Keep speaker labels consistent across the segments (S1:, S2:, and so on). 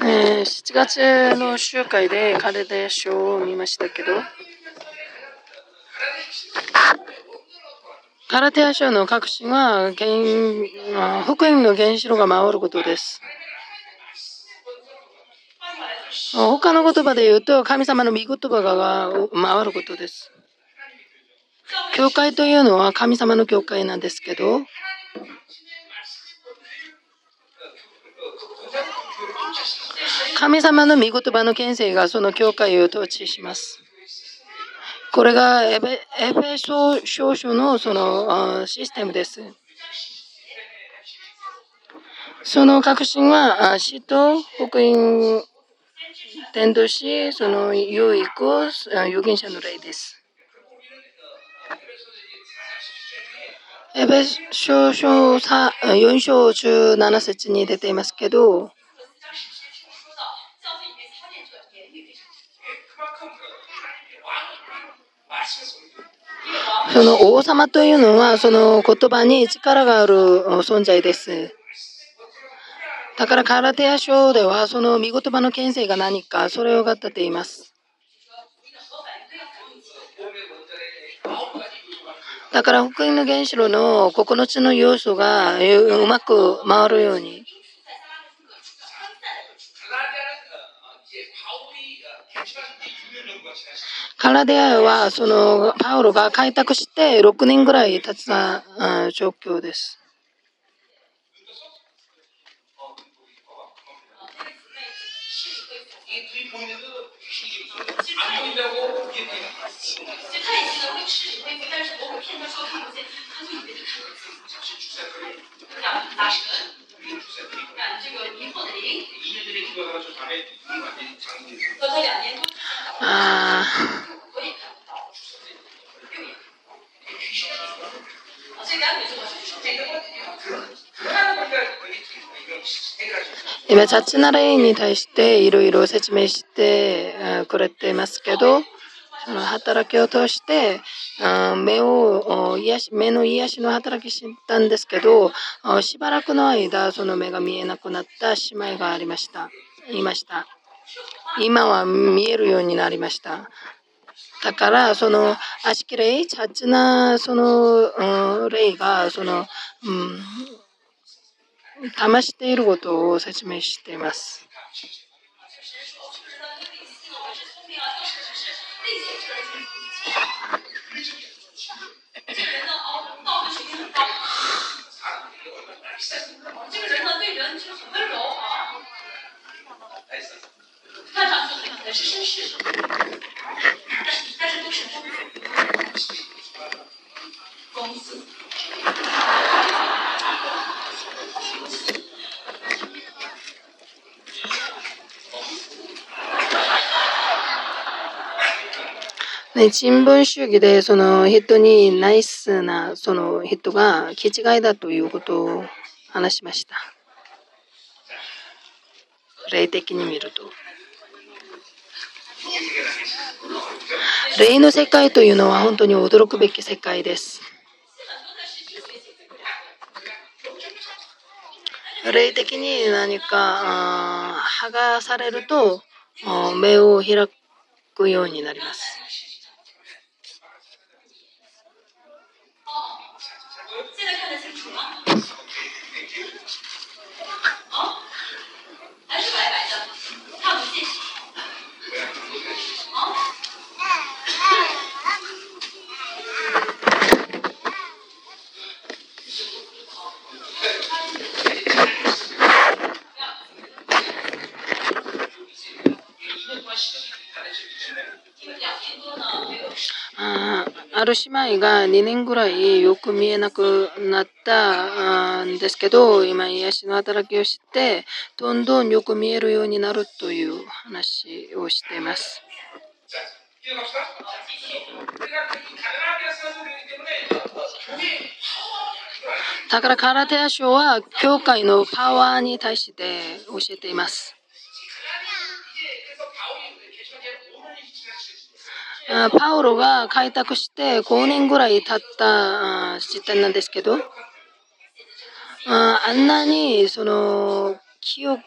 S1: えー、7月の集会でカレデ書を見ましたけど、カラテア書の核心は福音の原子炉が回ることです。他の言葉で言うと神様の御言葉が回ることです。教会というのは神様の教会なんですけど、神様の御言葉の権勢がその教会を統治します。これがエフェソ少書のそのシステムです。その革新は死と福音伝道し、その有益を預言者の例です。エベ少書4章17節に出ていますけど、その王様というのはその言葉に力がある存在です。だからカラテヤ書ではその見言葉の権勢が何かそれを語っています。だから福音の原子炉の9つの要素がうまく回るようにカラデアはそのパウロが開拓して6年ぐらい経った状況です。あ今、チャッ チナレイに対していろいろ説明してくれていますけど、その働きを通して目を癒し目の癒しの働きしたんですけどしばらくの間その目が見えなくなった姉妹がありました。いました。今は見えるようになりました。だからそのアシキレイチャッチなその霊がその、うん、騙していることを説明しています。这个人呢，对人就很温柔啊，看上去很是绅士，但是但是都是公司。ね、新聞主義でその人にナイスなその人が気違いだということを話しました。霊的に見ると。霊の世界というのは本当に驚くべき世界です。霊的に何か剥がされると目を開くようになります。あある姉妹が2年ぐらいよく見えなくなったんですけど、今、癒しの働きをして、どんどんよく見えるようになるという話をしています。だからカラテア書は教会のパワーに対して教えています。パウロが開拓して5年ぐらい経った時点なんですけど、あんなにその清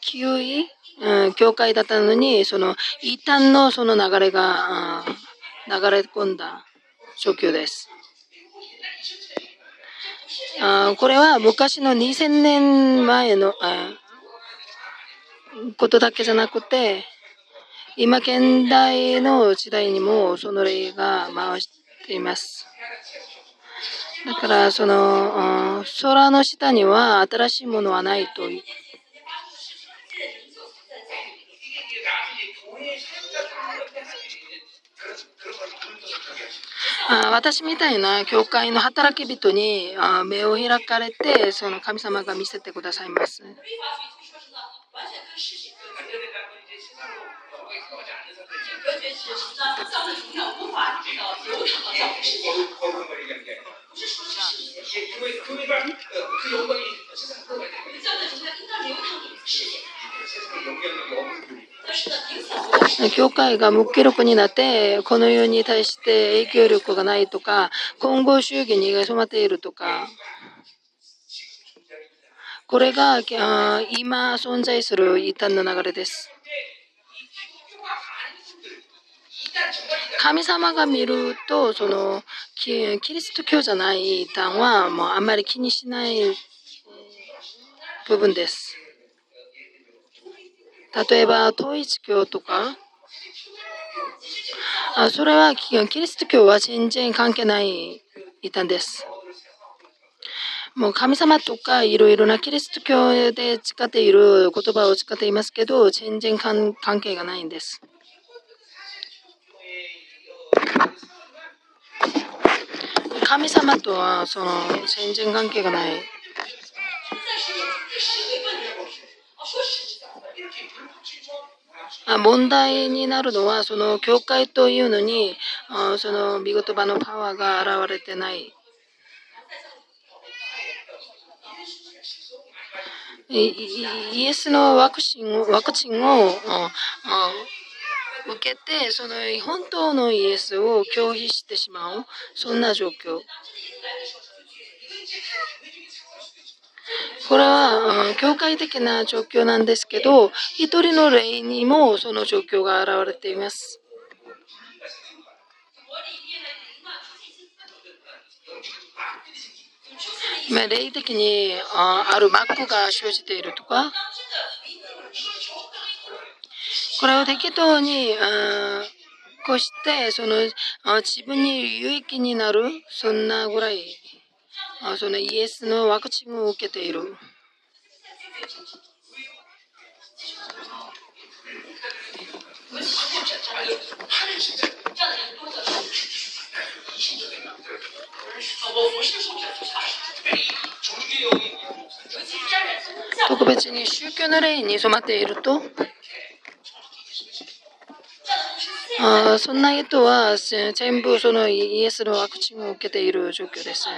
S1: 清い、うん、教会だったのに、その異端のその流れが流れ込んだ状況です。あこれは昔の2000年前のことだけじゃなくて、今現代の時代にもその例が回しています。だから、その、空の下には新しいものはないという。あ私みたいな教会の働き人にあ目を開かれてその神様が見せてくださいます。教会が無記録になってこの世に対して影響力がないとか混合主義に染まっているとかこれが今存在する異端の流れです。神様が見るとそのキリスト教じゃない異端はもうあんまり気にしない部分です。例えば統一教とかあそれはキリスト教は全然関係ない異端です。もう神様とかいろいろなキリスト教で使っている言葉を使っていますけど全然関係がないんです。神様とはその全然関係がない。問題になるのはその教会というのにその見言葉のパワーが現れてないイエスのワクチンをワクチンを受けてその本当のイエスを拒否してしまうそんな状況これは教会的な状況なんですけど、一人の霊にもその状況が現れています。霊的にあるマックが生じているとか、これを適当にこうしてその自分に有益になるそんなぐらいあそのイエスのワクチンを受けている。特別に宗教の霊に染まっていると？あそんな人は全部そのイエスのワクチンを受けている状況です。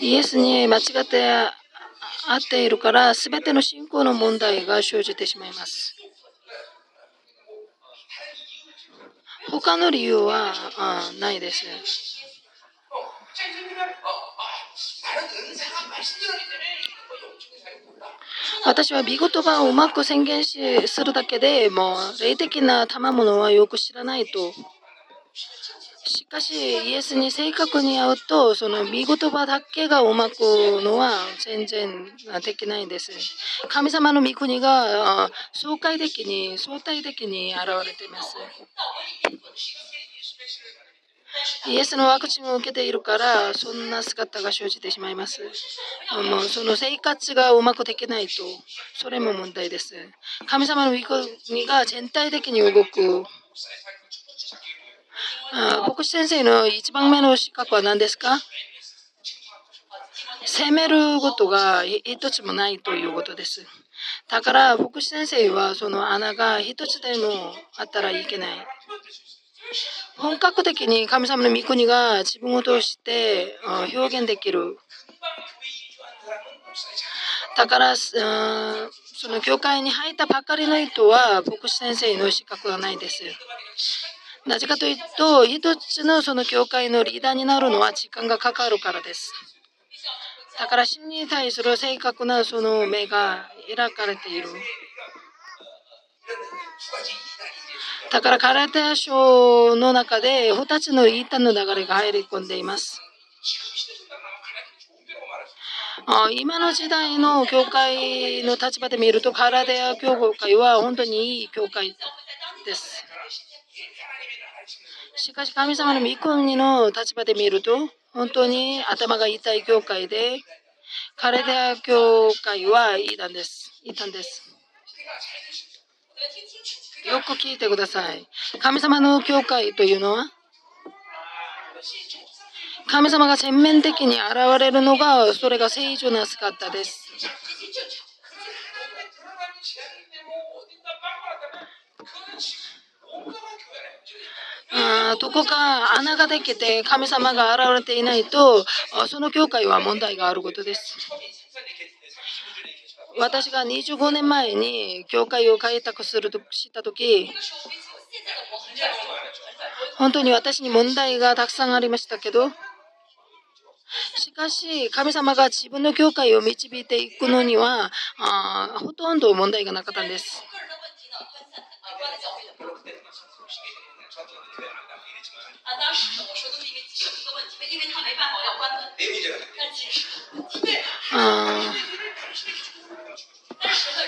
S1: イエスに間違って合っているから全ての信仰の問題が生じてしまいます。他の理由はあないです。私は見言葉をうまく宣言しするだけでもう霊的な賜物はよく知らないと。しかし、イエスに正確に会うと、その見言葉だけがうまくのは全然できないんです。神様の御国が相対的に、相対的に現れています。イエスのワクチンを受けているから、そんな姿が生じてしまいます。もうその生活がうまくできないと、それも問題です。神様の御国が全体的に動く。牧師先生の一番目の資格は何ですか？責めることが一つもないということです。だから、牧師先生はその穴が一つでもあったらいけない。本格的に神様の御国が自分を通して表現できる。だから、その教会に入ったばかりの人は牧師先生の資格はないです。なぜかというと、一つのその教会のリーダーになるのは時間がかかるからです。だから真に対する正確なその目が開かれている。だからカラテア書の中で2つのイータの流れが入り込んでいます。今の時代の教会の立場で見るとカラテア教会は本当にいい教会です。しかし神様の御国の立場で見ると本当に頭が痛い教会でカレデア教会はいたんです。いたんです。よく聞いてください。神様の教会というのは神様が全面的に現れるのがそれが聖女な姿です。あどこか穴ができて神様が現れていないとその教会は問題があることです。私が25年前に教会を開拓するとした時本当に私に問題がたくさんありましたけどしかし神様が自分の教会を導いていくのにはあほとんど問題がなかったんです。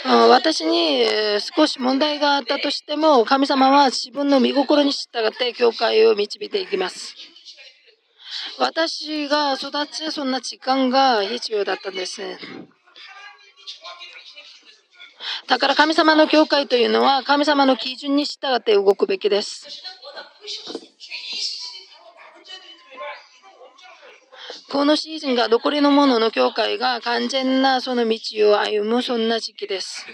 S1: あ私に少し問題があったとしても神様は自分の見心に従って教会を導いていきます。私が育ちそんな時間が必要だったんですだから神様の教会というのは神様の基準に従って動くべきです。このシーズンが残りのものの教会が完全なその道を歩むそんな時期です。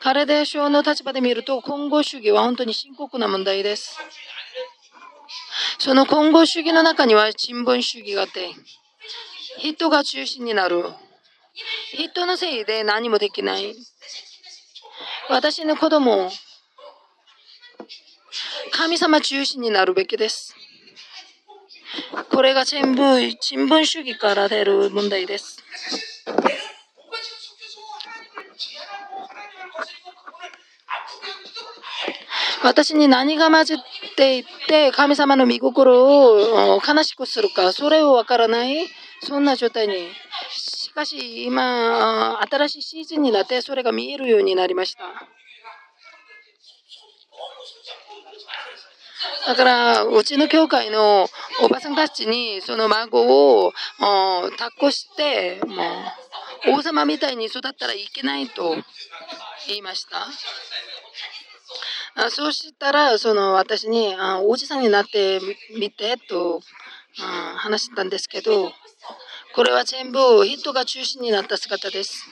S1: カレデ省の立場で見ると、混合主義は本当に深刻な問題です。その混合主義の中には新聞主義があって、人が中心になる。人のせいで何もできない。私の子供、神様中心になるべきです。これが全部新聞主義から出る問題です。私に何が混じっていって神様の御心を悲しくするかそれをわからないそんな状態にしかし今新しいシーズンになってそれが見えるようになりましただから、うちの教会のおばさんたちに、その孫を抱っこして、もう、王様みたいに育ったらいけないと言いました。あそうしたら、その私にあ、おじさんになってみてとあ話したんですけど、これは全部人が中心になった姿です。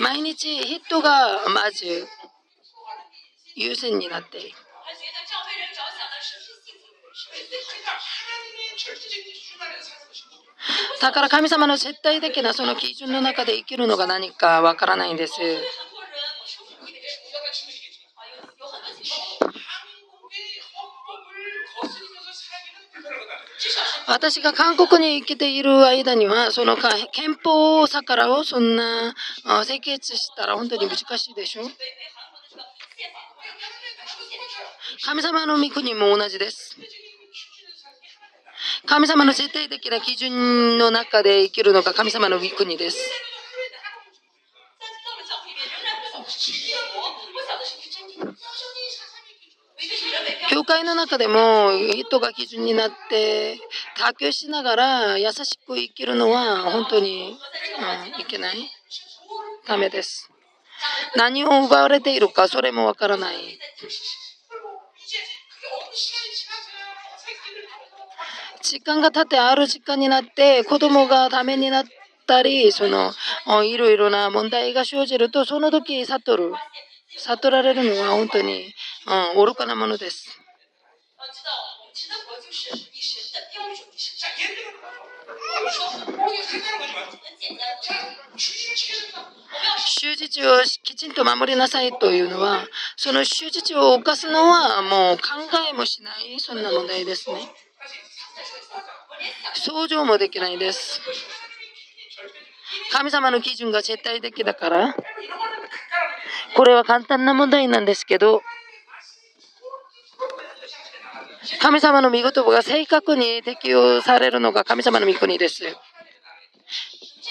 S1: 毎日人がまず優先になっている。だから神様の絶対的なその基準の中で生きるのが何かわからないんです。私が韓国に生きている間には、その憲法逆らをそんな設決したら本当に難しいでしょ？神様の御国も同じです。神様の絶対的な基準の中で生きるのが神様の御国です。教会の中でも人が基準になって妥協しながら優しく生きるのは本当に、いけないためです。何を奪われているかそれもわからない。時間が経ってある時間になって子供がダメになったりそのいろいろな問題が生じるとその時悟る悟られるのは本当に、うん、愚かなものです。習字をきちんと守りなさいというのは、その習字を犯すのはもう考えもしない、そんな問題ですね。想像もできないです。神様の基準が絶対的だから、これは簡単な問題なんですけど、神様の御言葉が正確に適用されるのが神様の御国です。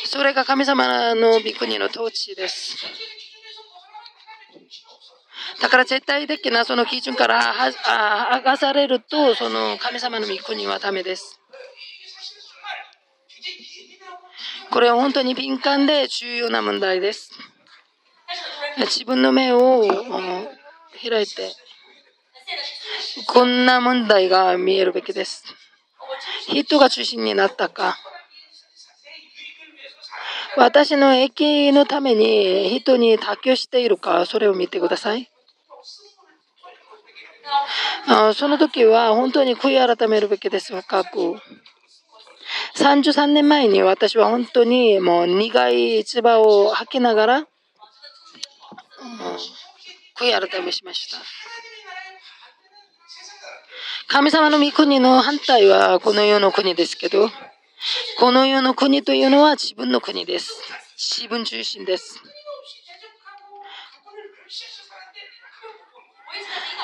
S1: それが神様の御国の統治です。だから絶対的なその基準から剥がされると、その神様の御国はダメです。これは本当に敏感で重要な問題です。自分の目を開いて、こんな問題が見えるべきです。人が中心になったか。私の益のために人に妥協しているか、それを見てください。その時は本当に悔い改めるべきです、深く。33年前に私は本当にもう苦い唾を吐きながら、悔い改めしました。神様の御国の反対はこの世の国ですけど、この世の国というのは自分の国です。自分中心です。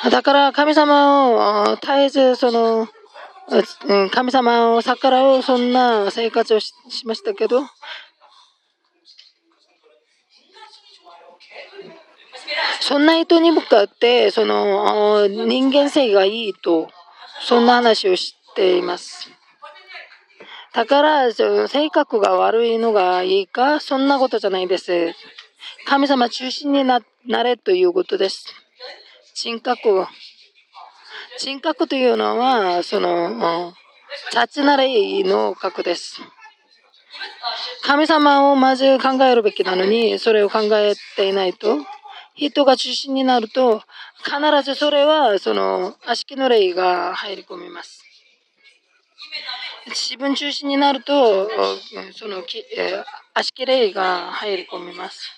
S1: だから神様を絶えずその神様を逆らうそんな生活をしましたけどそんな人に向かってその人間性がいいとそんな話をしています。だから性格が悪いのがいいかそんなことじゃないです。神様中心になれということです。人格人格というのは、その、雑な霊の格です。神様をまず考えるべきなのに、それを考えていないと、人が中心になると、必ずそれは、その、悪しきの霊が入り込みます。自分中心になると、その、悪しき霊が入り込みます。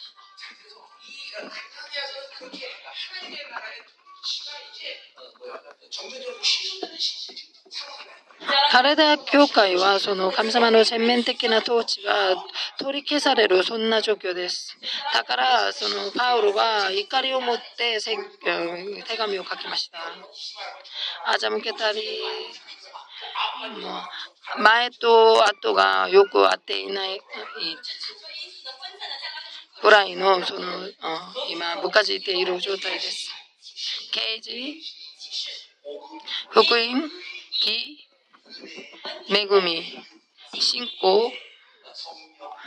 S1: カレダ教会はその神様の全面的な統治が取り消されるそんな状況です。だからそのパウロは怒りを持って手紙を書きました。欺けたり、前と後がよく合っていないぐらいのその今、ぼかじている状態です。刑事福音、義、恵み、信仰、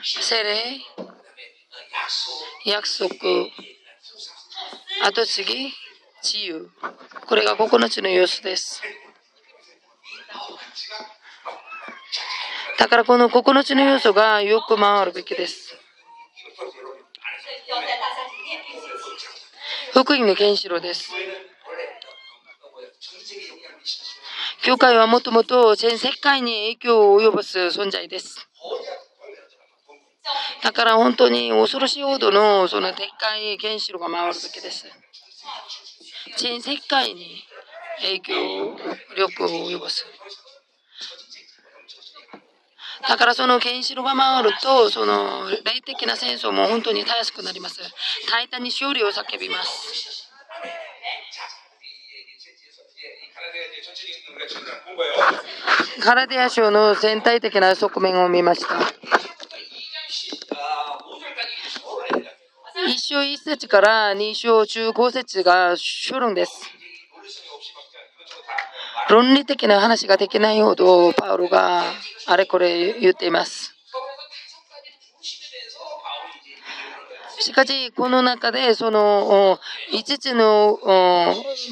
S1: 精霊、約束、後継ぎ、自由。これが9つの要素です。だからこの9つの要素がよく回るべきです。福音の原子炉です。教会はもともと全世界に影響を及ぼす存在です。だから本当に恐ろしいほどのそのでっかい原子炉が回るべきです。全世界に影響力を及ぼす。だからその原子炉が回ると、その霊的な戦争も本当にたやすくなります。大胆に勝利を叫びます。カラディア州の全体的な側面を見ました。一章一節から二章中五節が主論です。論理的な話ができないほどパウロがあれこれ言っています。しかし、この中で、その5つの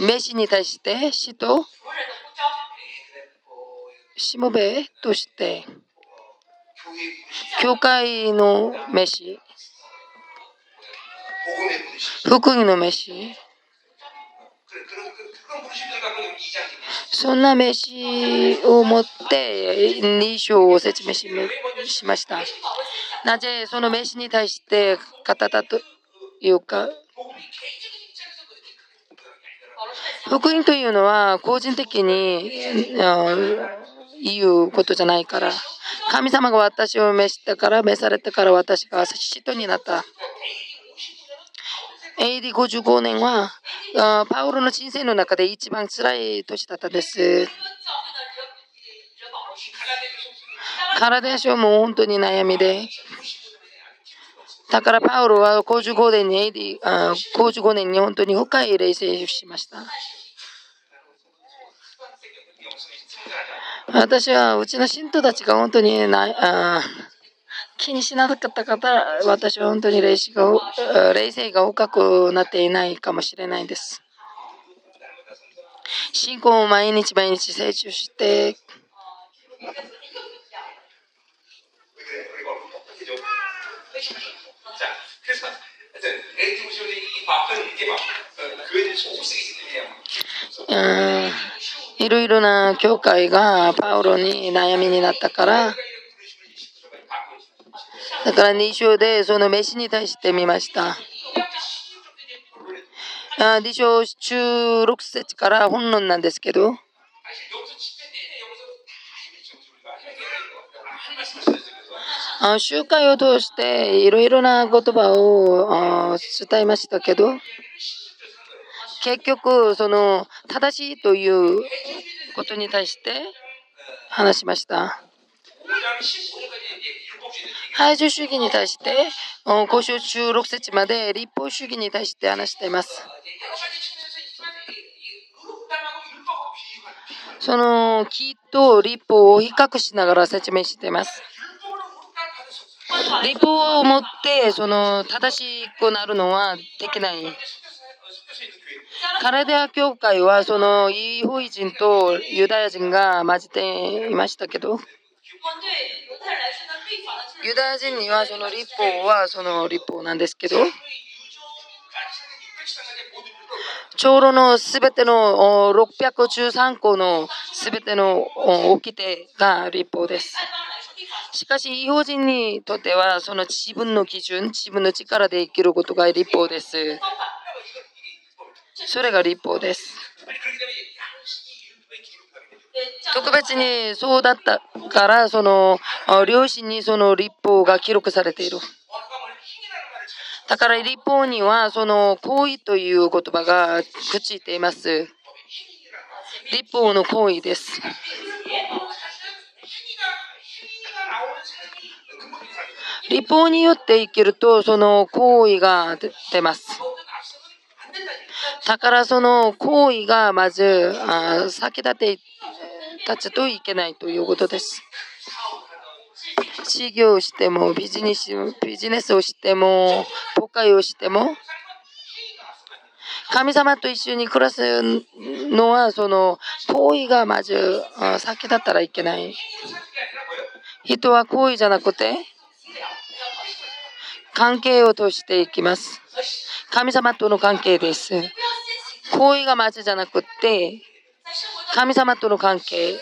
S1: 名詞に対して、死としもべとして、教会の飯、福音の飯、そんな名詞を持って2章を説明しました。なぜその名詞に対して語ったというか、福音というのは個人的に言うことじゃないから、神様が私を召したから、召されたから私が使徒になった。AD55 年はパウロの人生の中で一番辛い年だったです。体上も本当に悩みで。だからパウロは55年に AD、55年に本当に深い冷静しました。私はうちの信徒たちが本当になあ気にしなかった方、私は本当に霊視が冷静が深くなっていないかもしれないです。信仰を毎日毎日成長して、うんいろいろな教会がパウロに悩みになったから、だから2章でその飯に対して見ました。2章中6節から本論なんですけど、集会を通していろいろな言葉を伝えましたけど、結局、その正しいということに対して話しました。排除主義に対して、交渉中6節まで立法主義に対して話しています。その木と立法を比較しながら説明しています。立法を持ってその正しくなるのはできない。カラデア教会はそのイーホイ人とユダヤ人が混じっていましたけど、ユダヤ人にはその立法はその立法なんですけど、長老のすべての613個のすべての掟が立法です。しかし、違法人にとっては、その自分の基準、自分の力で生きることが立法です。それが立法です。特別にそうだったから、その両親にその立法が記録されている。だから立法にはその行為という言葉がくっついています。立法の行為です。立法によって生きるとその行為が出ます。だからその行為がまずあ先立て立つといけないということです。事業をしてもビジネスビジネスをしても誤解をしても神様と一緒に暮らすのはその行為がまず先だったらいけない。人は行為じゃなくて関係を通していきます。神様との関係です。行為がまずじゃなくて神様との関係、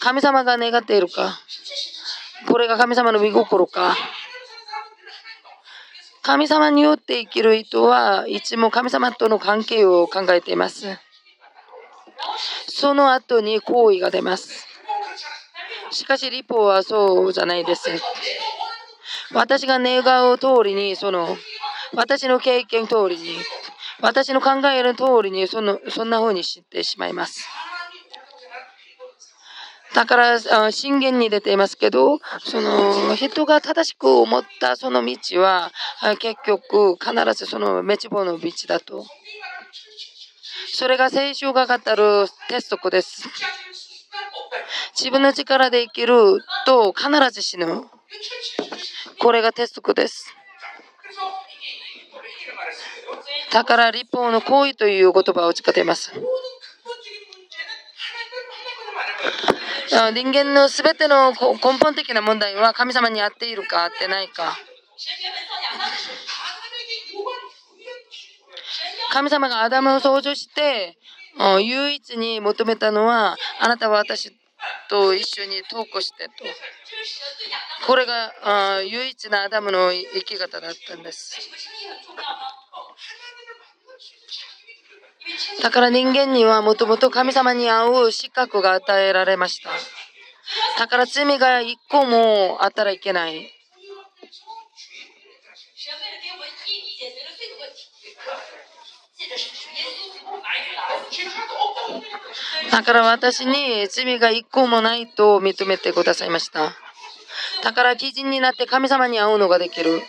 S1: 神様が願っているか、これが神様の見心か、神様によって生きる人はいつも神様との関係を考えています。その後に行為が出ます。しかし、立法はそうじゃないです。私が願う通りに、その、私の経験通りに、私の考える通りにそのそんな風にしてしまいます。だから信玄に出ていますけど、その人が正しく思ったその道は結局必ずその滅亡の道だと。それが聖書が語る鉄則です。自分の力で生きると必ず死ぬ。これが鉄則です。だから立法の行為という言葉を使っています。人間のすべての根本的な問題は神様に合っているか合ってないか。神様がアダムを創造して、唯一に求めたのはあなたは私と一緒に投稿してとこれがあ唯一なアダムの生き方だったんです。だから人間にはもともと神様に会う資格が与えられました。だから罪が一個もあったらいけない。だから私に罪が一個もないと認めてくださいました。だから基人になって神様に会うのができる。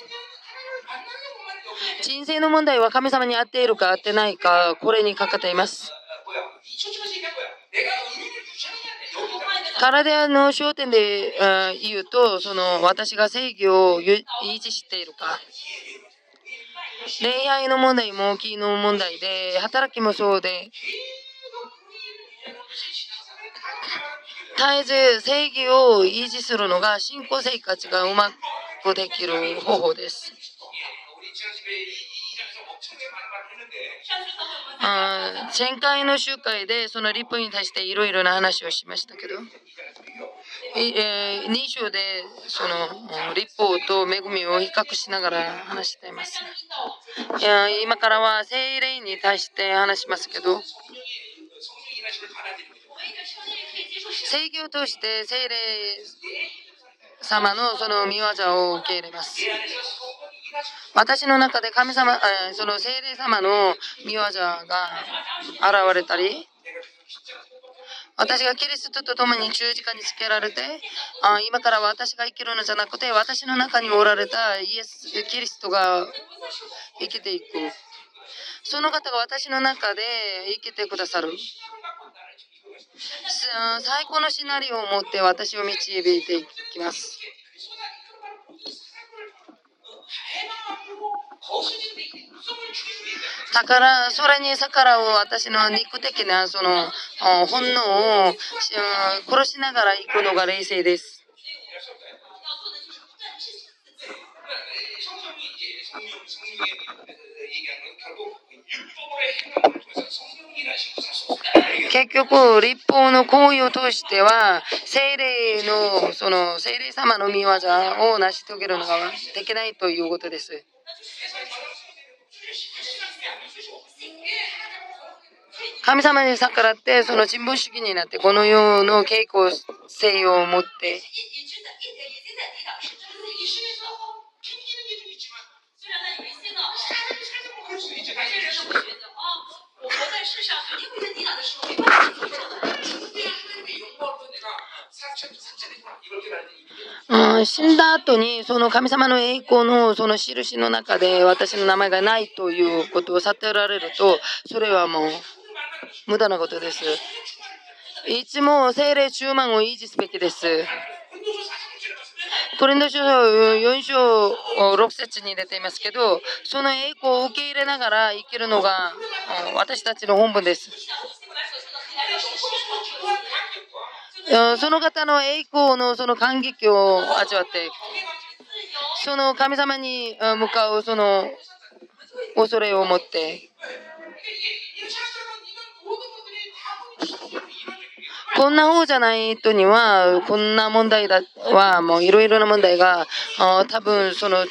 S1: 人生の問題は神様に会っているか会ってないか、これにかかっています。体の焦点で言うと、その私が正義を維持しているか。恋愛の問題も大きいの問題で、働きもそうで、絶えず正義を維持するのが信仰生活がうまくできる方法です。あ前回の集会でその立法に対していろいろな話をしましたけど、えー、2章でその立法と恵みを比較しながら話しています。いや今からは精霊に対して話しますけど、正義を通して精霊様のその見業を受け入れます。私の中で神様、えその精霊様の見業が現れたり、私がキリストと共に十字架につけられて、あ今から私が生きるのじゃなくて、私の中におられたイエス、キリストが生きていく。その方が私の中で生きてくださる。最高のシナリオを持って私を導いていきます。だからそれに逆らう私の肉的なその本能を殺しながら行くのが冷静です。結局、立法の行為を通しては、精霊の、その、精霊様の見業を成し遂げるのができないということです。神様に逆らって、その人文主義になって、この世の傾向性を持って、死んだ後にその神様の栄光のその印の中で私の名前がないということを悟られるとそれはもう無駄なことです。いつも精霊中満を維持すべきです。コリンド書4章6節に出ていますけど、その栄光を受け入れながら生きるのが私たちの本分です。その方の栄光のその感激を味わって、その神様に向かうその恐れを持って、こんな方じゃない人には、こんな問題だは、もういろいろな問題が、多分その、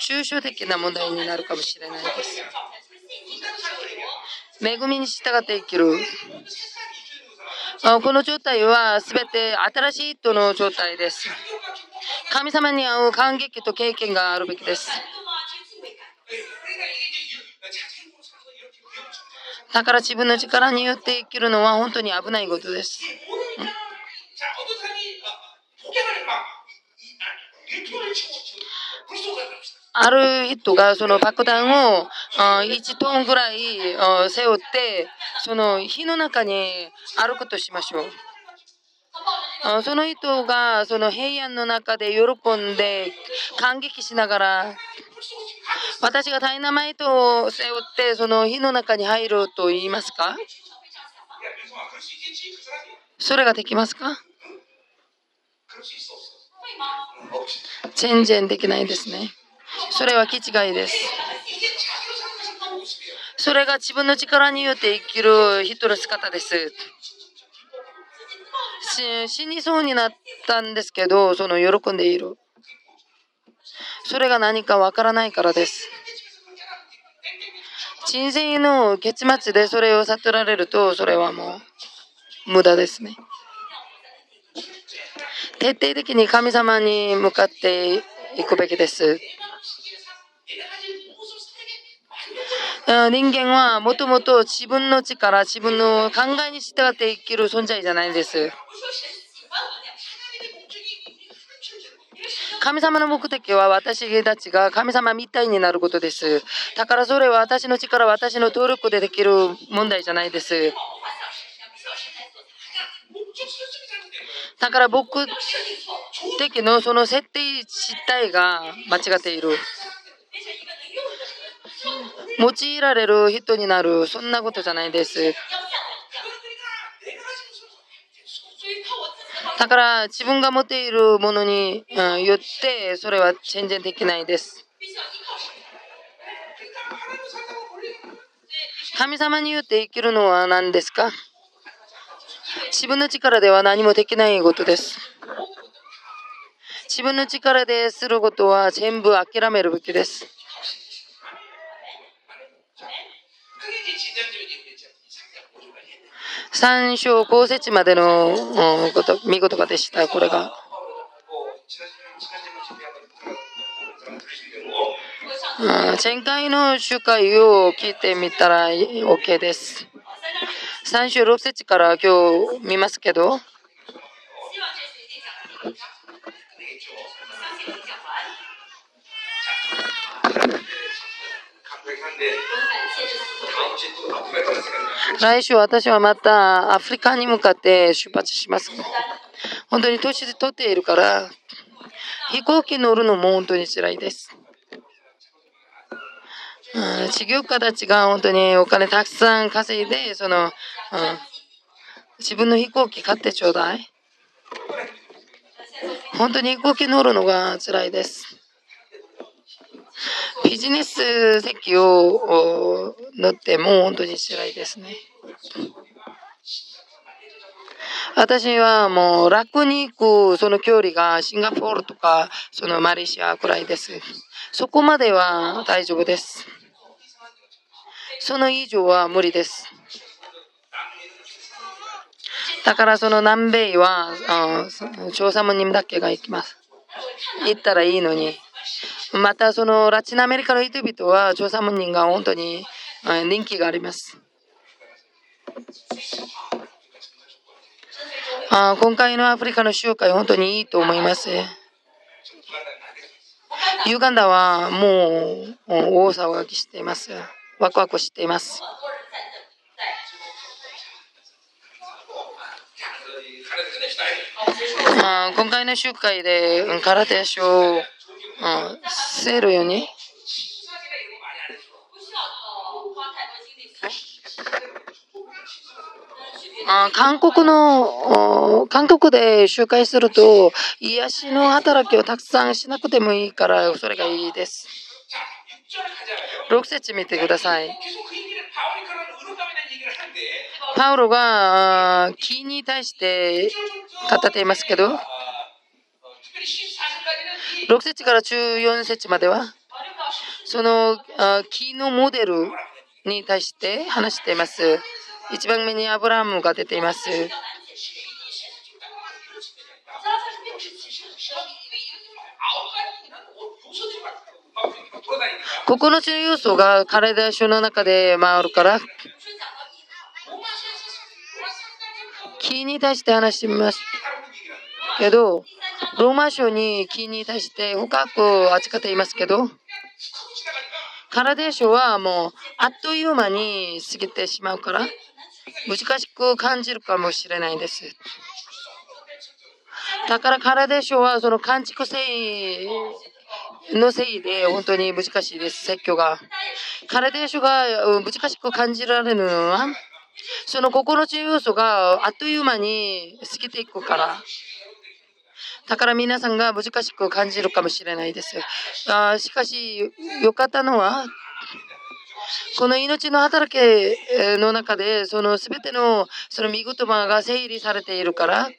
S1: 抽象的な問題になるかもしれないです。恵みに従って生きる。この状態は全て新しい人の状態です。神様に会う感激と経験があるべきです。だから自分の力によって生きるのは本当に危ないことです。ある人がその爆弾を1トンぐらい背負ってその火の中に歩くとしましょう。その人がその平安の中で喜んで感激しながら私がダイナマイトを背負ってその火の中に入ると言いますか？それができますか？全然できないですね。それは気違いです。それが自分の力によって生きる人の姿です。死にそうになったんですけど、その喜んでいる。それが何かわからないからです。人生の結末でそれを悟られると、それはもう無駄ですね。徹底的に神様に向かっていくべきです。人間はもともと自分の力、自分の考えに従って生きる存在じゃないです。神様の目的は私たちが神様みたいになることです。だからそれは私の力、私の努力でできる問題じゃないです。だから僕的のその設定自体が間違っている。用いられる人になる、そんなことじゃないです。だから自分が持っているものに、よってそれは全然できないです。神様によって生きるのは何ですか？自分の力では何もできないことです。自分の力ですることは全部諦めるべきです。三章後節までの見事でした、これが。前回の集会を聞いてみたら OK です。3章6節から今日見ますけど、来週私はまたアフリカに向かって出発します。本当に年で取っているから、飛行機乗るのも本当に辛いです。うん、事業家たちが本当にお金たくさん稼いで、その、うん、自分の飛行機買ってちょうだい。本当に飛行機乗るのが辛いです。ビジネス席を乗ってもう本当に辛いですね。私はもう楽に行くその距離がシンガポールとかそのマレーシアくらいです。そこまでは大丈夫です。その以上は無理です。だからその南米は調査門人だけが行きます。行ったらいいのに。またそのラチンアメリカの人々は調査門人が本当に人気があります。あ今回のアフリカの集会本当にいいと思います。ユーガンダはもう大騒ぎしています。ワクワクしています。あ今回の集会で空手書をせるようにあ韓国の、韓国で集会すると、癒しの働きをたくさんしなくてもいいから、それがいいです。6節見てください。パウロが木に対して語っていますけど、6節から14節までは、その木のモデルに対して話しています。一番目にアブラハムが出ています。9つの重要素が体書の中で回るから、木に対して話してみますけど、ローマ書に木に対して深く扱っていますけど、カラデ書はもうあっという間に過ぎてしまうから、難しく感じるかもしれないです。だからカラデ書はその感畜性のせいで本当に難しいです、説教が。カラデ書が難しく感じられるのは、その心地要素があっという間に過ぎていくから。だから皆さんが難しく感じるかもしれないです。あしかし、よかったのは、この命の働きの中で、その全てのその見言葉が整理されているから、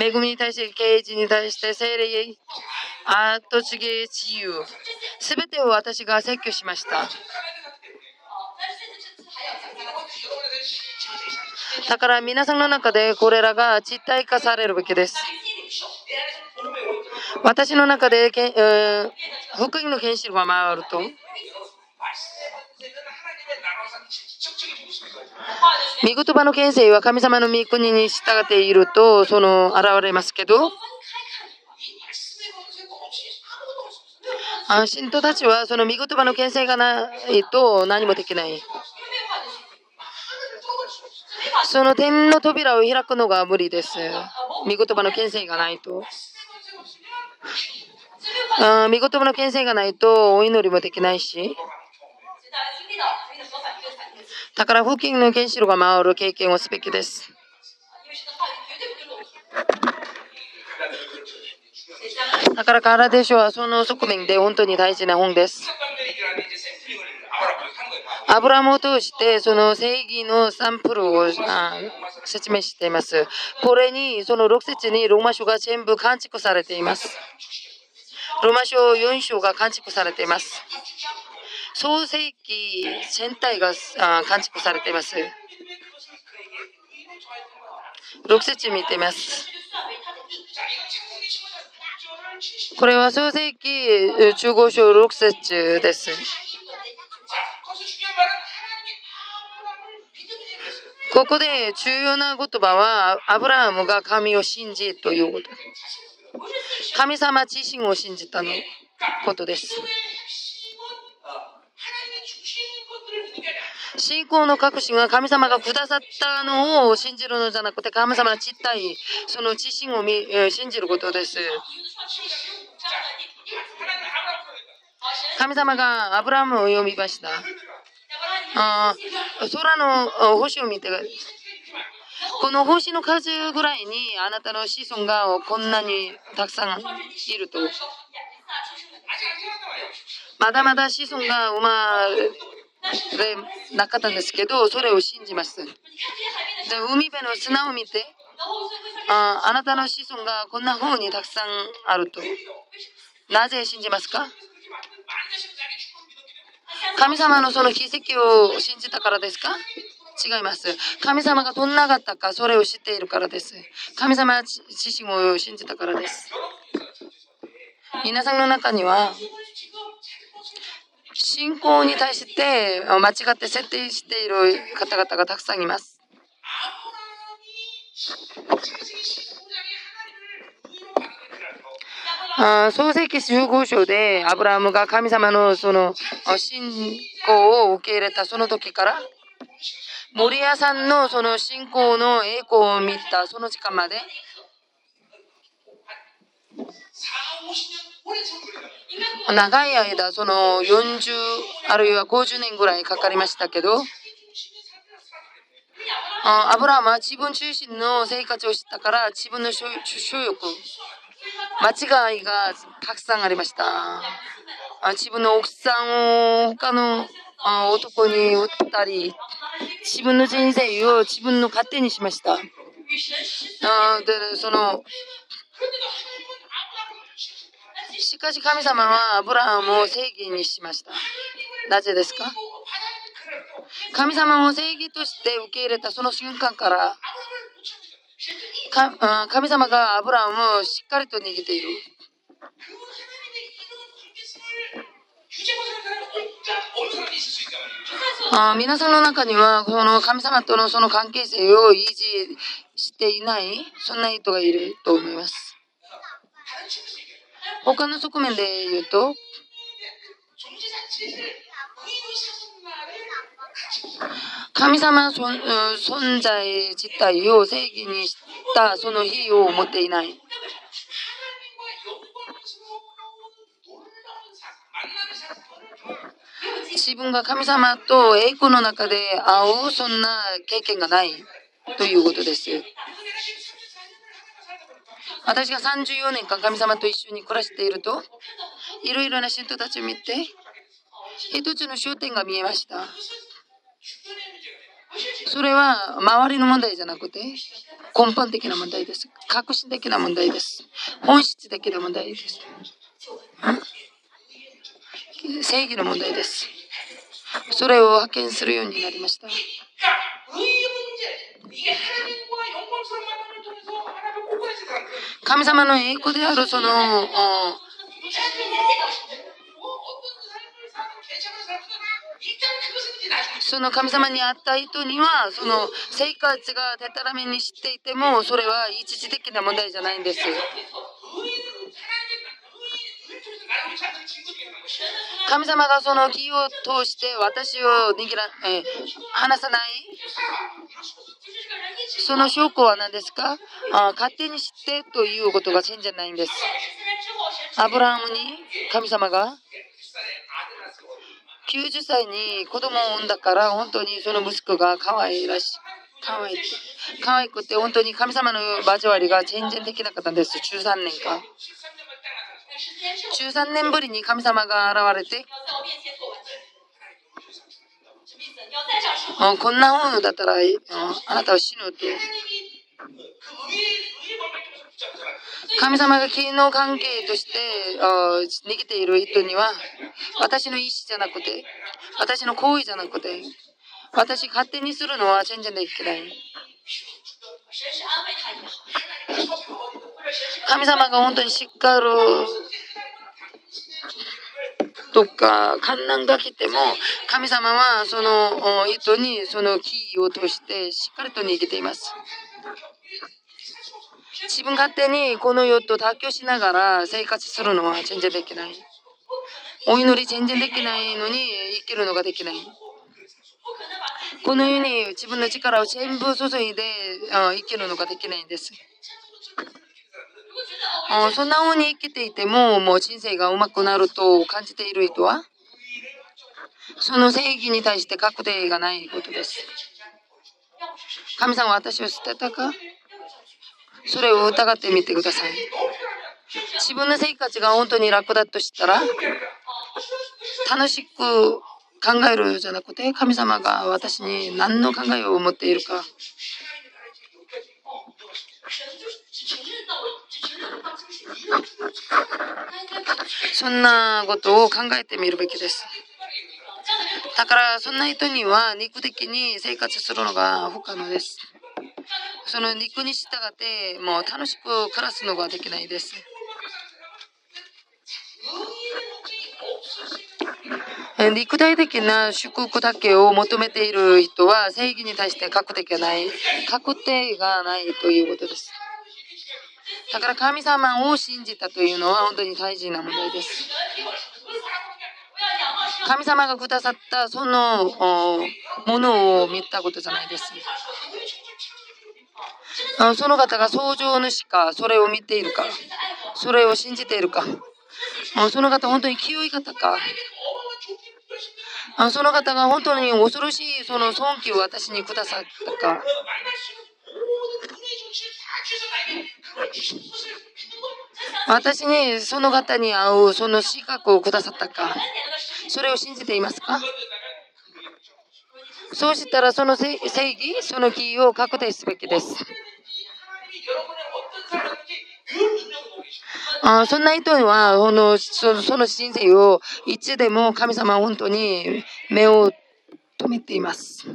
S1: 恵みに対して、啓示に対して、精霊、後継ぎ、自由、すべてを私が説教しました。だから皆さんの中でこれらが実体化されるべきです。私の中で、えー、福音の原子が回ると、御言葉の権勢は神様の御国に従っていると、その、現れますけど、信徒たちはその御言葉の権勢がないと何もできない。その天の扉を開くのが無理です。御言葉の権勢がないと。あ御言葉の権勢がないとお祈りもできないし。だから付近の原子炉が回る経験をすべきです。だからカラデ書はその側面で本当に大事な本です。アブラムを通してその正義のサンプルを説明しています。これにその6節にローマ書が全部完築されています。ローマ書4章が完築されています。創世記全体が完築されています。6節見ています。これは創世記中5章6節です。ここで重要な言葉は、アブラハムが神を信じということ。神様自身を信じたのことです。信仰の確信は神様がくださったのを信じるのじゃなくて神様の実体、その自身を信じることです。神様がアブラハムを読みました。あ空の星を見て、この星の数ぐらいにあなたの子孫がこんなにたくさんいると。まだまだ子孫が生まれなかったんですけど、それを信じます。で海辺の砂を見てあ、あなたの子孫がこんな風にたくさんあると。なぜ信じますか？神様のその奇跡を信じたからですか？違います。神様がどんなかったか、それを知っているからです。神様自身を信じたからです。皆さんの中には、信仰に対して間違って設定している方々がたくさんいます。あ創世記15章でアブラハムが神様のその信仰を受け入れたその時から森屋さんのその信仰の栄光を見たその時間まで長い間その40あるいは50年ぐらいかかりましたけどアブラハムは自分中心の生活をしたから自分の所欲間違いがたくさんありました。自分の奥さんを他の男に売ったり、自分の人生を自分の勝手にしました。あでそのしかし神様はアブラハムを正義にしました。なぜですか？神様を正義として受け入れたその瞬間から神様がアブラムをしっかりと握っている。あ皆さんの中にはその神様とのその関係性を維持していないそんな人がいると思います。他の側面で言うと神様の存在自体を正義にしたその日を持っていない。自分が神様と栄光の中で会うそんな経験がないということです。私が34年間神様と一緒に暮らしているといろいろな信徒たちを見て一つの焦点が見えました。それは周りの問題じゃなくて根本的な問題です。革新的な問題です。本質的な問題です。正義の問題です。それを派遣するようになりました。神様の栄光であるそのその神様に会った人にはその生活がでたらめにしていてもそれは一時的な問題じゃないんです。神様がその義を通して私を握ら、え、離さないその証拠は何ですか？あ勝手に知ってということが信じゃないんです。アブラハムに神様が90歳に子供を産んだから本当にその息子が可愛いらしい。可愛い可愛くて本当に神様の交わりが全然できなかったんです。13年間。13年ぶりに神様が現れて、こんな風だったらあなたは死ぬと。神様が芸能関係として逃げている人には私の意思じゃなくて私の行為じゃなくて私勝手にするのは全然できない。神様が本当にしっかりとか観難が来ても神様はその人にそのキーを通してしっかりと逃げています。自分勝手にこの世と妥協しながら生活するのは全然できない。お祈り全然できないのに生きるのができない。この世に自分の力を全部注いで生きるのができないんです。そんな風に生きていても、もう人生がうまくなると感じている人は、その正義に対して確定がないことです。神様は私を捨てたか？それを疑ってみてください。自分の生活が本当に楽だとしたら、楽しく考えるじゃなくて、神様が私に何の考えを持っているか。そんなことを考えてみるべきです。だからそんな人には肉的に生活するのが不可能です。その肉に従ってもう楽しく暮らすのができないです。肉体的な祝福だけを求めている人は正義に対して確定がない、確定がないということです。だから神様を信じたというのは本当に大事な問題です。神様がくださったそのものを見たことじゃないです。あその方が創造主か、それを見ているか、それを信じているか、その方本当に清い方か、あその方が本当に恐ろしいその尊敬を私にくださったか、私にその方に会うその資格をくださったか、それを信じていますか？そうしたらその正義、その義を確定すべきです。あそんな人はそのそその人生をいつでも神様は本当に目を止めています。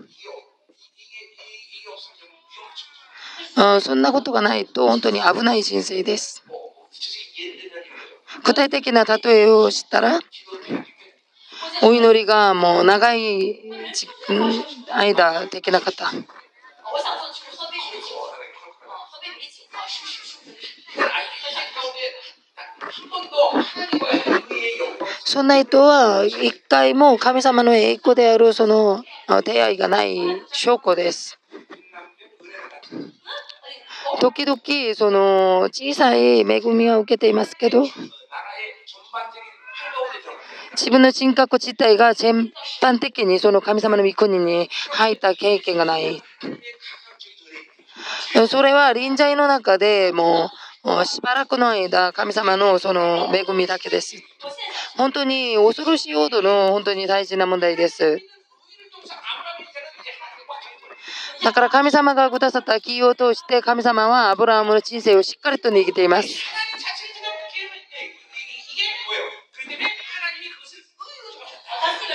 S1: あそんなことがないと本当に危ない人生です。具体的な例えをしたら、お祈りがもう長い間できなかった。そんな人は一回も神様の栄光であるその出会いがない証拠です。時々その小さい恵みは受けていますけど自分の人格自体が全般的にその神様の御国に入った経験がない。それは臨在の中でもうしばらくの間、神様のその恵みだけです。本当に恐ろしいほどの本当に大事な問題です。だから神様がくださったキーを通して神様はアブラハムの人生をしっかりと握っています。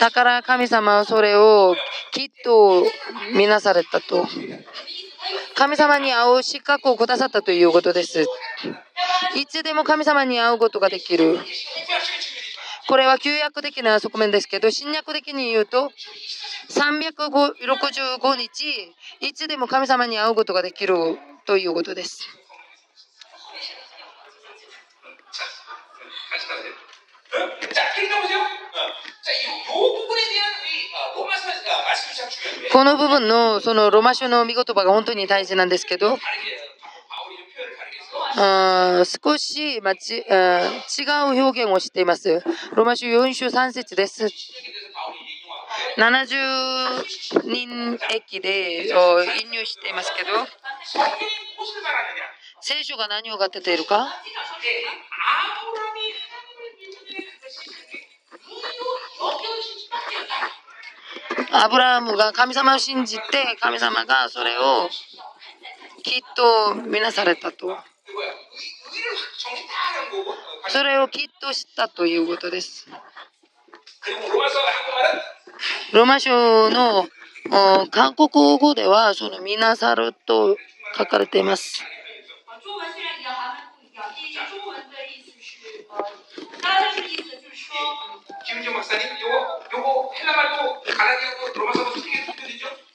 S1: だから神様はそれをきっと見なされたと。神様に会う資格をくださったということです。いつでも神様に会うことができる。これは旧約的な側面ですけど、新約的に言うと、365日、いつでも神様に会うことができるということです。この部分のそのロマ書の見言葉が本当に大事なんですけど、あ少し、まちあ、違う表現をしています。ロマ書4章3節です。70人駅で引入していますけど、聖書が何を語っているか？アブラハムが神様を信じて神様がそれをきっと見なされたと。それをきっと知ったということです。ローマ書の韓国語ではその見なさると書かれています。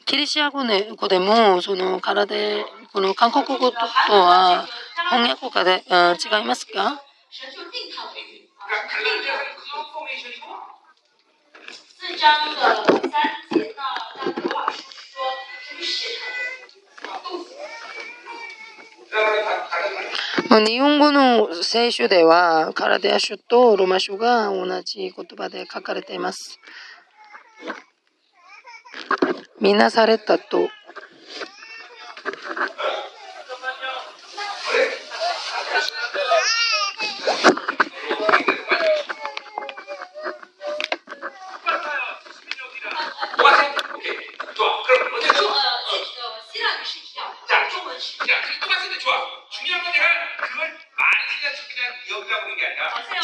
S1: キリシア語でもその体この韓国語とは翻訳家で違いますか？日本語の聖書では、カラデア書とロマ書が同じ言葉で書かれています。みなされたと。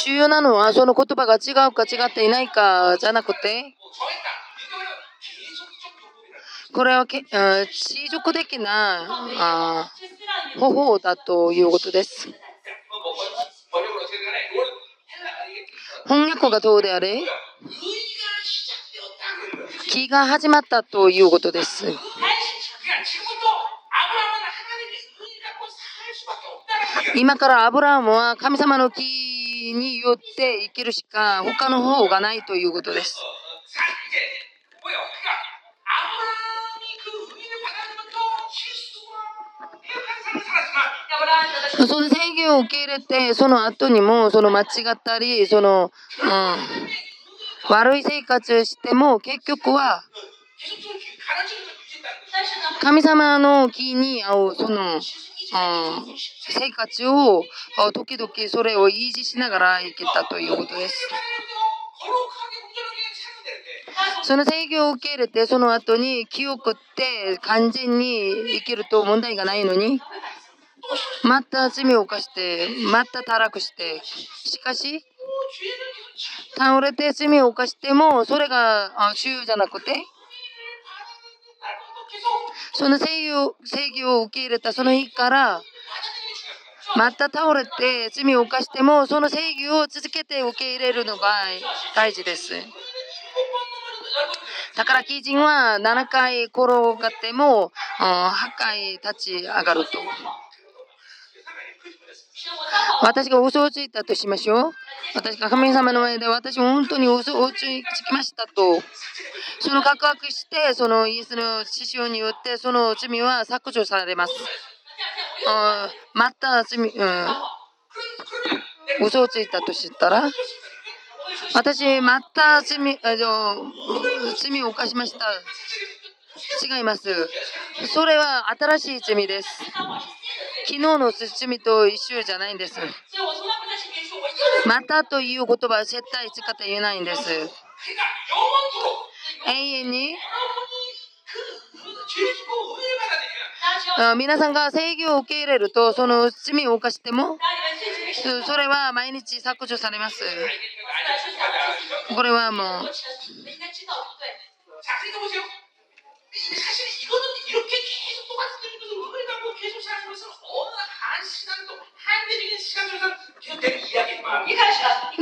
S1: 重要なのはその言葉が違うか違っていないかじゃなくてこれはけ地続的なあ方法だということです。翻訳がどうであれ？気が始まったということです。今からアブラハムは神様の木によって生きるしか他の方がないということです。その制御を受け入れて、その後にも、その間違ったり、その、うん、悪い生活をしても、結局は、神様の木に合う、その、生活を時々それを維持しながら生きたということです。その制御を受け入れて、その後に記憶って完全に生きると問題がないのに、また罪を犯して、また堕落して、しかし、倒れて罪を犯しても、それが主じゃなくて、その正義を正義を受け入れたその日から、また倒れて罪を犯しても、その正義を続けて受け入れるのが大事です。だから、基人は7回転がっても、8回立ち上がると。私が嘘をついたとしましょう。私が神様の前で私本当に嘘をつきましたと。その告白して、そのイエスの師匠によってその罪は削除されます。また罪、うん、嘘をついたと知ったら、私、また罪あ罪を犯しました。違います。それは新しい罪です。昨日の罪と一緒じゃないんです。またという言葉は絶対使って言えないんです。永遠に？皆さんが正義を受け入れると、その罪を犯しても、それは毎日削除されます。これはもう。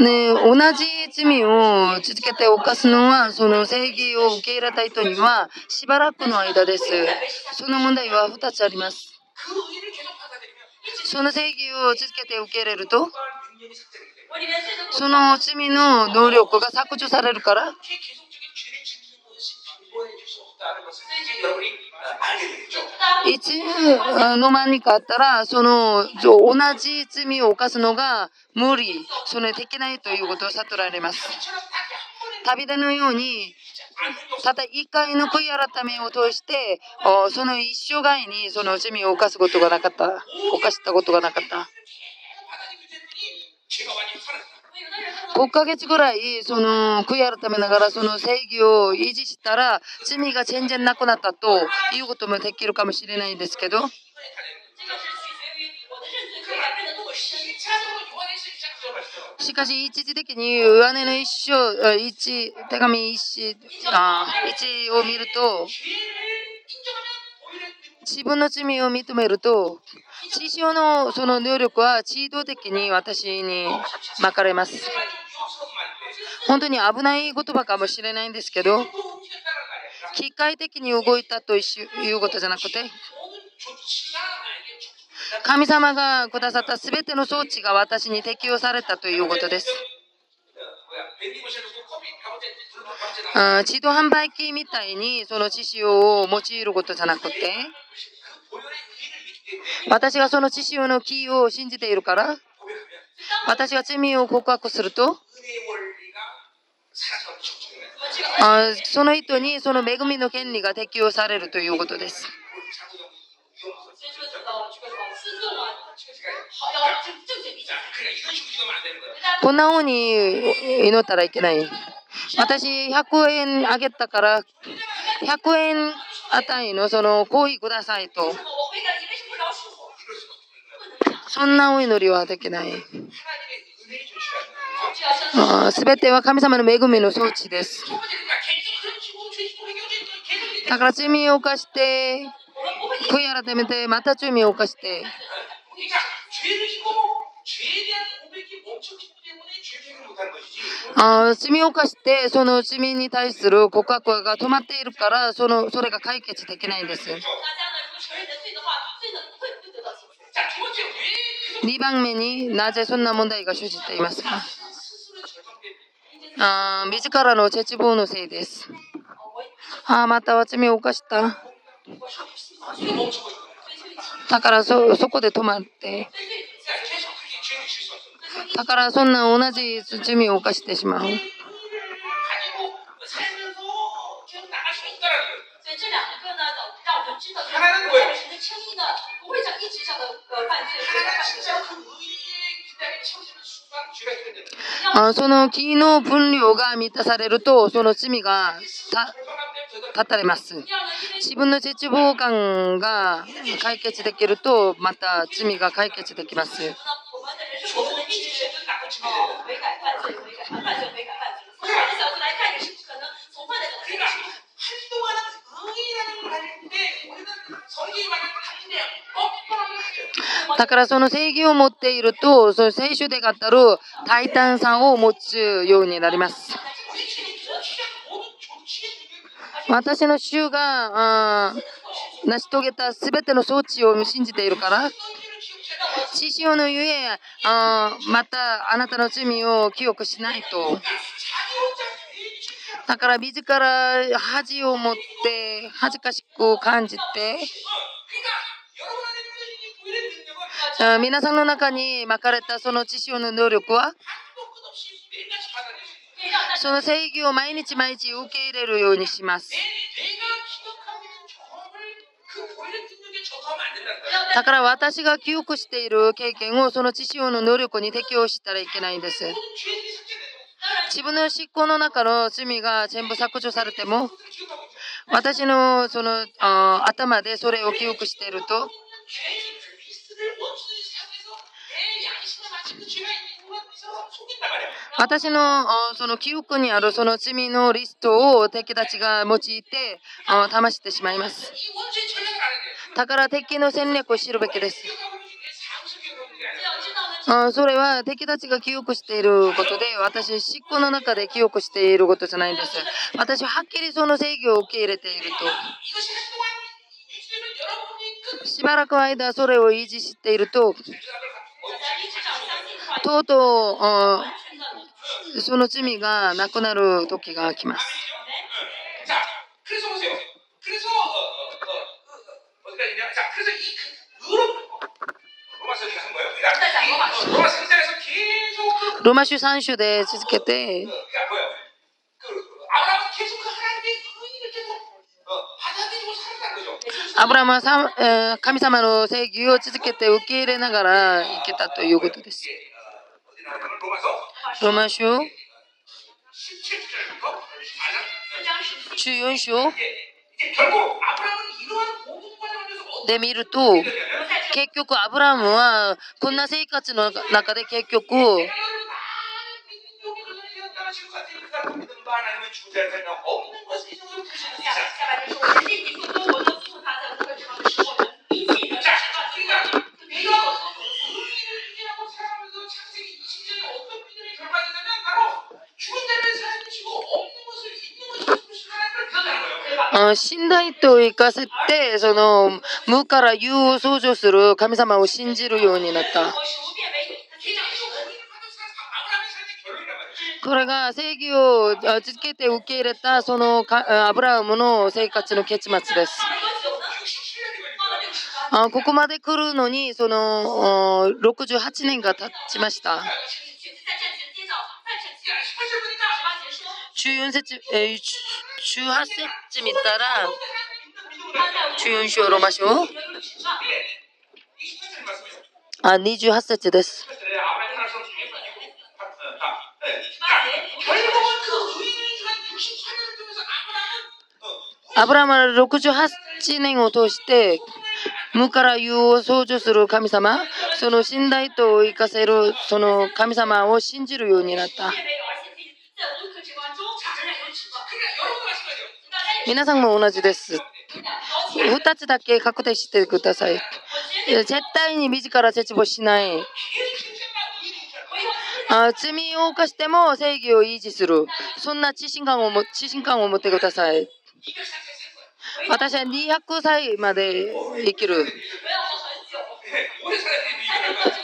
S1: ね、同じ罪を続けて犯すのは、その正義を受け入れた人にはしばらくの間です。その問題は2つあります。その正義を続けて受け入れると、その罪の能力が削除されるから、いつの間にかあったら、その同じ罪を犯すのが無理、そのできないということを悟られます。旅でのように、ただ一回の悔い改めを通して、その一生涯にその罪を犯すことがなかった、犯したことがなかった。5ヶ月ぐらい、その、悔い改めながら、その正義を維持したら、罪が全然なくなったということもできるかもしれないんですけど、しかし、一時的に上根の一生、一、手紙一、あ一を見ると、自分の罪を認めると、師匠のその能力は自動的に私に巻かれます。本当に危ない言葉かもしれないんですけど、機械的に動いたということじゃなくて、神様がくださった全ての装置が私に適用されたということです。自動販売機みたいにその知識を用いることじゃなくて、私がその知識のキーを信じているから、私が罪を告白すると、あその人にその恵みの権利が適用されるということです。こんな風に祈ったらいけない。私100円あげたから100円値のその行為くださいと。そんなお祈りはできない。すべては神様の恵みの装置です。だから罪を犯して、悔い改めて、また罪を犯して。あ罪を犯して、その罪に対する告白が止まっているから、そのそれが解決できないんです。2番目になぜそんな問題が生じていますか？あ自らの絶望のせいです。ああ、また罪を犯した。だからそそこで止まって。だからそんな同じ罪を犯してしまう。あその木の分量が満たされると、その罪が断たれます。自分の絶望感が解決できると、また罪が解決できます。だからその正義を持っていると、その聖書で語る大胆さを持つようになります。私の主が成し遂げたすべての装置を信じているから、師匠のゆえあ、またあなたの罪を記憶しないと。だから自ら恥を持って恥ずかしく感じて皆さんの中に巻かれたその知識の能力は？その正義を毎日毎日受け入れるようにします。だから私が記憶している経験をその知識の能力に適用したらいけないんです。自分の執行の中の罪が全部削除されても、私のその頭でそれを記憶していると、私のその記憶にあるその罪のリストを敵たちが用いて騙してしまいます。だから敵の戦略を知るべきです。それは敵たちが記憶していることで、私、執行の中で記憶していることじゃないんです。私ははっきりその制御を受け入れていると。しばらく間、それを維持していると、とうとう、その罪がなくなる時が来ます。ローマ書3章で続けて、アブラムは神様の正義を続けて受け入れながら生きたということです。ローマ書14章で見ると、結局アブラムはこんな生活の中で結局信頼と生かせて、その、無から有を創造する神様を信じるようになった。これが正義を続けて受け入れたそのアブラハムの生活の結末です。あここまで来るのにその68年が経ちました。14節、えー、18節見たら、14章ロマ書あ、28節です。アブラマは68年を通して、無から有を創造する神様、その信頼と生かせるその神様を信じるようになった。皆さんも同じです。2つだけ確定してください。絶対に自ら絶望しない。あ罪を犯しても正義を維持する。そんな自信感を自信感を持ってください。私は200歳まで生きる。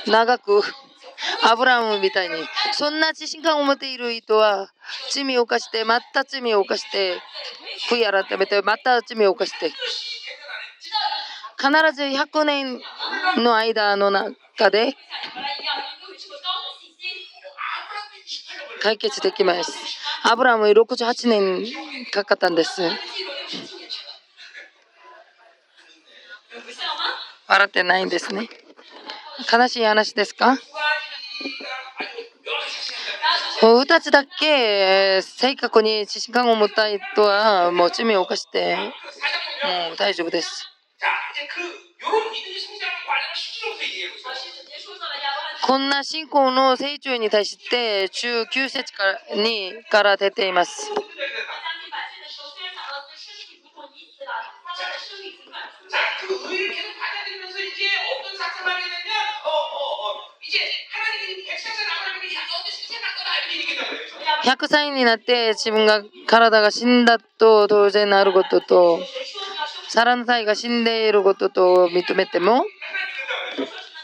S1: 長く。アブラムみたいに。そんな自信感を持っている人は、罪を犯して、また罪を犯して、悔い改めて、また罪を犯して。必ず100年の間の中で、解決できます。アブラム68年かかったんです。笑ってないんですね。悲しい話ですか？もう2つだけ正確に知識感を持った人はもう罪を犯してもう大丈夫です。こんな信仰の成長に対して中9節からにから出ています。100歳になって自分が体が死んだと当然なることと、サラの体が死んでいることと認めても、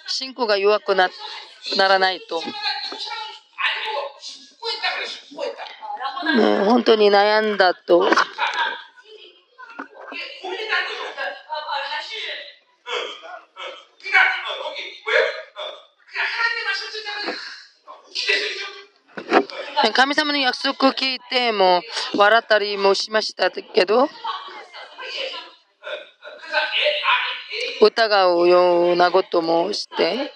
S1: 信仰が弱くなならないと。もう本当に悩んだと。神様の約束を聞いても笑ったりもしましたけど、疑うようなこともして、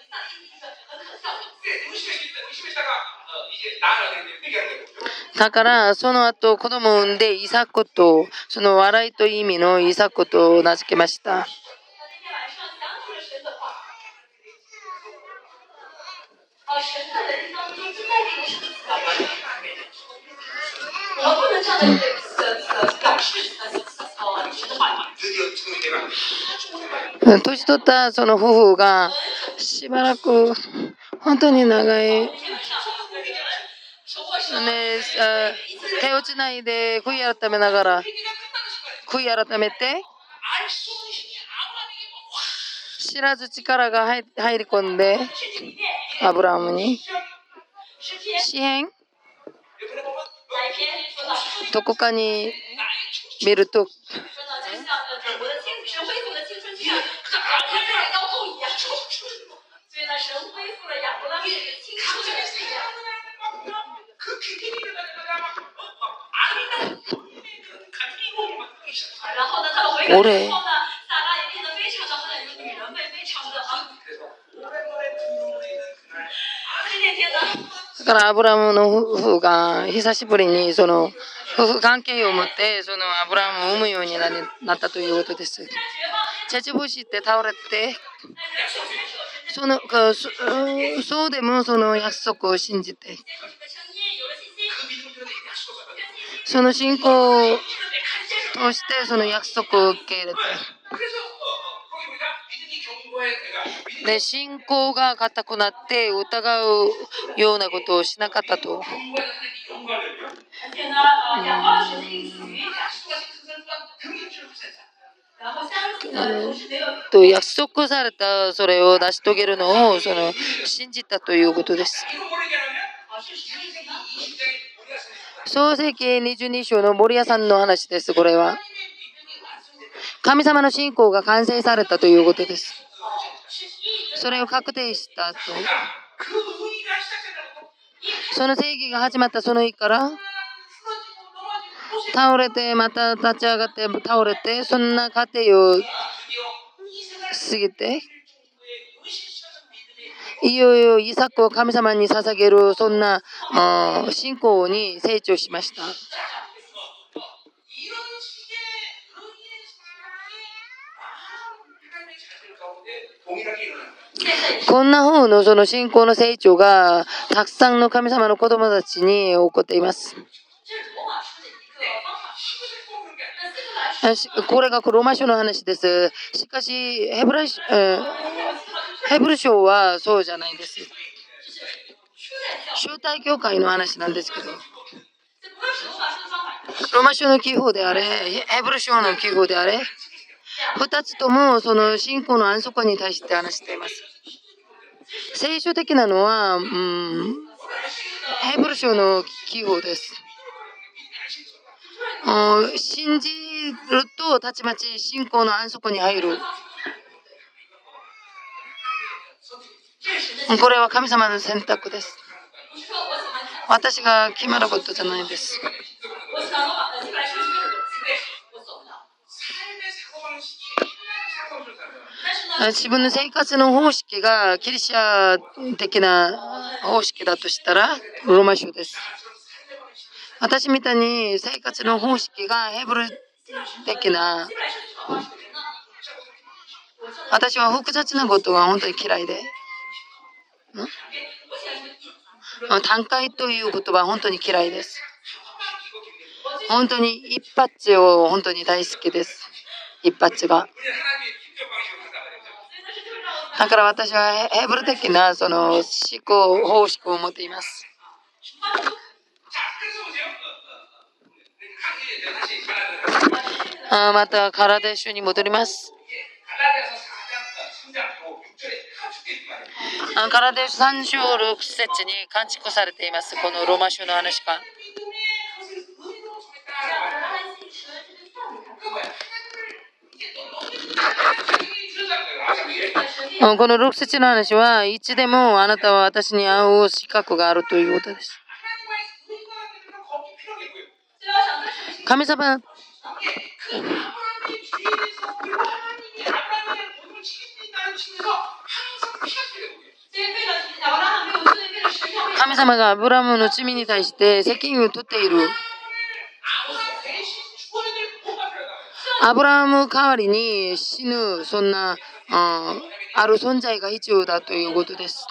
S1: だからその後子供を産んでイサクとその笑いという意味のイサクと名付けました。年取ったその夫婦がしばらく本当に長い、ね、手をつないで悔い改めながら悔い改めて知らず力が入り込んでアブラムに。詩篇？どこかに見ると。俺だからアブラムの夫婦が久しぶりにその夫婦関係を持ってそのアブラムを産むようになったということです。絶望して倒れてそのそうでもその約束を信じてその信仰を通してその約束を受け入れてで信仰が固くなって疑うようなことをしなかったと。と約束されたそれを成し遂げるのをその信じたということです。創世記22章の森屋さんの話です、これは。神様の信仰が完成されたということです。それを確定したと。その正義が始まったその日から、倒れて、また立ち上がって倒れて、そんな過程を過ぎて、いよいよイサクを神様に捧げる、そんな信仰に成長しました。こんな方のその信仰の成長がたくさんの神様の子供たちに起こっています。これがローマ書の話です。しかし、ヘブライ、ヘブル書はそうじゃないです。招待教会の話なんですけど。ローマ書の記法であれ、ヘブル書の記法であれ、二つともその信仰の安息に対して話しています。聖書的なのは、うん、ヘブル書の記号です。信じるとたちまち信仰の安息に入る。これは神様の選択です。私が決まることじゃないです。自分の生活の方式がキリシャ的な方式だとしたらローマ書です。私みたいに生活の方式がヘブル的な私は複雑なことが本当に嫌いで。単解という言葉は本当に嫌いです。本当に一発を本当に大好きです。一発が。だから私はヘブル的なその思考方式を持っています。あまたカラデシュに戻ります。カラデュ3章6節に完築されています。このローマ書の話か。この6節の話はいつでもあなたは私に会う資格があるということです。神様神様がアブラムの罪に対して責任を取っている。アブラム代わりに死ぬ、そんな、あある存在が必要だということです。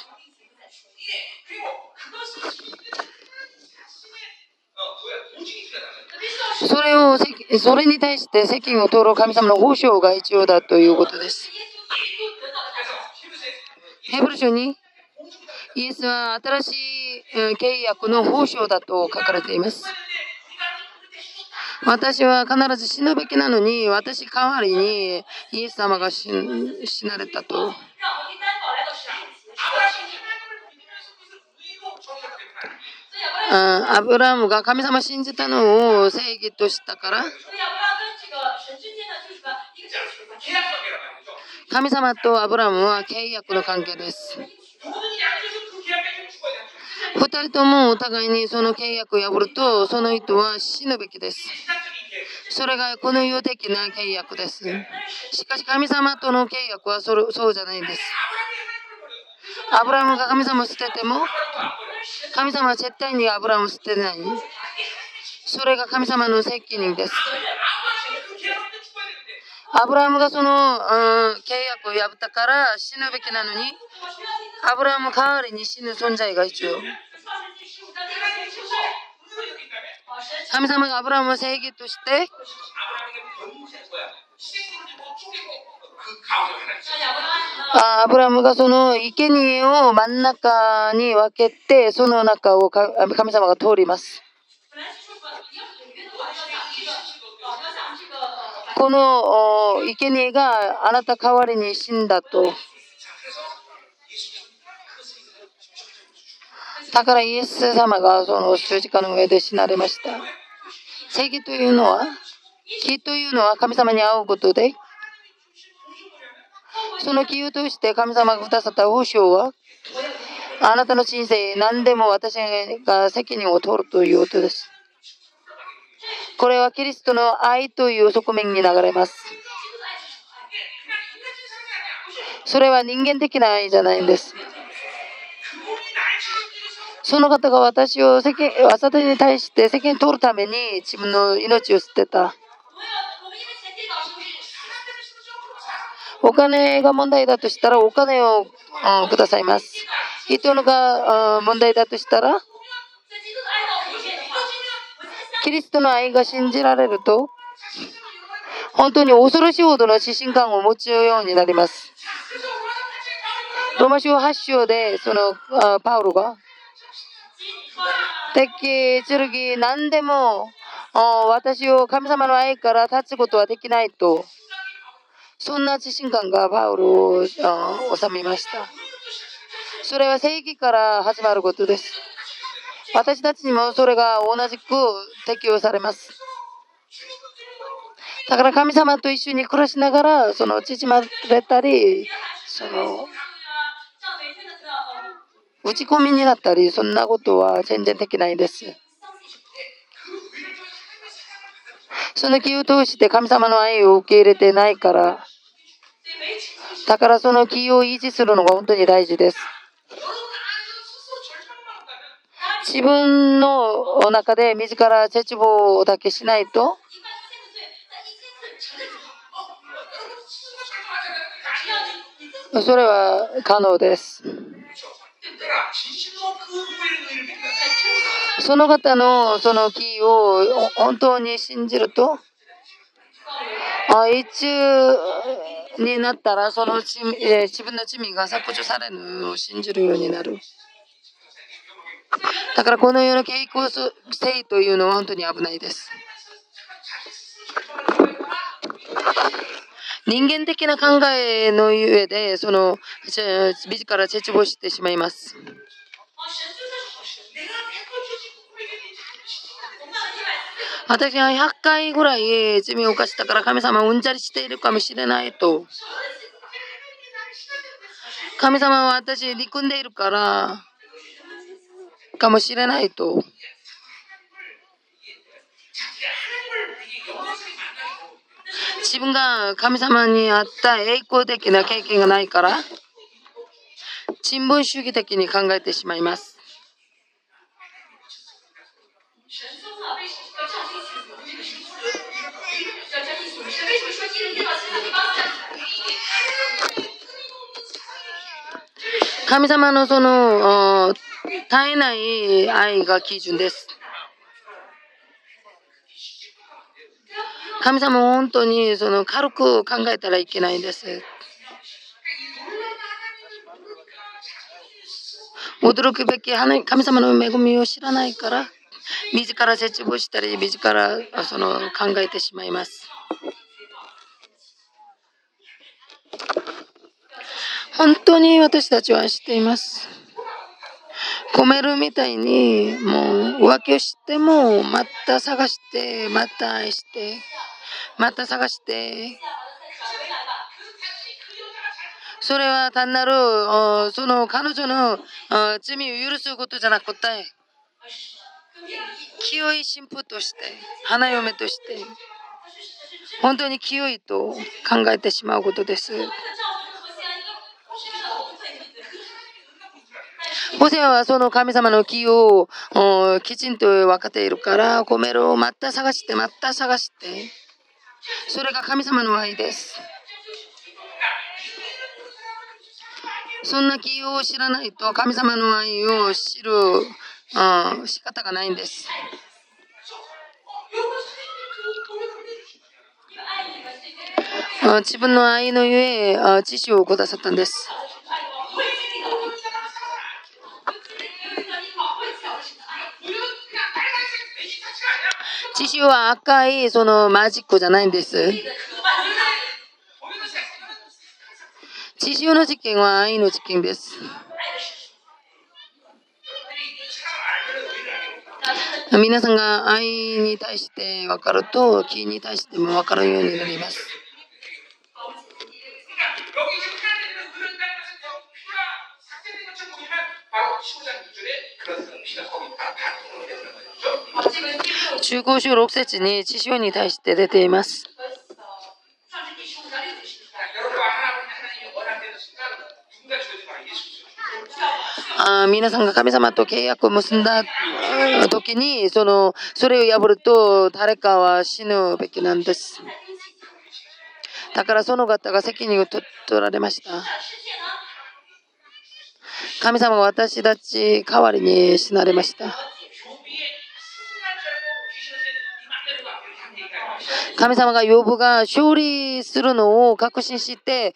S1: それを、それに対して責任を取る神様の保証が必要だということです。ヘブル書にイエスは新しい契約の保証だと書かれています。私は必ず死ぬべきなのに、私代わりにイエス様が死なれたと。アブラムが神様信じたのを正義としたから神様とアブラムは契約の関係です二人ともお互いにその契約を破るとその人は死ぬべきですそれがこの世的な契約ですしかし神様との契約はそうじゃないんですアブラムが神様を捨てても神様は絶対にアブラムを捨てない。それが神様の責任です。アブラムがその、うん、契約を破ったから死ぬべきなのに、アブラム代わりに死ぬ存在が必要。神様がアブラムを正義として、アブラムがその生贄を真ん中に分けて、その中を神様が通ります。この生贄があなた代わりに死んだと。だからイエス様がその十字架の上で死なれました。正義というのは、義というのは神様に会うことで、その気を通して神様がくださった保証は、あなたの人生、何でも私が責任を取るということです。これはキリストの愛という側面に流れます。それは人間的な愛じゃないんです。その方が私を責任、私に対して責任を取るために自分の命を捨てた。お金が問題だとしたらお金を、うん、くださいます。人のが、問題だとしたら、キリストの愛が信じられると、本当に恐ろしいほどの自信感を持つようになります。ローマ書8章で、その、パウロが、敵、剣、何でも、私を神様の愛から立つことはできないとそんな自信感がパウロを収めました。それは正義から始まることです。私たちにもそれが同じく適用されます。だから神様と一緒に暮らしながら、その縮まれたり、その、打ち込みになったり、そんなことは全然できないです。その気を通して神様の愛を受け入れてないから、だからその気を維持するのが本当に大事です。自分の中で自ら絶望だけしないと、それは可能です。その方のその気を本当に信じると、あいつになったら、その、自分の罪が削除されるのを信じるようになる。だからこのような傾向性というのは本当に危ないです。人間的な考えの上で、その、自ら絶望してしまいます。私は100回ぐらい罪を犯したから神様うんざりしているかもしれないと。神様は私憎んでいるからかもしれないと。自分が神様にあった栄光的な経験がないから、人文主義的に考えてしまいます。神様のその絶えない愛が基準です。神様本当にその軽く考えたらいけないんです。驚くべき神様の恵みを知らないから、自ら絶望したり、自らその考えてしまいます。本当に私たちは知っています。込めるみたいに、もう浮気をしても、また探して、また愛して、また探して、それは単なる、その彼女の罪を許すことじゃなくて、清い神父として、花嫁として、本当に清いと考えてしまうことです。ホセはその神様の木をきちんと分かっているから、コメルをまた探して、また探して、それが神様の愛です。そんな木を知らないと神様の愛を知る、うん、仕方がないんです。自分の愛のゆえ、知識をくださったんです。知識は赤いそのマジックじゃないんです。地上の事件は愛の事件です。皆さんが愛に対して分かると、気に対しても分かるようになります。中高書6節に地上に対して出ています。あ皆さんが神様と契約を結んだ時にそのそれを破ると誰かは死ぬべきなんです。だからその方が責任を取られました。神様が私たち代わりに死なれました。神様が呼ぶが勝利するのを確信して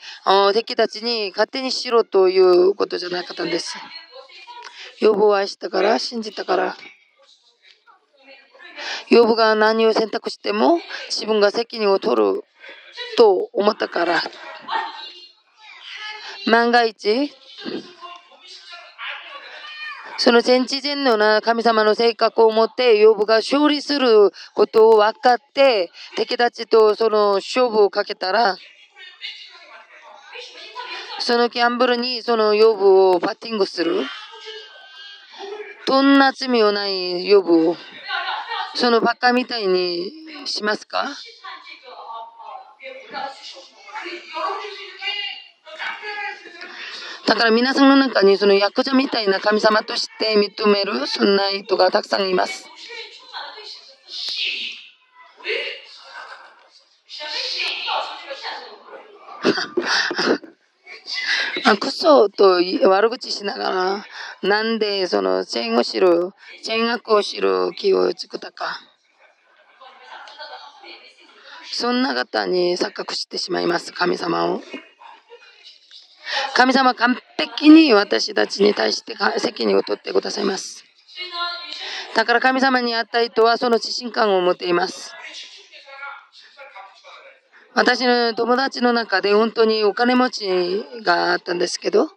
S1: 敵たちに勝手にしろということじゃなかったんです。呼ぶを愛したから、信じたから。呼ぶが何を選択しても自分が責任を取ると思ったから。万が一、その全知全能な神様の性格を持って、呼ぶが勝利することを分かって、敵たちとその勝負をかけたら、そのギャンブルにその呼ぶをバッティングする。どんな罪をない呼ぶを、そのバカみたいにしますか？だから皆さんの中にそのヤクザみたいな神様として認めるそんな人がたくさんいます。あクソと悪口しながら、なんでそのチェーンを知る、チェーン学を知る気を作ったか。そんな方に錯覚してしまいます、神様を。神様完璧に私たちに対して責任を取ってくださいます。だから神様に会った人はその自信感を持っています。私の友達の中で本当にお金持ちがあったんですけど、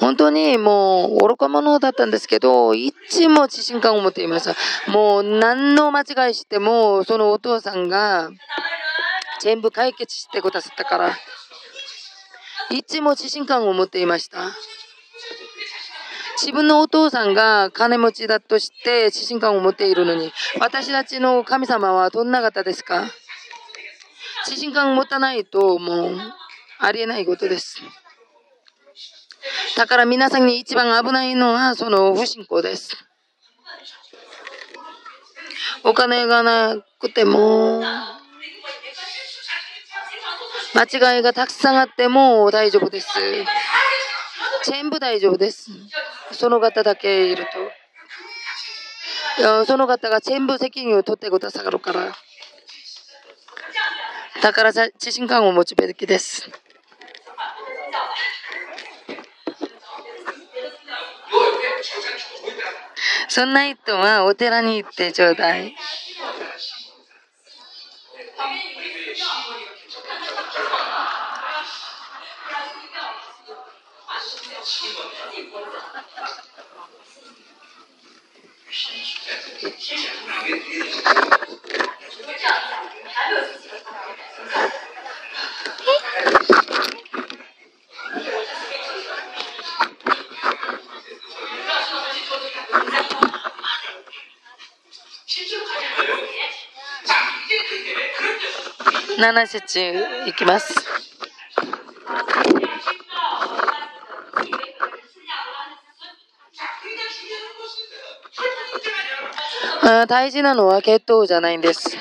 S1: 本当にもう愚か者だったんですけど、いつも自信感を持っていました。もう何の間違いしても、そのお父さんが全部解決してくださったから、いつも自信感を持っていました。自分のお父さんが金持ちだとして自信感を持っているのに、私たちの神様はどんな方ですか？自信感を持たないともうありえないことです。だから皆さんに一番危ないのはその不信仰です。お金がなくても、間違いがたくさんあっても大丈夫です。全部大丈夫です。その方だけいると。その方が全部責任を取ってくださるから。だから自信感を持つべきです。そんな人はお寺に行ってちょうだい。7節いきます。あ大事なのは血統じゃないんです。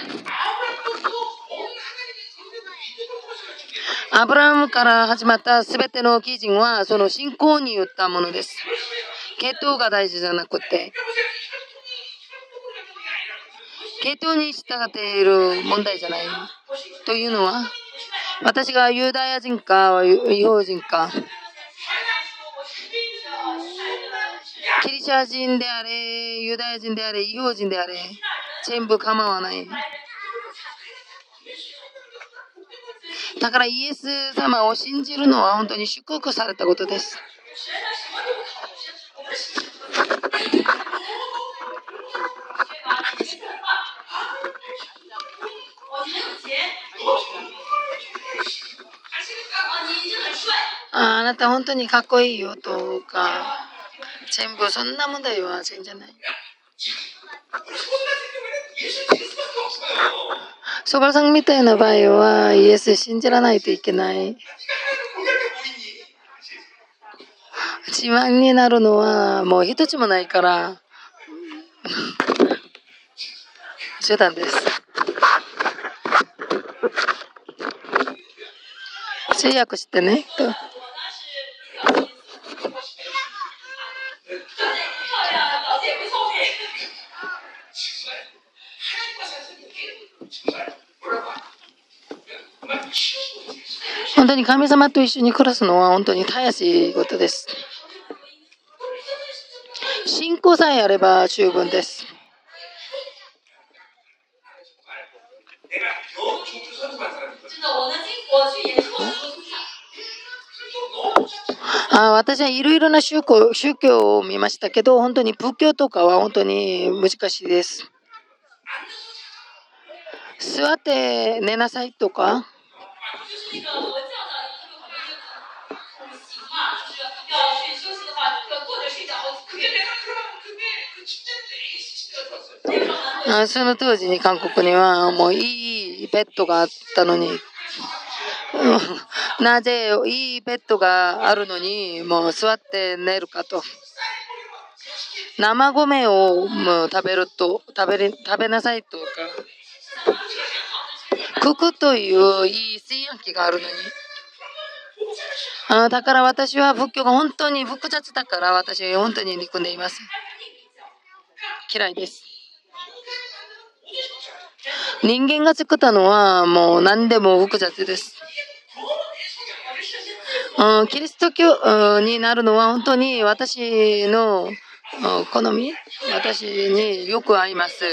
S1: アブラハムから始まったすべての基人はその信仰に言ったものです。血統が大事じゃなくて、系統に従っている問題じゃない。というのは、私がユダヤ人か、違法人か、シャ人であれ、ユダヤ人であれ、違法人であれ、全部構わない。だからイエス様を信じるのは本当に祝福されたことです。ああなた本当にかっこいいよとか、全部そんな問題は全然ない。ソガラさんみたいな場合はイエス信じらないといけない。自慢になるのはもう一つもないから、冗談です。通訳してね。本当に神様と一緒に暮らすのは本当にたやしいことです。信仰さえあれば十分です。あ私はいろいろな宗教宗教を見ましたけど、本当に仏教とかは本当に難しいです。座って寝なさいとか、あその当時に韓国にはもういいベッドがあったのに、なぜいいベッドがあるのにもう座って寝るかと。生米をもう食べると食べ食べなさいとか。ククといういい炊飯器があるのに。あだから私は仏教が本当に複雑だから私は本当に憎んでいます。嫌いです。人間が作ったのはもう何でも複雑です。うん、キリスト教になるのは本当に私の好み、私によく合います。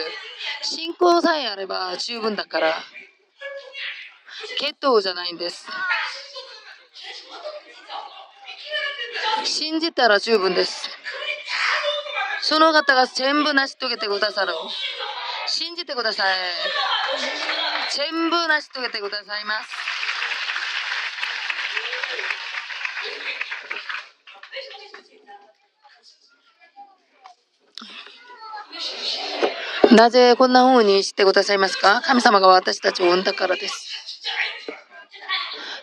S1: 信仰さえあれば十分だから、血統じゃないんです。信じたら十分です。その方が全部成し遂げてくださる。信じてください。全部成し遂げてくださいます。なぜこんな風にしてくださいますか？神様が私たちを産んだからです。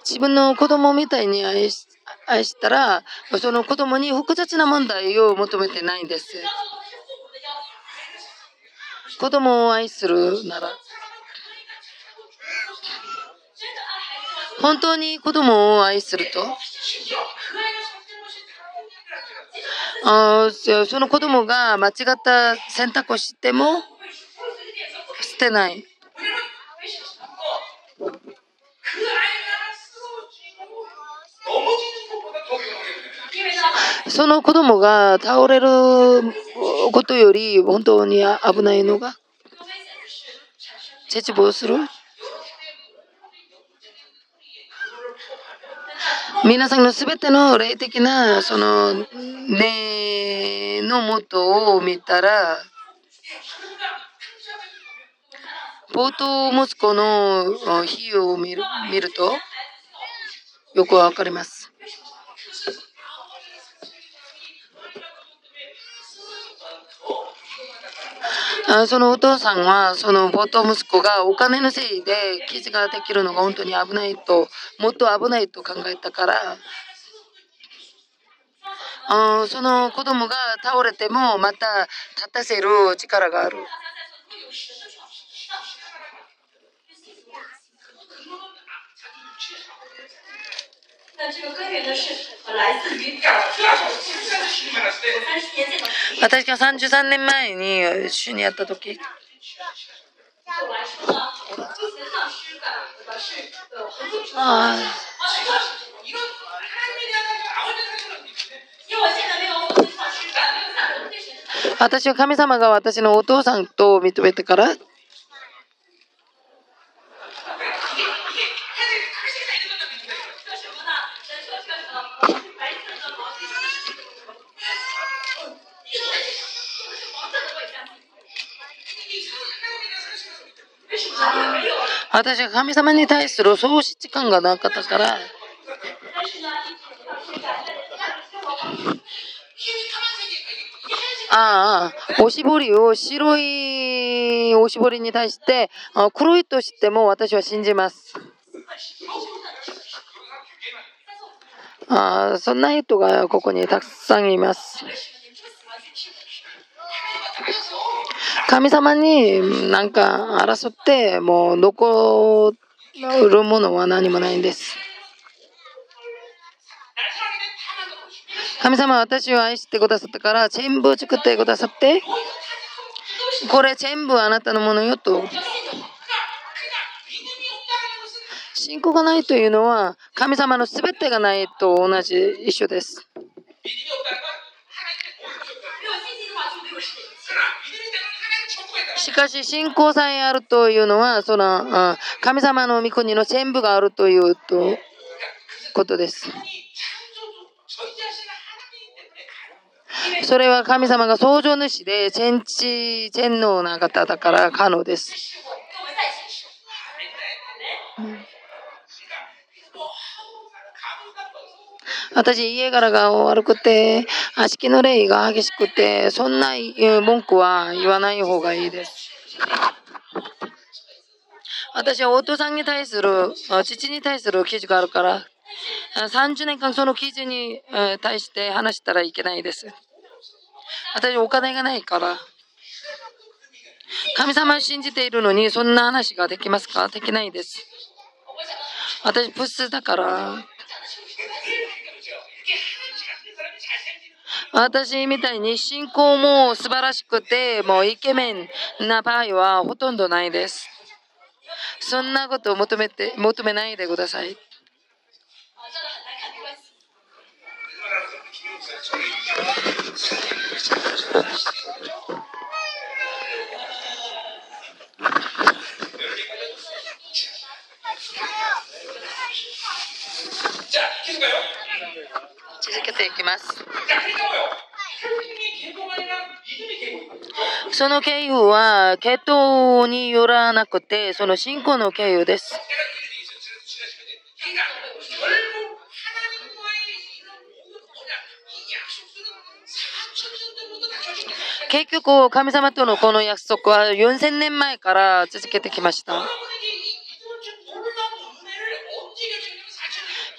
S1: 自分の子供みたいに愛し愛したら、その子供に複雑な問題を求めてないんです。子供を愛するなら、本当に子供を愛すると、あその子供が間違った選択をしても捨てない。その子供が倒れることより本当に危ないのが絶望する？皆さんのすべての霊的なその根のもとを見たら冒頭息子の火を見る見るとよくわかります。そのお父さんは、その冒頭息子がお金のせいで記事ができるのが本当に危ないと、もっと危ないと考えたから、あその子供が倒れてもまた立たせる力がある。私が33年前に主にやった時。あ私は神様が私のお父さんと認めてから私は神様に対する喪失感がなかったから、ああ、おしぼりを白いおしぼりに対して黒いとしても私は信じます。ああそんな人がここにたくさんいます。神様になんか争ってもう残るものは何もないんです。神様は私を愛してくださったから全部作ってくださってこれ全部あなたのものよと信仰がないというのは神様の全てがないと同じ一緒です。しかし信仰さえあるというのはその神様の御国の全部があるということです。それは神様が創造主で全知全能な方だから可能です。私、家柄が悪くて、足気の霊が激しくて、そんな文句は言わない方がいいです。私はお父さんに対する、父に対する記事があるから、30年間その記事に対して話したらいけないです。私お金がないから。神様を信じているのにそんな話ができますか？できないです。私、物質だから。私みたいに信仰も素晴らしくて、もうイケメンな場合はほとんどないです。そんなことを求めて、求めないでください。続けていきます。その経由は、血統によらなくて、その信仰の経由です。結局、神様とのこの約束は4000年前から続けてきました。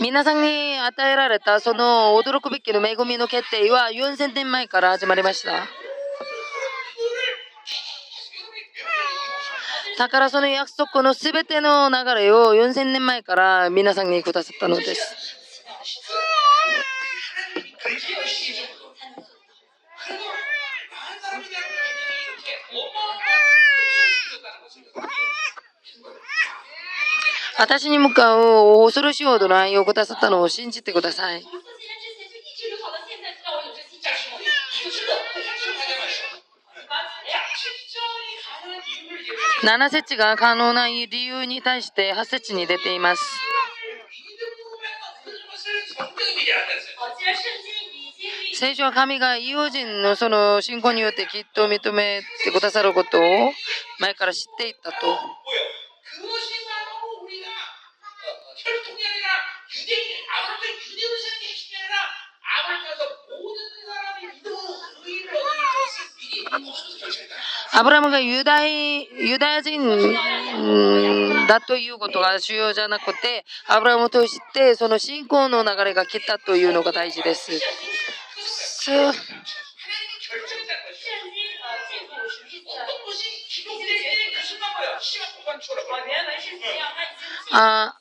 S1: 皆さんに与えられたその驚くべきの恵みの決定は4000年前から始まりました。だからその約束の全ての流れを4000年前から皆さんにくださったのです。私に向かう恐ろしいほどの愛をくださったのを信じてください。7節が可能な理由に対して8節に出ています。聖書は神が異様人のその信仰によってきっと認めてくださることを前から知っていったと。アブラムがユダユダヤ人だということが主要じゃなくて、アブラムを通してその信仰の流れが来たというのが大事です。あ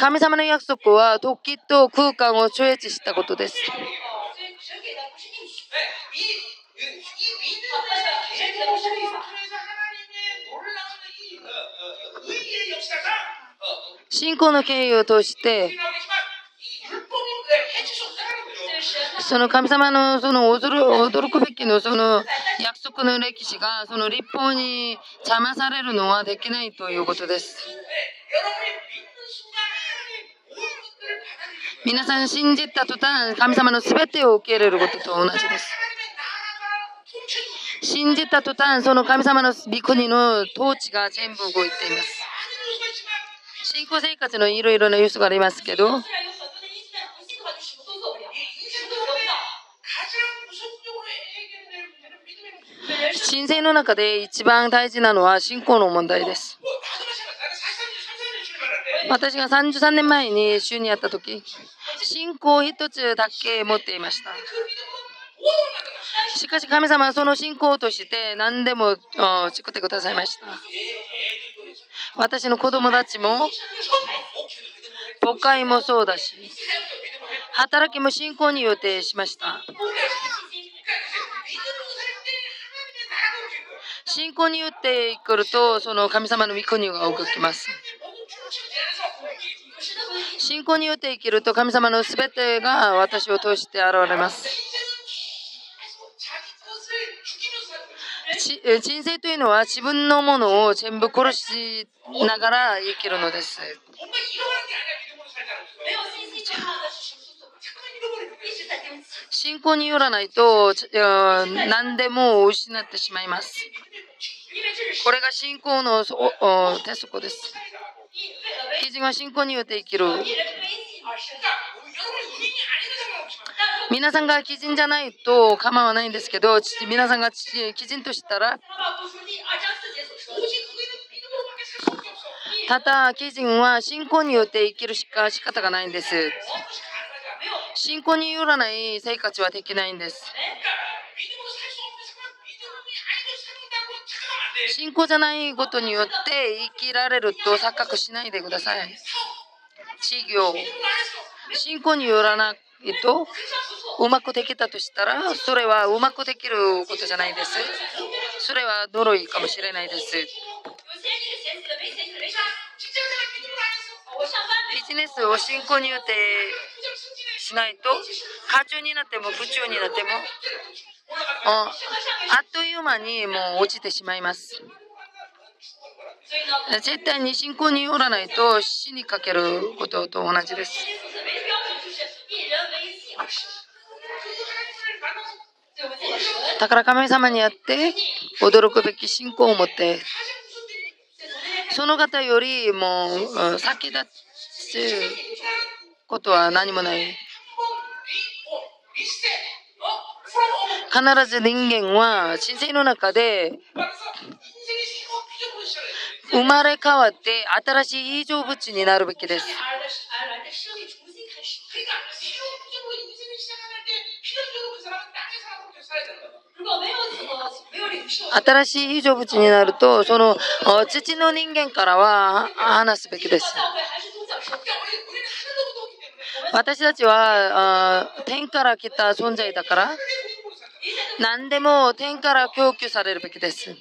S1: 神様の約束は時と空間を超越したことです。信仰の経緯を通してその神様のその驚くべきのその約束の歴史がその立法に邪魔されるのはできないということです。皆さん信じた途端神様の全てを受け入れることと同じです。信じた途端その神様の御国の統治が全部動いています。信仰生活のいろいろな要素がありますけど人生の中で一番大事なのは信仰の問題です。私が33年前に週にやった時、信仰一つだけ持っていました。しかし神様はその信仰として何でも作ってくださいました。私の子供たちも、母会もそうだし、働きも信仰に予定しました。信仰によって来ると、その神様の御国が動きます。信仰によって生きると神様のすべてが私を通して現れます。人生というのは自分のものを全部殺しながら生きるのです。信仰によらないと何でも失ってしまいます。これが信仰の鉄則です。基人は信仰によって生きる。皆さんが基人じゃないと構わないんですけど、皆さんが基人としたら、ただ、基人は信仰によって生きるしか仕方がないんです。信仰によらない生活はできないんです。信仰じゃないことによって生きられると錯覚しないでください。事業、信仰によらないとうまくできたとしたら、それはうまくできることじゃないです。それは呪いかもしれないです。ビジネスを信仰によってしないと、課長になっても部長になっても、あっという間にもう落ちてしまいます。絶対に信仰によらないと死にかけることと同じです。だから神様にあって驚くべき信仰を持ってその方よりも先立つことは何もない。必ず人間は人生の中で生まれ変わって新しい異常物になるべきです。新しい非常物になると、その父の人間からは話すべきです。私たちは天から来た存在だから、何でも天から供給されるべきです。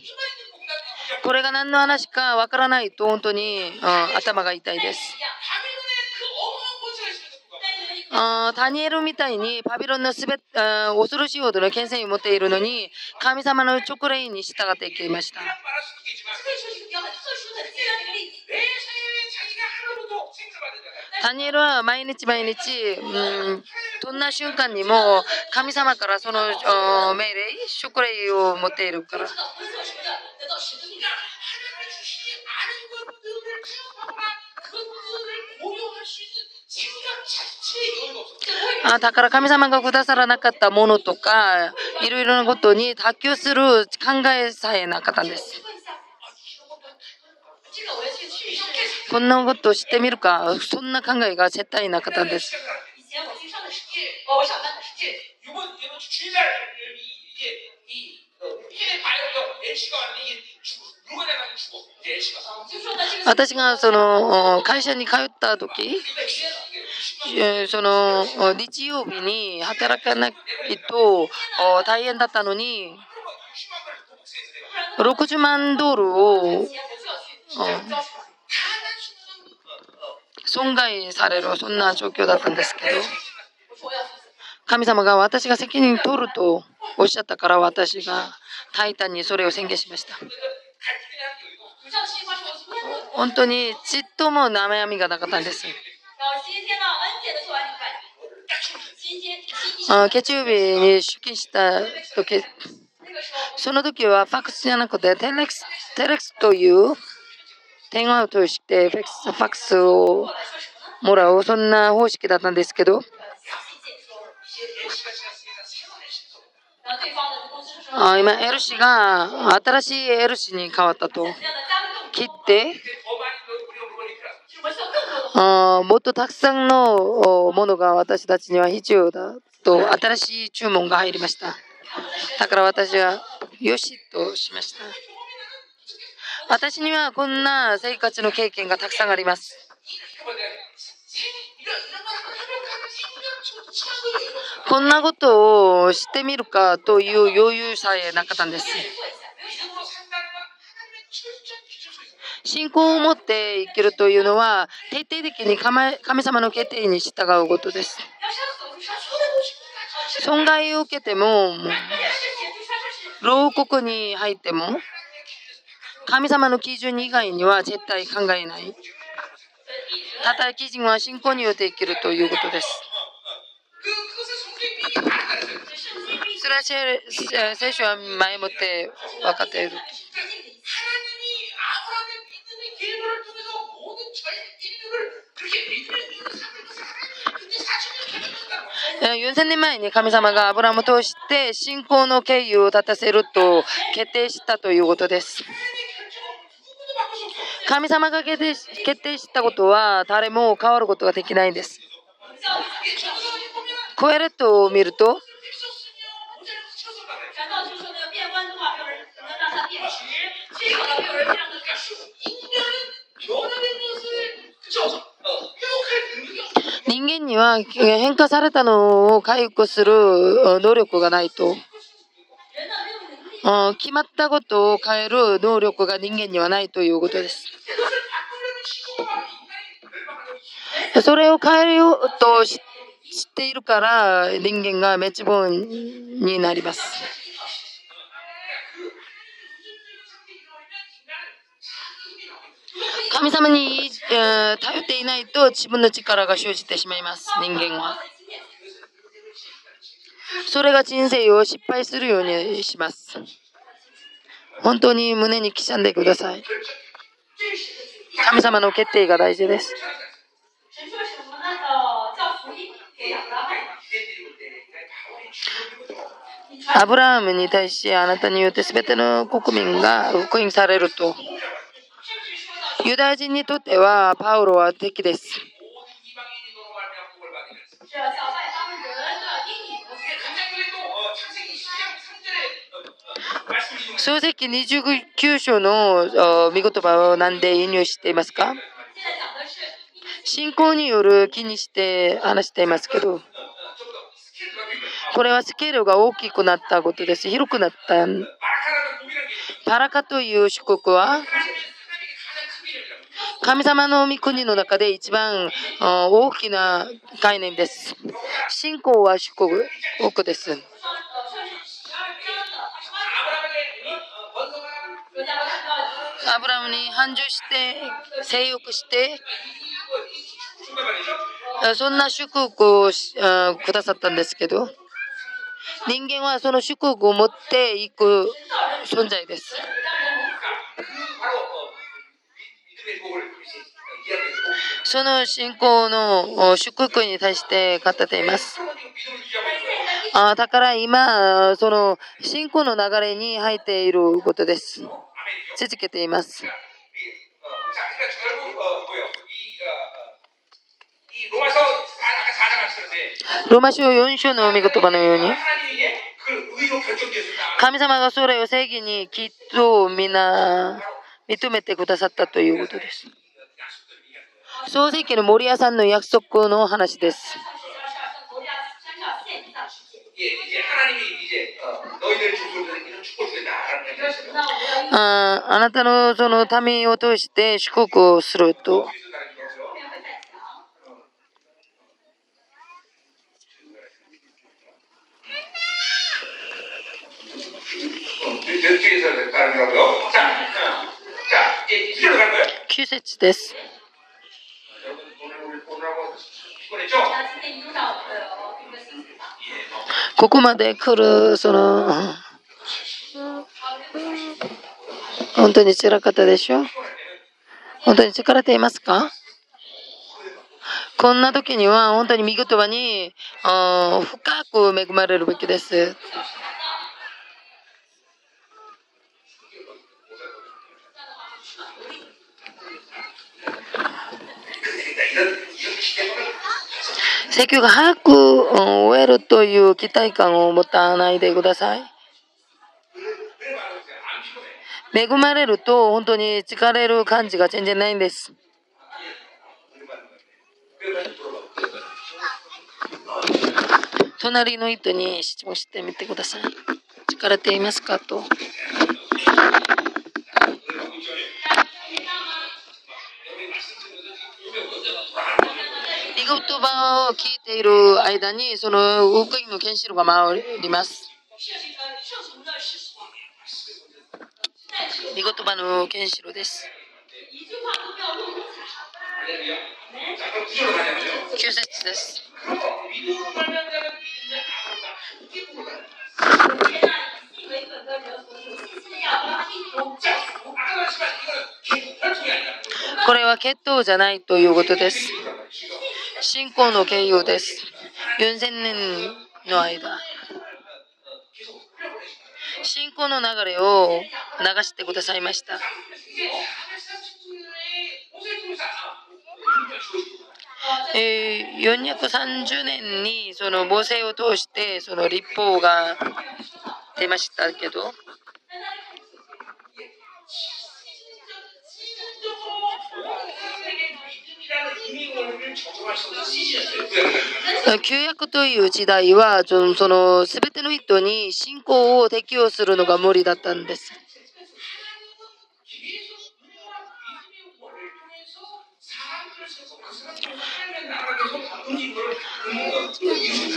S1: これが何の話かわからないと本当に、頭が痛いです。あダニエルみたいにパビロンのすべ恐ろしいほどの権勢を持っているのに神様の直令に従っていきました。ダニエルは毎日毎日、うん、どんな瞬間にも神様からその命令、職令を持っているから。あだから神様がくださらなかったものとかいろいろなことに卓球する考えさえなかったんです。こんなことを知ってみるかそんな考えが絶対なかったんです。私がその会社に通った時その日曜日に働かないと大変だったのに60万ドルを損害されるそんな状況だったんですけど神様が私が責任取るとおっしゃったから私がタイタンにそれを宣言しました。本当にちっとも悩みがなかったんです。あ月曜日に出勤した時、その時はファックスじゃなくてテレクステレクスという電話を通してファックスをもらう、そんな方式だったんですけど、あ今、L 氏が新しい L 氏に変わったと。切って、あもっとたくさんのものが私たちには必要だと新しい注文が入りました。だから私は、よしとしました。私にはこんな生活の経験がたくさんあります。こんなことをしてみるかという余裕さえなかったんです。信仰を持って生きるというのは徹底的に神様の決定に従うことです。損害を受けても、牢獄に入っても、神様の基準以外には絶対考えない。ただ基準は信仰によって生きるということです。それは聖書は前もって分かっている。4000年前に神様がアブラムを通して信仰の経由を立たせると決定したということです。神様が決定決定したことは誰も変わることができないんです。コエレットを見ると人間には変化されたのを回復する能力がないと。決まったことを変える能力が人間にはないということです。それを変えようと知っているから人間が滅亡になります。神様に、え頼っていないと自分の力が生じてしまいます、人間は。それが人生を失敗するようにします。本当に胸に刻んでください。神様の決定が大事です。アブラハムに対しあなたによって全ての国民が福音されると。ユダヤ人にとってはパウロは敵です。漱石29章の見言葉を何で引用していますか？信仰による気にして話していますけど、これはスケールが大きくなったことです。広くなった。パラカという祝福は、神様の御国の中で一番大きな概念です。信仰は祝福です。アブラムに繁盛して性欲してそんな祝福をくださったんですけど人間はその祝福を持っていく存在です。その信仰の祝福に対して語っています。あだから今、その信仰の流れに入っていることです。続けています。ローマ書4章の御言葉のように、神様がそれを正義にきっと皆認めてくださったということです。創世記の森屋さんの約束の話です。ああなたのその民を通して祝福をすると。9節です。ここまで来る、その、本当に辛かったでしょ？本当に疲れていますか？こんな時には本当に見言葉に深く恵まれるべきです。請求が早く終えるという期待感を持たないでください。恵まれると本当に疲れる感じが全然ないんです。隣の人に質問してみてください。疲れていますかと。言葉を聞いている間に、その福音の原子炉が回ります。見言葉の原子炉です。9節です。これは血統じゃないということです。信仰の経由です。4000年の間。信仰の流れを流してくださいました。えー、430年にその母性を通してその立法が出ましたけど旧約という時代はその全ての人に信仰を適用するのが無理だったんです。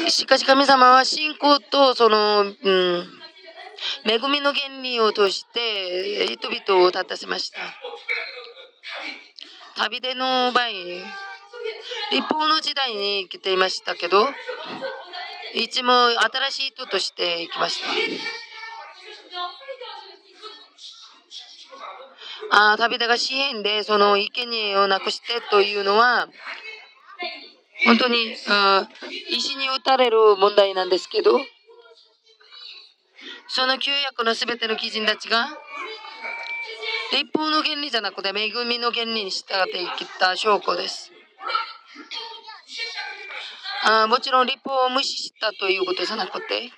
S1: しかし神様は信仰とその、うん、恵みの原理を通して人々を立たせました。旅での場合、立法の時代に来ていましたけど、いつも新しい人として来ました。あ旅田が支援でその生贄をなくしてというのは本当に石に打たれる問題なんですけどその旧約の全ての基人たちが立法の原理じゃなくて恵みの原理に従って生きた証拠です。あもちろん立法を無視したということじゃなくて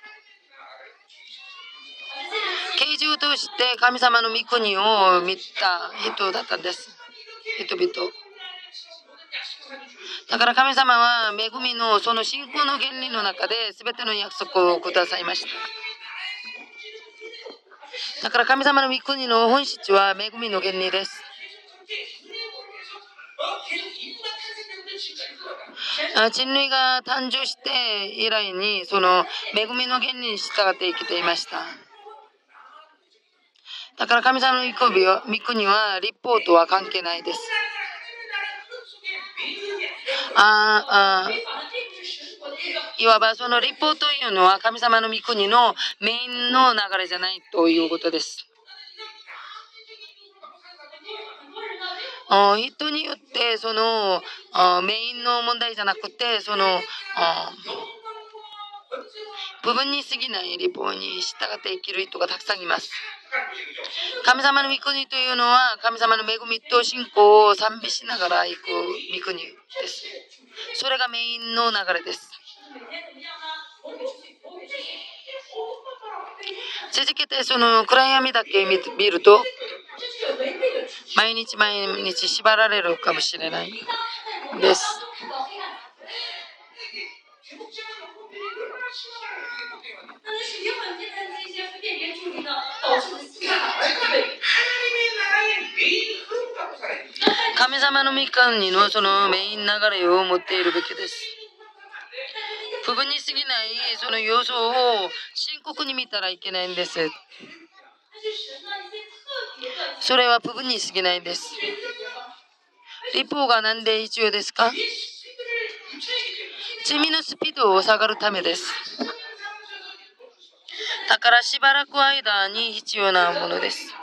S1: を通して神様の御国を見た人だったんです。人々。だから神様は恵みのその信仰の原理の中で全ての約束をくださいました。だから神様の御国の本質は恵みの原理です。人類が誕生して以来にその恵みの原理に従って生きていました。だから神様の御国は立法とは関係ないです。ああいわばその立法というのは神様の御国のメインの流れじゃないということです。人によってそのメインの問題じゃなくてその部分に過ぎない立法に従って生きる人がたくさんいます。神様の御国というのは神様の恵みと信仰を賛美しながら行く御国です。それがメインの流れです。続けてその暗闇だけ見ると毎日毎日縛られるかもしれないです。神様の御神のそのメイン流れを持っているべきです。不分に過ぎないその要素を深刻に見たらいけないんです。それは部分に過ぎないんです。立法が何で必要ですか？罪のスピードを下がるためです。だからしばらく間に必要なものです。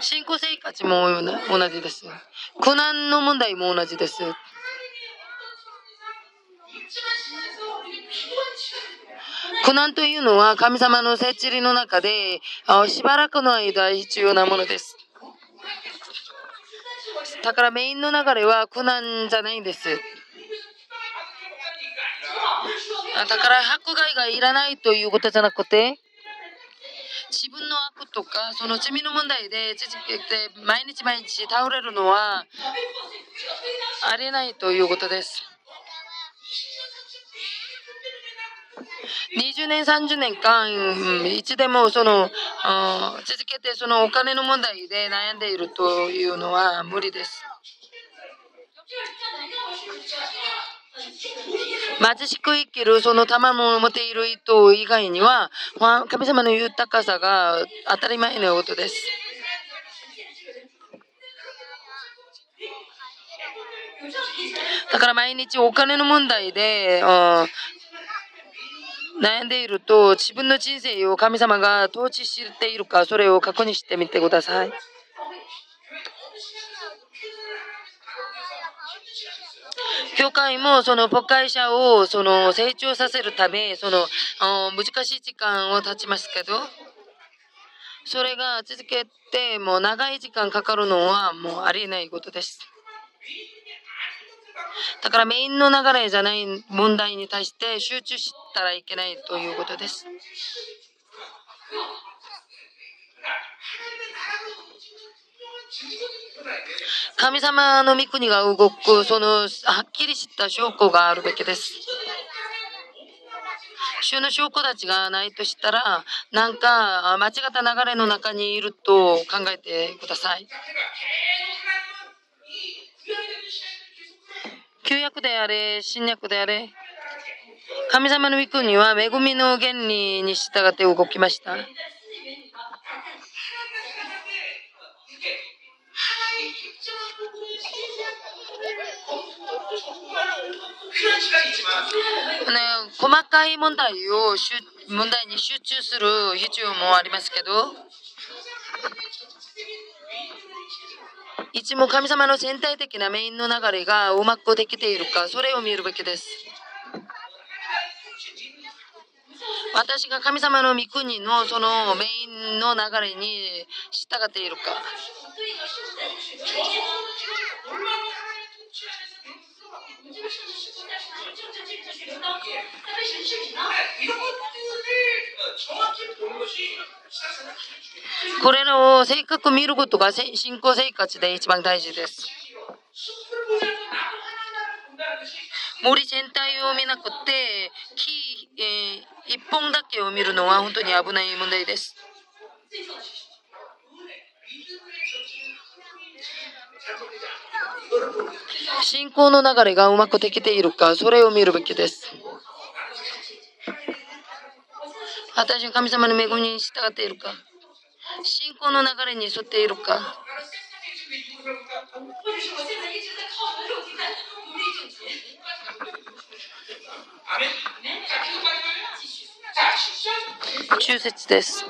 S1: 信仰生活も同じです。苦難の問題も同じです。苦難というのは神様の設置の中でしばらくの間必要なものです。だからメインの流れは苦難じゃないんです。だから迫害がいらないということじゃなくて自分の悪とかその罪の問題で毎日毎日倒れるのはありえないということです。20年、30年間、いつでもその続けてそのお金の問題で悩んでいるというのは無理です。貧しく生きるその賜を持っている人以外には神様の豊かさが当たり前のことです。だから毎日お金の問題で悩んでいると自分の人生を神様が統治しているかそれを確認してみてください。教会もその牧会者をその成長させるためその難しい時間を経ちますけどそれが続けてもう長い時間かかるのはもうありえないことです。だからメインの流れじゃない問題に対して集中したらいけないということです。神様の御国が動く、そのはっきりした証拠があるべきです。主の証拠たちがないとしたら、なんか間違った流れの中にいると考えてください。旧約であれ、新約であれ、神様の御国は恵みの原理に従って動きました。ね、細かい問題を問題に集中する必要もありますけどいつも神様の全体的なメインの流れがうまくできているかそれを見るべきです。私が神様の御国のそのメインの流れに従っているか。これを性格見ることが信仰生活で一番大事です。森全体を見なくて木、えー、一本だけを見るのは本当に危ない問題です。信仰の流れがうまくできているか、それを見るべきです。私の神様の恵みに従っているか、信仰の流れに沿っているか。中節です。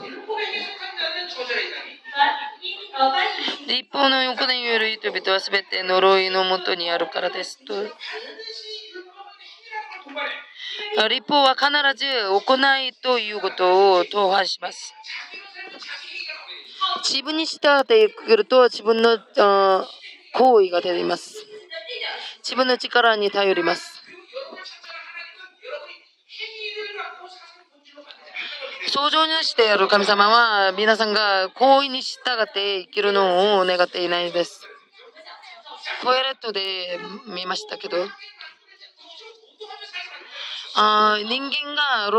S1: 立法の横で言る人々はすべて呪いのもとにあるからですと。立法は必ず行いということを踏破します。自分に従ってくると自分の行為が出ています。自分の力に頼ります。創造主である神様は皆さんが行為に従って生きるのを願っていないです。コエレットで見ましたけど、あ人間が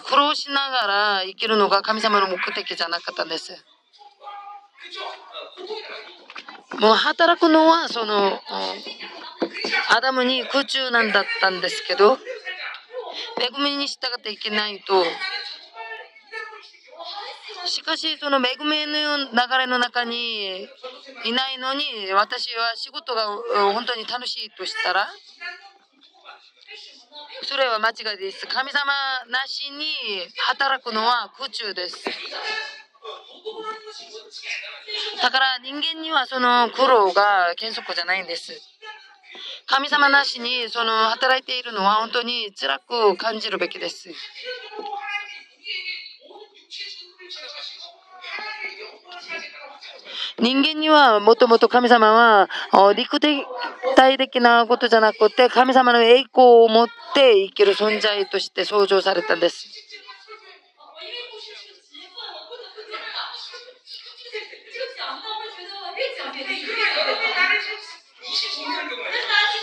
S1: 苦労しながら生きるのが神様の目的じゃなかったんです。もう働くのはそのアダムに空中なんだったんですけど恵みに従っていけないとしかし、その恵みの流れの中にいないのに、私は仕事が本当に楽しいとしたら、それは間違いです。神様なしに働くのは空中です。だから人間にはその苦労が原則じゃないんです。神様なしにその働いているのは本当に辛く感じるべきです。人間にはもともと神様は陸体的なことじゃなくて神様の栄光を持って生きる存在として創造されたんです。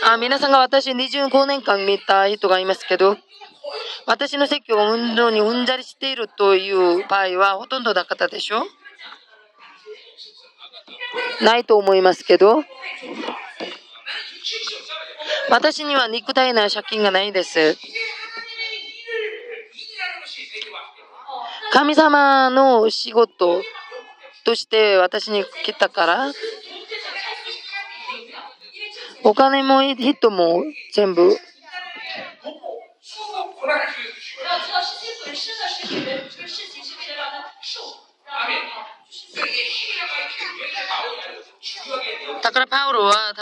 S1: あ皆さんが私25年間見た人がいますけど私の説教を運動にうんざりしているという場合はほとんどなかったでしょ？ないと思いますけど、私には肉体な借金がないです。神様の仕事として私に来たから、お金も人も全部。だからパウロは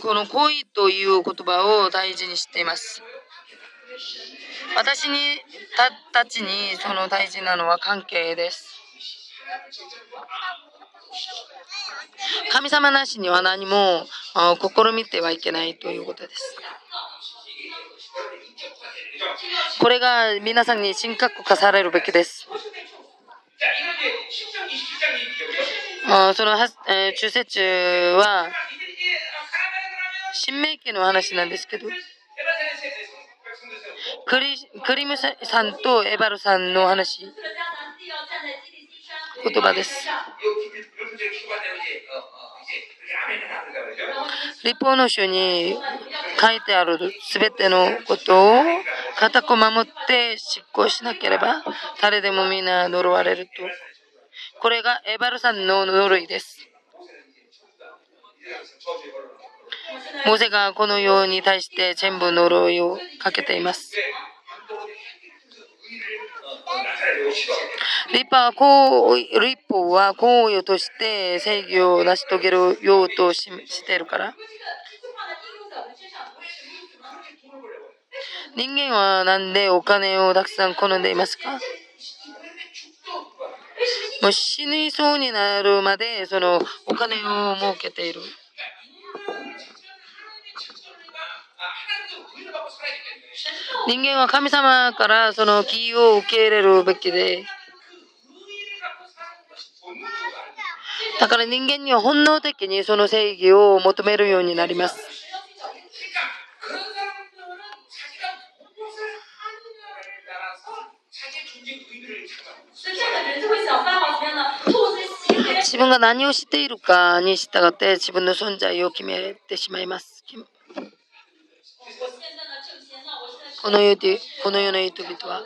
S1: この恋という言葉を大事にしています。私にたちにその大事なのは関係です。神様なしには何も試みてはいけないということです。これが皆さんに深刻化されるべきです。あその、えー、中世中は、新明記の話なんですけど、クリクリムさんとエバルさんの話、言葉です。立法の書に書いてあるすべてのことを固く守って執行しなければ誰でもみんな呪われると。これがエバルさんの呪いです。モセがこのように対して全部呪いをかけています。立法はこう立法は行為として正義を成し遂げるようとしているから。人間はなんでお金をたくさん好んでいますか？もう死にそうになるまでそのお金を儲けている。人間は神様からその気を受け入れるべきで、だから人間には本能的にその正義を求めるようになります。自分が何をしているかに従って自分の存在を決めてしまいます。この世でこの世の人々は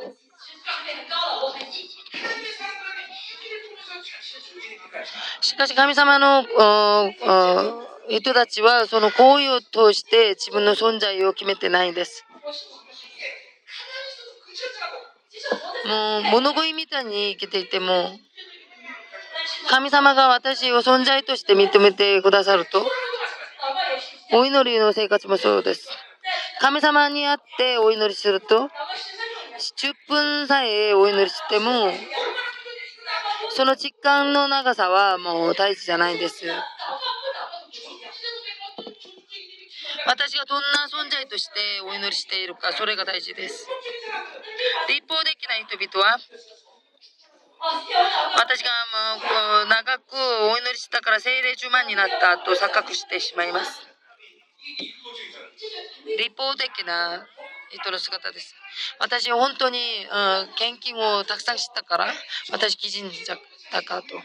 S1: しかし神様の人たちはその行為を通して自分の存在を決めてないんです。もう物乞いみたいに生きていても神様が私を存在として認めてくださるとお祈りの生活もそうです。神様に会ってお祈りすると10分さえお祈りしてもその時間の長さはもう大事じゃないんです。私がどんな存在としてお祈りしているか、それが大事です。一方的な人々は、私がもう長くお祈りしたから精霊10万になったと錯覚してしまいます。立法的な人の姿です。私本当に、うん、献金をたくさんしたから、私基人だかと。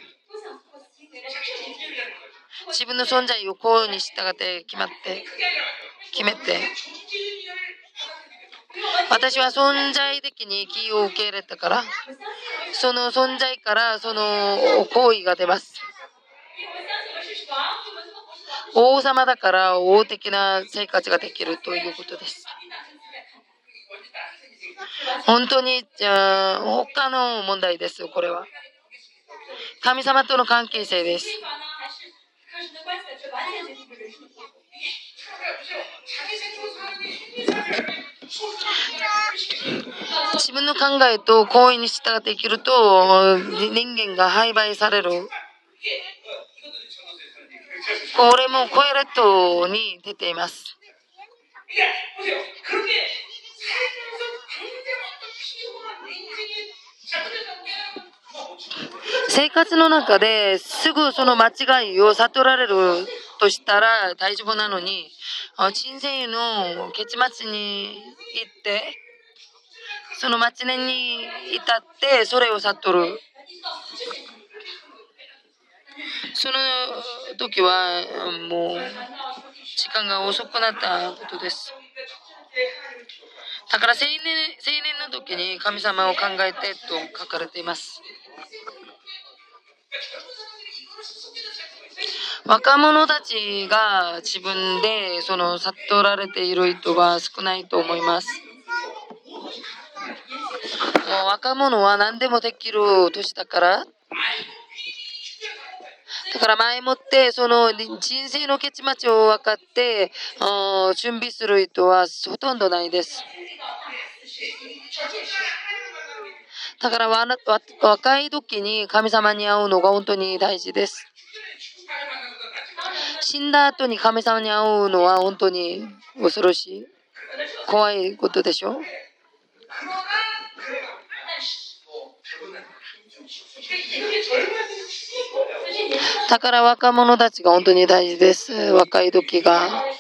S1: 自分の存在をこうに従って決まって、決めて、私は存在的に気を受け入れたから、その存在からその行為が出ます。王様だから王的な生活ができるということです。本当に、じゃ他の問題です、これは。神様との関係性です。自分の考えと行為に従って生きると人間が廃売される。これもコエレットに出ています。生活の中ですぐその間違いを悟られるとしたら大丈夫なのに、人生の結末に行って、その末年に至ってそれを悟る。その時はもう時間が遅くなったことです。だから青年青年の時に神様を考えてと書かれています。若者たちが自分でその悟られている人は少ないと思います。もう若者は何でもできる年だから、だから前もってその人生の結末を分かって準備する人はほとんどないです。だから若い時に神様に会うのが本当に大事です。死んだ後に神様に会うのは本当に恐ろしい。怖いことでしょ？う だから若者たちが本当に大事です。若い時が。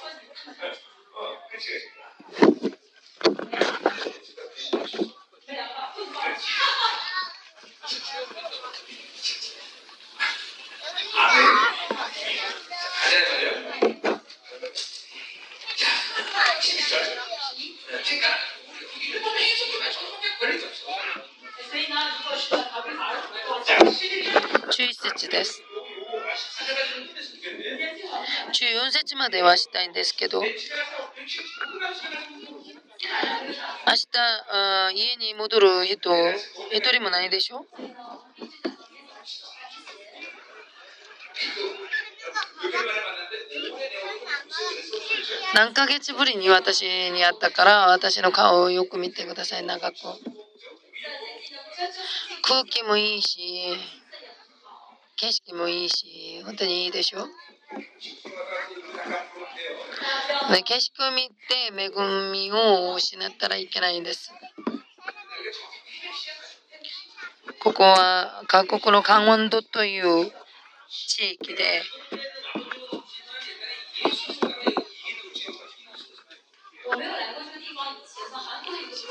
S1: 11節です。14節まではしたいんですけど、明日あ家に戻る人、一人もないでしょ？何ヶ月ぶりに私に会ったから私の顔をよく見てください長く。空気もいいし景色もいいし本当にいいでしょ？景色を見て恵みを失ったらいけないんです。ここは韓国のカンウンドという地域で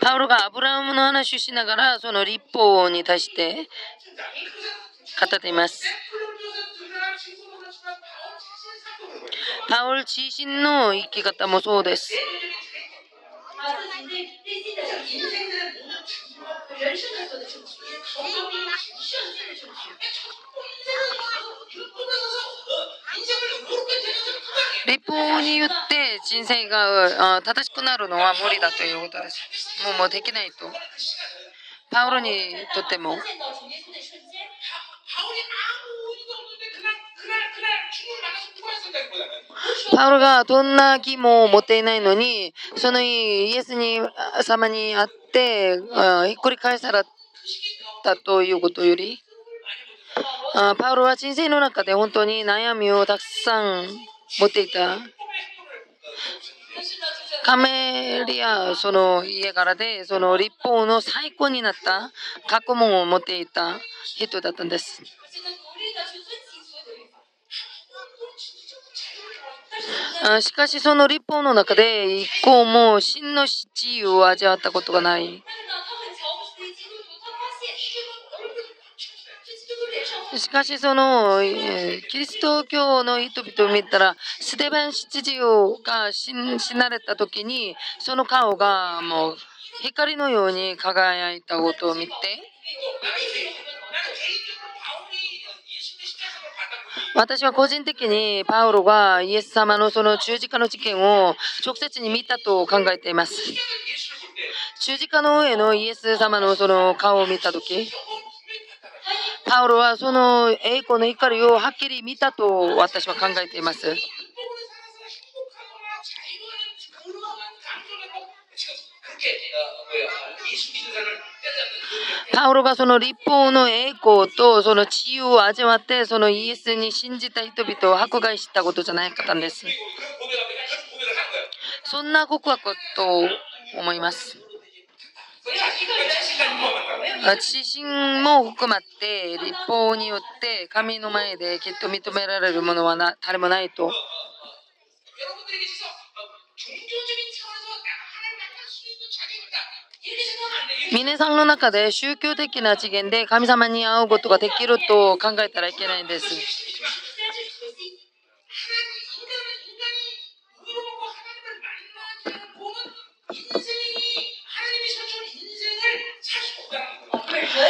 S1: パウロがアブラハムの話をしながらその立法に対して語っています。パウル自身の生き方もそうです。立法によって人生が正しくなるのは無理だということです。もうもうできないと。パウロにとっても。パウロがどんな気も持っていないのに、そのイエスに様に会って、ひっくり返されたということより、パウロは人生の中で本当に悩みをたくさん持っていた。カメリアその家柄でその立法の最高になった学問を持っていた人だったんです。あしかしその立法の中で一向も真の自由を味わったことがない。しかしその、えキリスト教の人々を見たらステベン七時が死なれた時にその顔がもう光のように輝いたことを見て私は個人的にパウロがイエス様のその十字架の事件を直接に見たと考えています。十字架の上のイエス様のその顔を見たとき、パウロはその栄光の怒りをはっきり見たと私は考えています。パウロがその立法の栄光とその治癒を味わってそのイエスに信じた人々を迫害したことじゃないかったんです。そんな告白と思います。自身も含まって立法によって神の前できっと認められるものはな誰もないと。皆さんの中で宗教的な次元で神様に会うことができると考えたらいけないんです。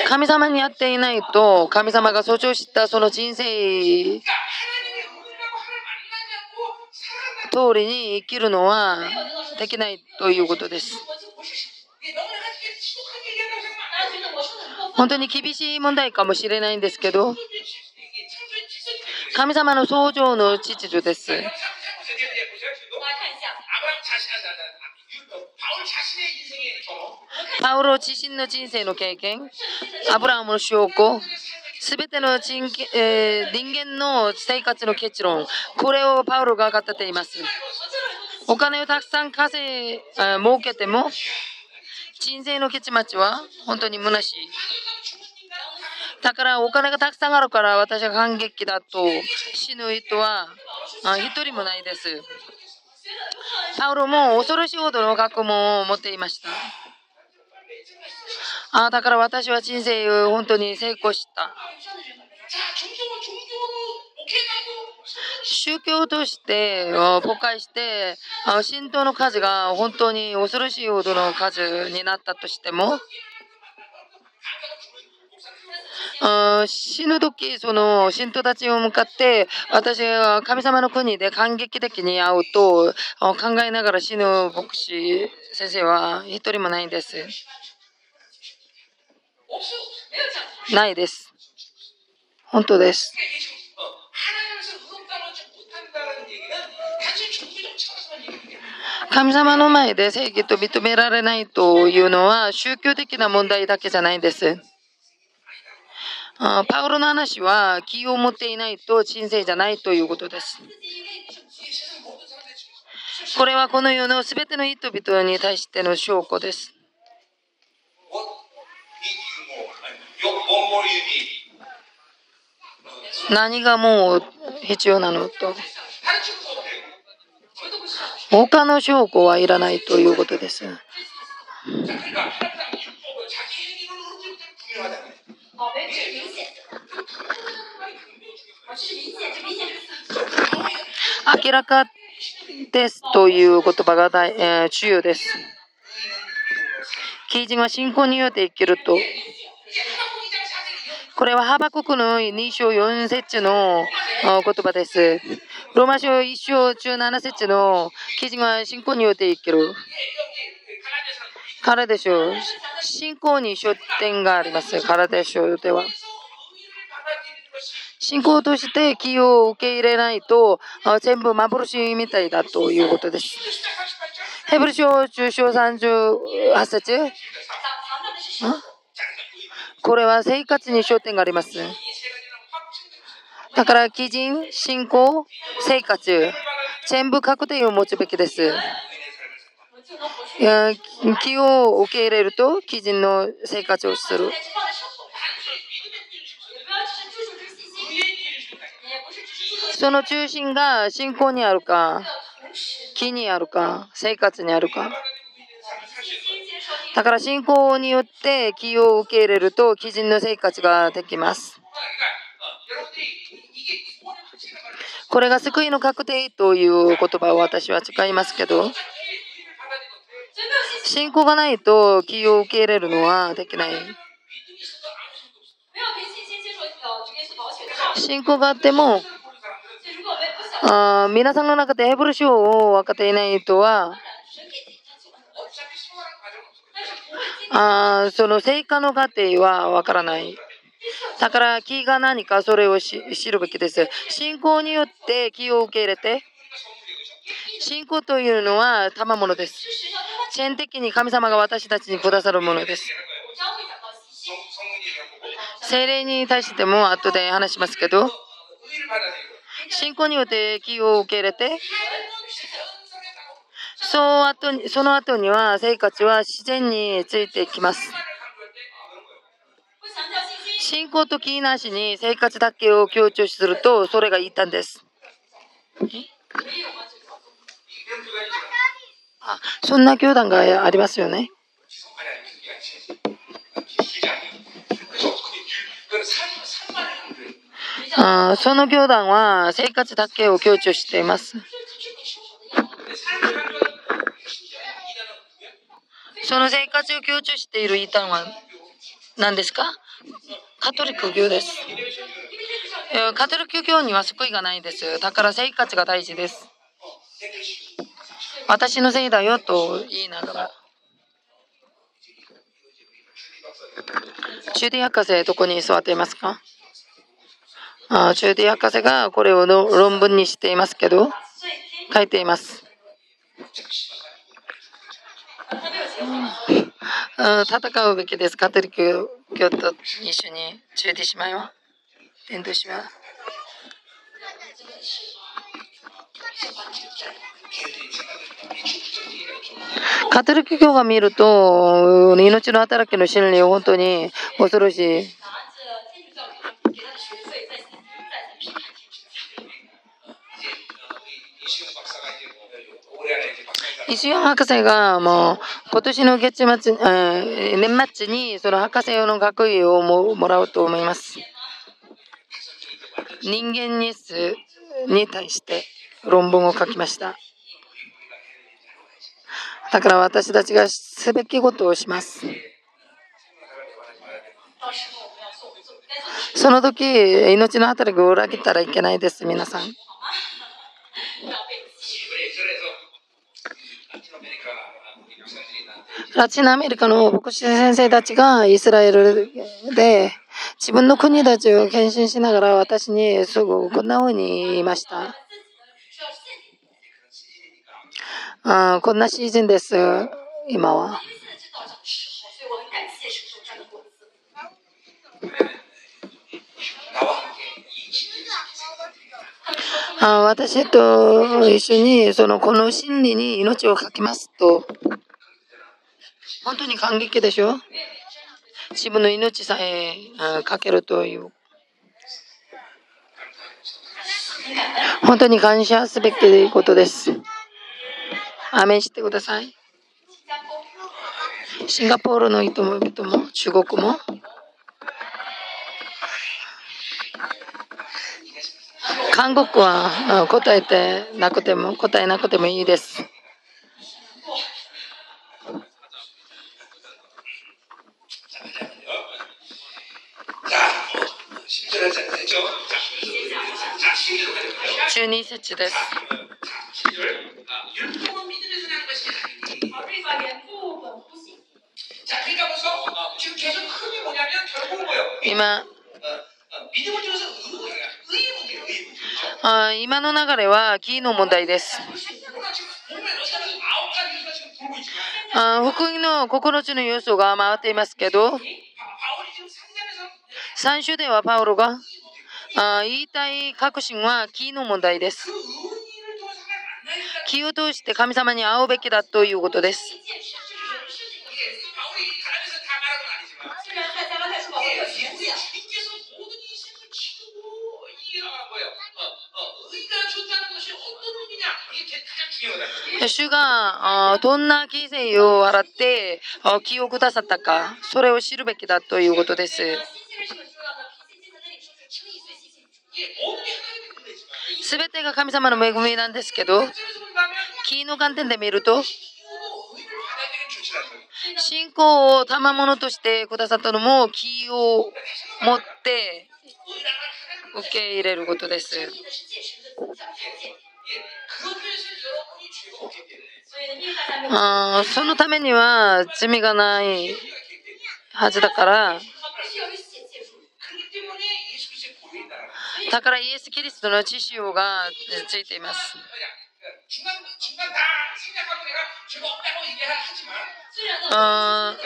S1: 神様に会っていないと神様が象徴したその人生通りに生きるのはできないということです。本当に厳しい問題かもしれないんですけど、神様の創造の秩序です。パウロ自身の人生の経験、アブラハムの証拠、すべての人,、えー、人間の生活の結論、これをパウロが語っています。お金をたくさん稼い、儲けても、人生の結末は本当に虚しい。だからお金がたくさんあるから私は感激だと死ぬ人は一人もないです。パウロも恐ろしいほどの学問を持っていました。あだから私は人生を本当に成功した。宗教として崩壊して信徒の数が本当に恐ろしいほどの数になったとしても死ぬ時その信徒たちを向かって私は神様の国で感激的に会うと考えながら死ぬ牧師先生は一人もないんです。ないです。本当です。神様の前で正義と認められないというのは宗教的な問題だけじゃないんです。パウロの話は気を持っていないと神聖じゃないということです。これはこの世のすべての人々に対しての証拠です。何がもう必要なのと。他の証拠はいらないということです。明らかですという言葉が大、えー、重要です。基人は信仰によって生きると。これはハバ国の2章4節の言葉です。ローマ書1章17節の基人は信仰によって生きる。からでしょう。信仰に焦点があります。からでしょうでは。信仰として気を受け入れないと全部幻みたいだということです。ヘブル書中章38節これは生活に焦点があります。だから、基人、信仰、生活、全部確定を持つべきです。気を受け入れると、基人の生活をする。その中心が信仰にあるか、気にあるか、生活にあるか。だから信仰によって気を受け入れると、基人の生活ができます。これが救いの確定という言葉を私は使いますけど、信仰がないと気を受け入れるのはできない。信仰があっても、あ皆さんの中でヘブル書を分かっていない人は、あその成果の過程は分からない。だから気が何かそれを知るべきです。信仰によって気を受け入れて、信仰というのは賜物です。全的に神様が私たちにくださるものです。精霊に対しても後で話しますけど、信仰によって気を受け入れて、その後にその後には生活は自然についていきます。信仰と気なしに生活だけを強調すると、それが言ったんです。あそんな教団がありますよね。あその教団は生活だけを強調しています。その生活を強調している異端は何ですか？カトリック教です。カトリック教には救いがないです。だから生活が大事です。私のせいだよと言いながら。ジュディ博士、どこに座っていますか？あジュディ博士がこれを論文にしていますけど、書いています。戦うべきです。カトリック教と一緒にジュディ姉妹は。伝道しは。カトリック教が見ると、命の働きの真理を本当に恐ろしい。石尾博士がもう今年の月末、え年末にその博士用の学位をももらうと思います。人間日数に対して論文を書きました。だから私たちがすべきことをします。その時、命の働きを裏切ったらいけないです、皆さん。ラチンアメリカの牧師先生たちがイスラエルで自分の国たちを献身しながら私にすぐこんな風に言いました。あこんなシーズンです、今は。あ私と一緒にそのこの真理に命をかけますと本当に感激でしょ？自分の命さえかけるという本当に感謝すべきことです。アメンしてください。シンガポールの人も中国も韓国は答えてなくても答えなくてもいいです。中二節です。今、あ今の流れはキーの問題です。あ福音の9つの要素が回っていますけど、3章ではパウロがあ言いたい確信はキーの問題です。気を通して神様に会うべきだということです。主がどんな犠牲を払って気をくださったか、それを知るべきだということです。すべてが神様の恵みなんですけど、木の観点で見ると、信仰を賜物としてくださったのも木を持って受け入れることです。あそのためには罪がないはずだからだからイエス・キリストの知識がついています。あ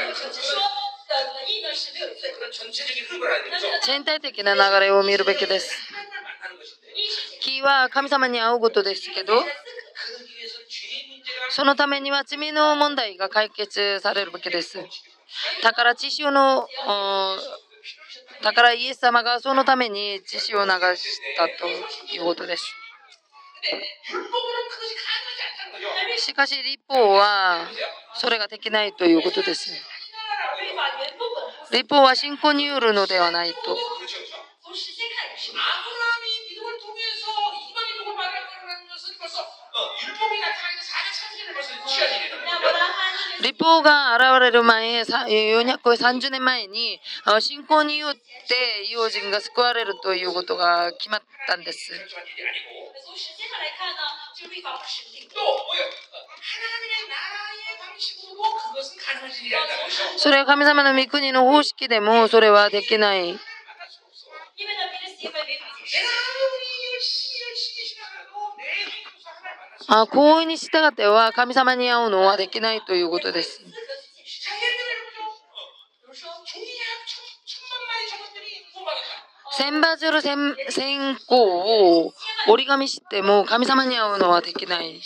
S1: 全体的な流れを見るべきです。木は神様に会うことですけど、そのためには罪の問題が解決されるべきです。だから知識のだからイエス様がそのために血潮を流したということです。しかし立法はそれができないということです。立法は信仰によるのではないと。立法が現れる前、430年前に、信仰によって用心が救われるということが決まったんです。それは神様の御国の方式でもそれはできない。あ行為に従っては神様に会うのはできないということです。千羽鶴千千個を折り紙しても神様に会うのはできない。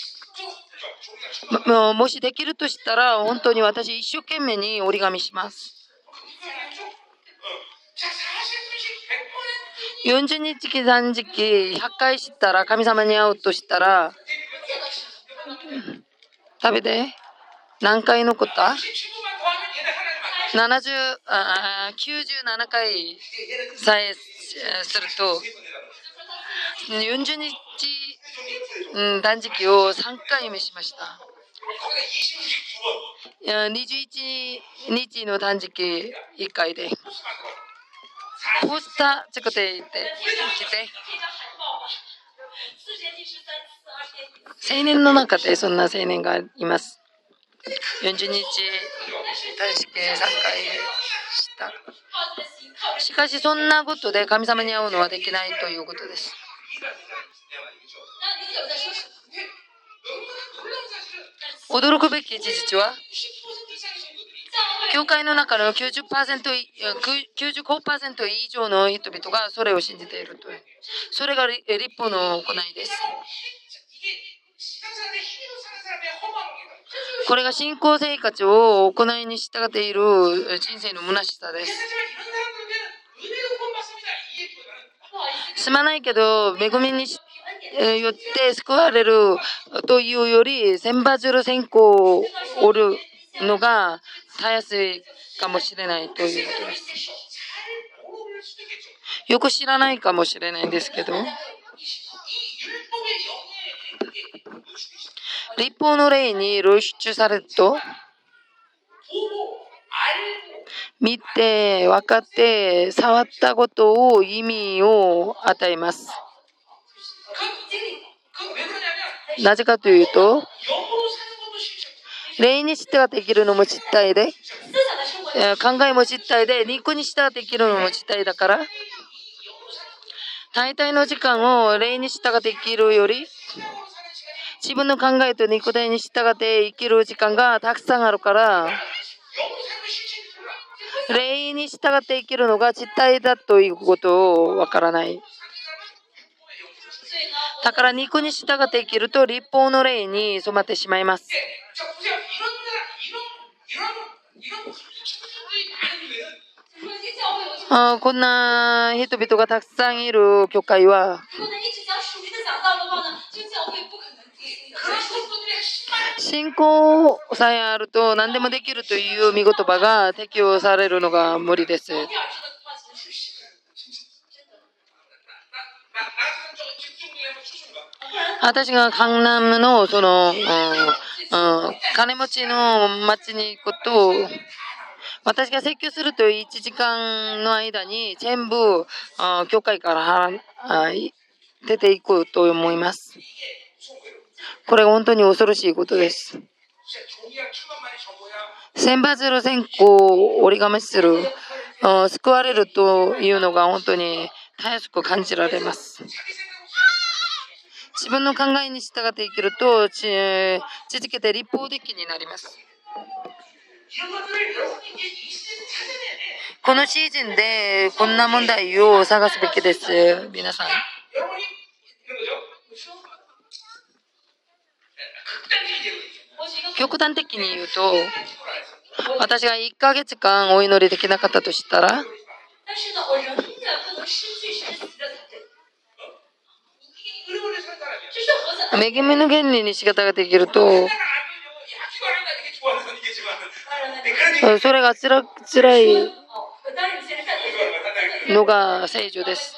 S1: もしできるとしたら本当に私一生懸命に折り紙します。40日期断食100回したら神様に会うとしたら食べて何回残った？70あ97回さえすると40日、うん、断食を3回目しました21日の断食1回で。ポスター作っていて、来て。青年の中でそんな青年がいます。40日断食3回した。しかしそんなことで神様に会うのはできないということです。驚くべき事実は教会の中の90%、95%以上の人々がそれを信じているという。それが立法の行いです。これが信仰生活を行いに従っている人生の虚しさです。すまないけど、恵みによって救われるというより、千羽鶴線香を折るのがたやすいかもしれないということです。よく知らないかもしれないんですけど、立法の例に露出されると、見て、分かって、触ったことを意味を与えます。なぜかというと、霊に従って生きるのも実体で、考えも実体で、肉に従って生きるのも実体だから、大体の時間を霊に従って生きるより、自分の考えと肉体に従って生きる時間がたくさんあるから、霊に従って生きるのが実体だということをわからない。だから肉に従って生きると立法の霊に染まってしまいます。あこんな人々がたくさんいる教会は信仰さえあると何でもできるという見言葉が適用されるのが無理です。私がカンナムのその、うん、金持ちの町に行くと、私が説教すると1時間の間に全部、教会から出ていくと思います。これが本当に恐ろしいことです。千羽鶴線香を折り紙する、救われるというのが本当にたやすく感じられます。自分の考えに従って生きると、続けて立法的になります。このシーズンでこんな問題を探すべきです、皆さん。極端的に言うと、私が1ヶ月間お祈りできなかったとしたら、恵みの原理に仕方ができると、それがつら辛いのが聖女です。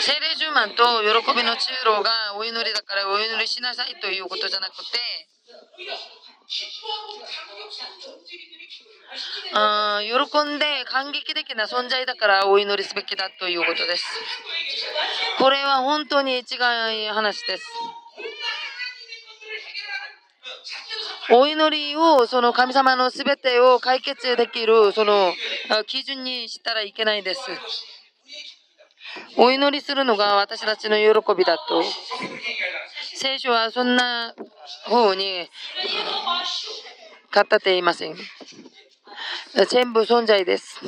S1: 聖霊十万と喜びの中路がお祈りだからお祈りしなさいということじゃなくて、あ喜んで感激的な存在だからお祈りすべきだということです。これは本当に違い話です。お祈りをその神様のすべてを解決できるその基準にしたらいけないです。お祈りするのが私たちの喜びだと。聖書はそんな方に語っていません。全部存在です。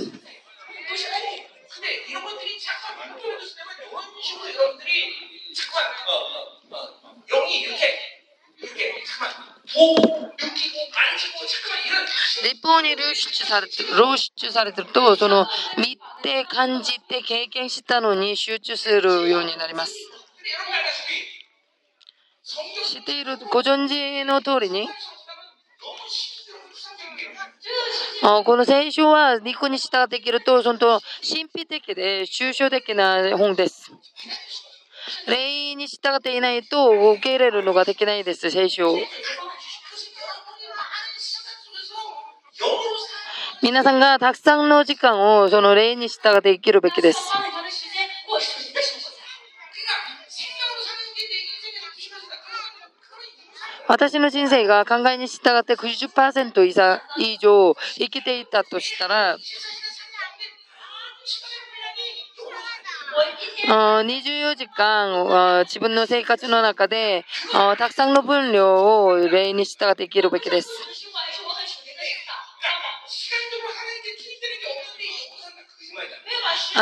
S1: 立法に流出されて露出されてると、その見て感じて経験したのに集中するようになります。知っているご存知の通りにこの聖書は肉に従っていけると、その神秘的で抽象的な本です。霊に従っていないと受け入れるのができないです、聖書。皆さんがたくさんの時間をその霊に従って生きるべきです。私の人生が考えに従って90%以上生きていたとしたら、24時間自分の生活の中でたくさんの分量を例に従って生きるべきです。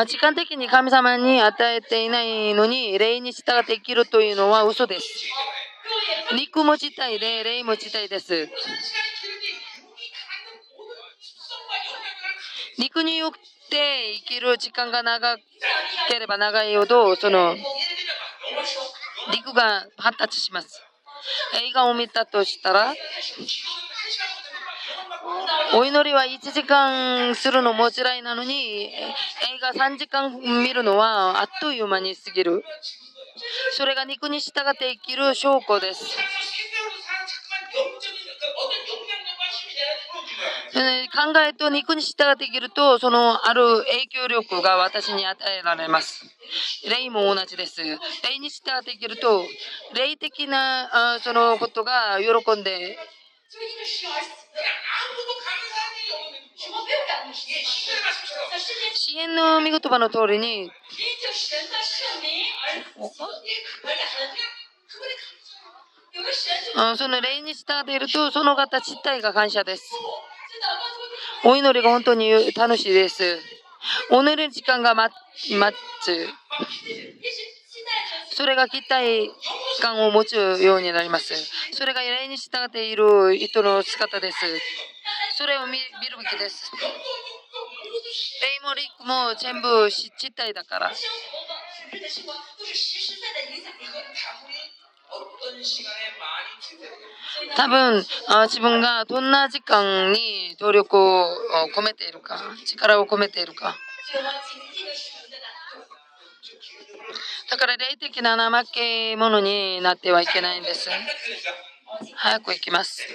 S1: 時間的に神様に与えていないのに霊に従って生きるというのは嘘です。肉も自体で霊も自体です。肉によって生きる時間が長ければ長いほど、その、肉が発達します。映画を見たとしたら、お祈りは1時間するのも辛いなのに、映画3時間見るのはあっという間に過ぎる。それが肉に従って生きる証拠です。考えと肉に従って生きると、そのある影響力が私に与えられます。霊も同じです。霊に従って生きると、霊的なそのことが喜んで、支援の見言葉の通りに、その霊に従っていると、その方自体が感謝です。お祈りが本当に楽しいです。お祈りの時間が待つ。それが期待感を持つようになります。それが霊に従っている人の姿です。それを見るべきです。霊も陸も全部実体だから。多分あ自分がどんな時間に努力を込めているか力を込めているかだから霊的な怠け者になってはいけないんです早く行きます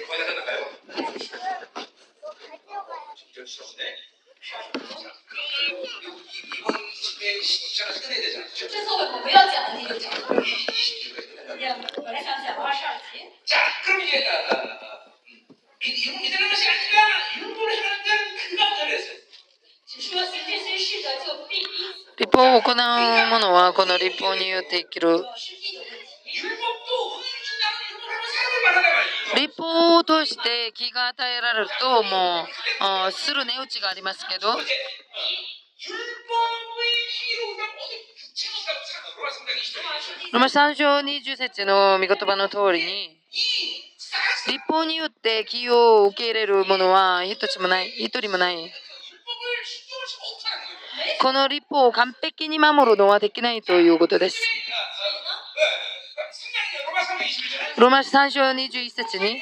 S1: 立法を行う者はこの立法によって生きる。立法を通して気が与えられるともうする値打ちがありますけどロマ3章20節の御言葉の通りに立法によって起用を受け入れるものは一つもない、一人もない。この立法を完璧に守るのはできないということです。ロマ3章21節に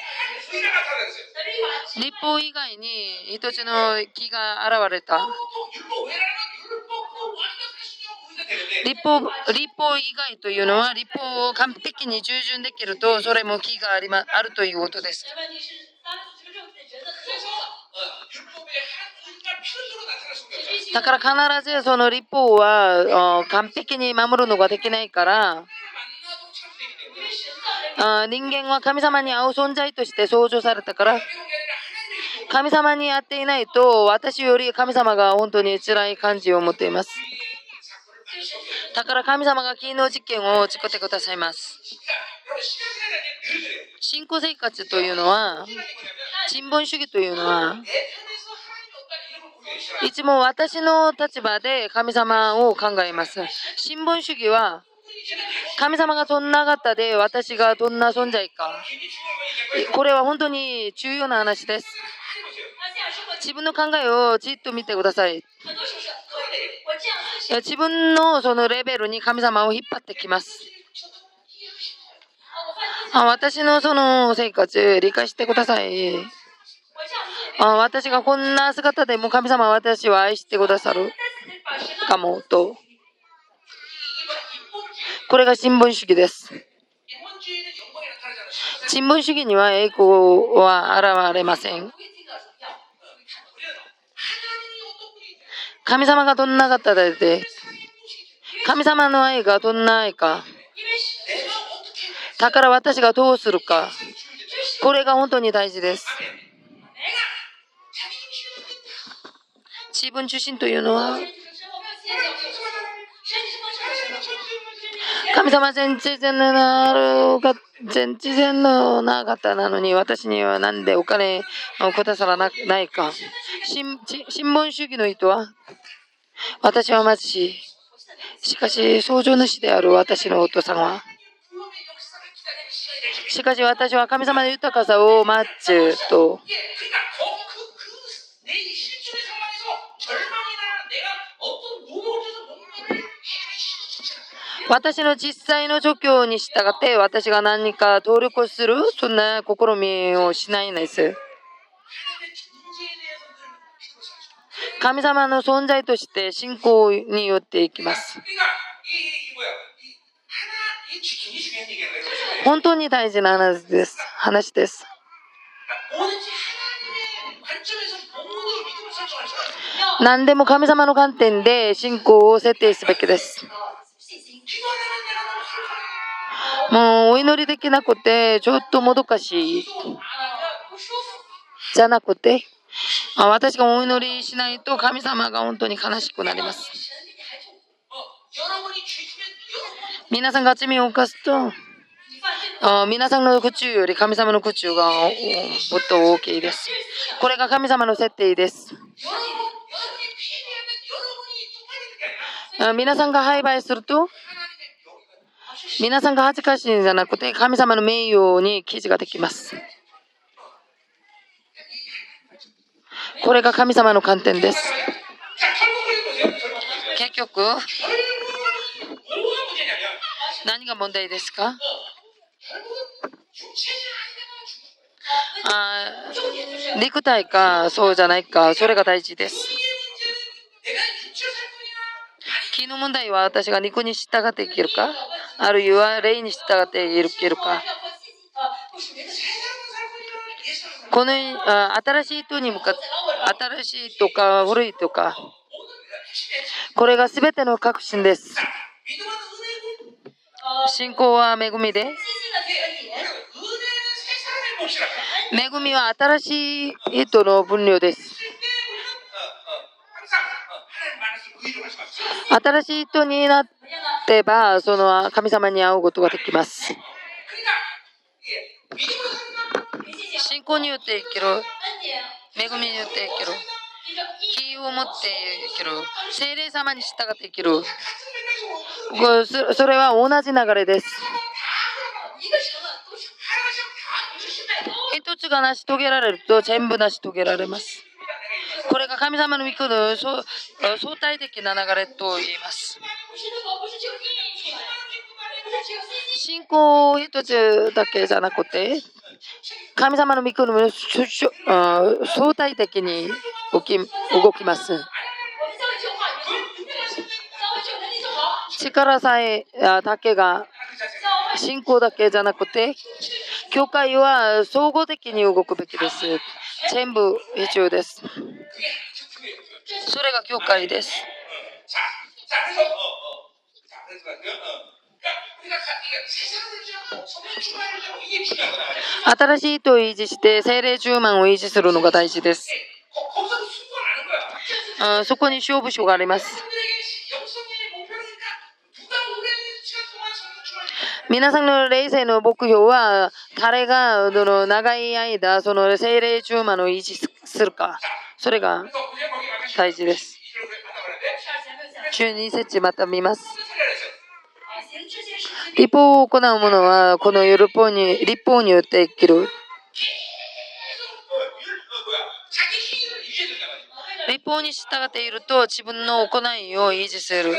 S1: 立法以外に一つの木が現れた。立法立法以外というのは立法を完璧に従順できるとそれも木があり、ま、あるということです。だから必ずその立法は完璧に守るのができないからあ人間は神様に会う存在として創造されたから神様に会っていないと私より神様が本当に辛い感じを持っています。だから神様が金の実験を作ってくださいます。信仰生活というのは、新聞主義というのは、いつも私の立場で神様を考えます。新聞主義は、神様がどんな方で私がどんな存在か。これは本当に重要な話です。自分の考えをじっと見てください。自分のそのレベルに神様を引っ張ってきます。私のその生活、理解してください。あ私がこんな姿でも神様は私を愛してくださるかもと。これが新聞主義です。新聞主義には栄光は現れません。神様がどんな方で、神様の愛がどんな愛か。だから私がどうするか。これが本当に大事です。自分中心というのは、神様全知全能なるが、全知全能な方なのに、私にはなんでお金をくださらないか。新新聞主義の人は、私は貧しい。しかし、創造主である私のお父さんは、しかし私は神様の豊かさを待つと、私の実際の状況に従って私が何か協力するそんな試みをしないんです。神様の存在として信仰によっていきます。本当に大事な話です。話です。何でも神様の観点で信仰を設定すべきです。もうお祈りできなくて、ちょっともどかしい。じゃなくて、私がお祈りしないと神様が本当に悲しくなります。皆さんが罪を犯すと、皆さんの口より神様の口がもっと大きいです。これが神様の設定です。皆さんが廃売すると、皆さんが恥ずかしいんじゃなくて、神様の名誉に記事ができます。これが神様の観点です。結局、何が問題ですか？あ肉体かそうじゃないかそれが大事です。気の問題は私が肉に従っていけるか？あるいは霊に従っていけるか？この新しい人に向かって新しいとか古いとかこれが全ての確信です。信仰は恵みで恵みは新しい人の分量です。新しい人になってば、その神様に会うことができます。信仰によって生きる。恵みによって生きる。気を持って生きる。精霊様に従って生きる。それは同じ流れです。一つが成し遂げられると全部成し遂げられます。これが神様の御子の相対的な流れと言います。信仰一つだけじゃなくて、神様の御子の相対的に動き動きます。力さえだけが信仰だけじゃなくて、教会は総合的に動くべきです。全部必要です。それが教会です。新しいと維持して精霊10万を維持するのが大事です。あそこに勝負所があります。皆さんの霊性の目標は、彼がその長い間、その精霊中馬の維持するか。それが大事です。12節また見ます。立法を行う者は、この立法に立法によって生きる。立法に従っていると自分の行いを維持する。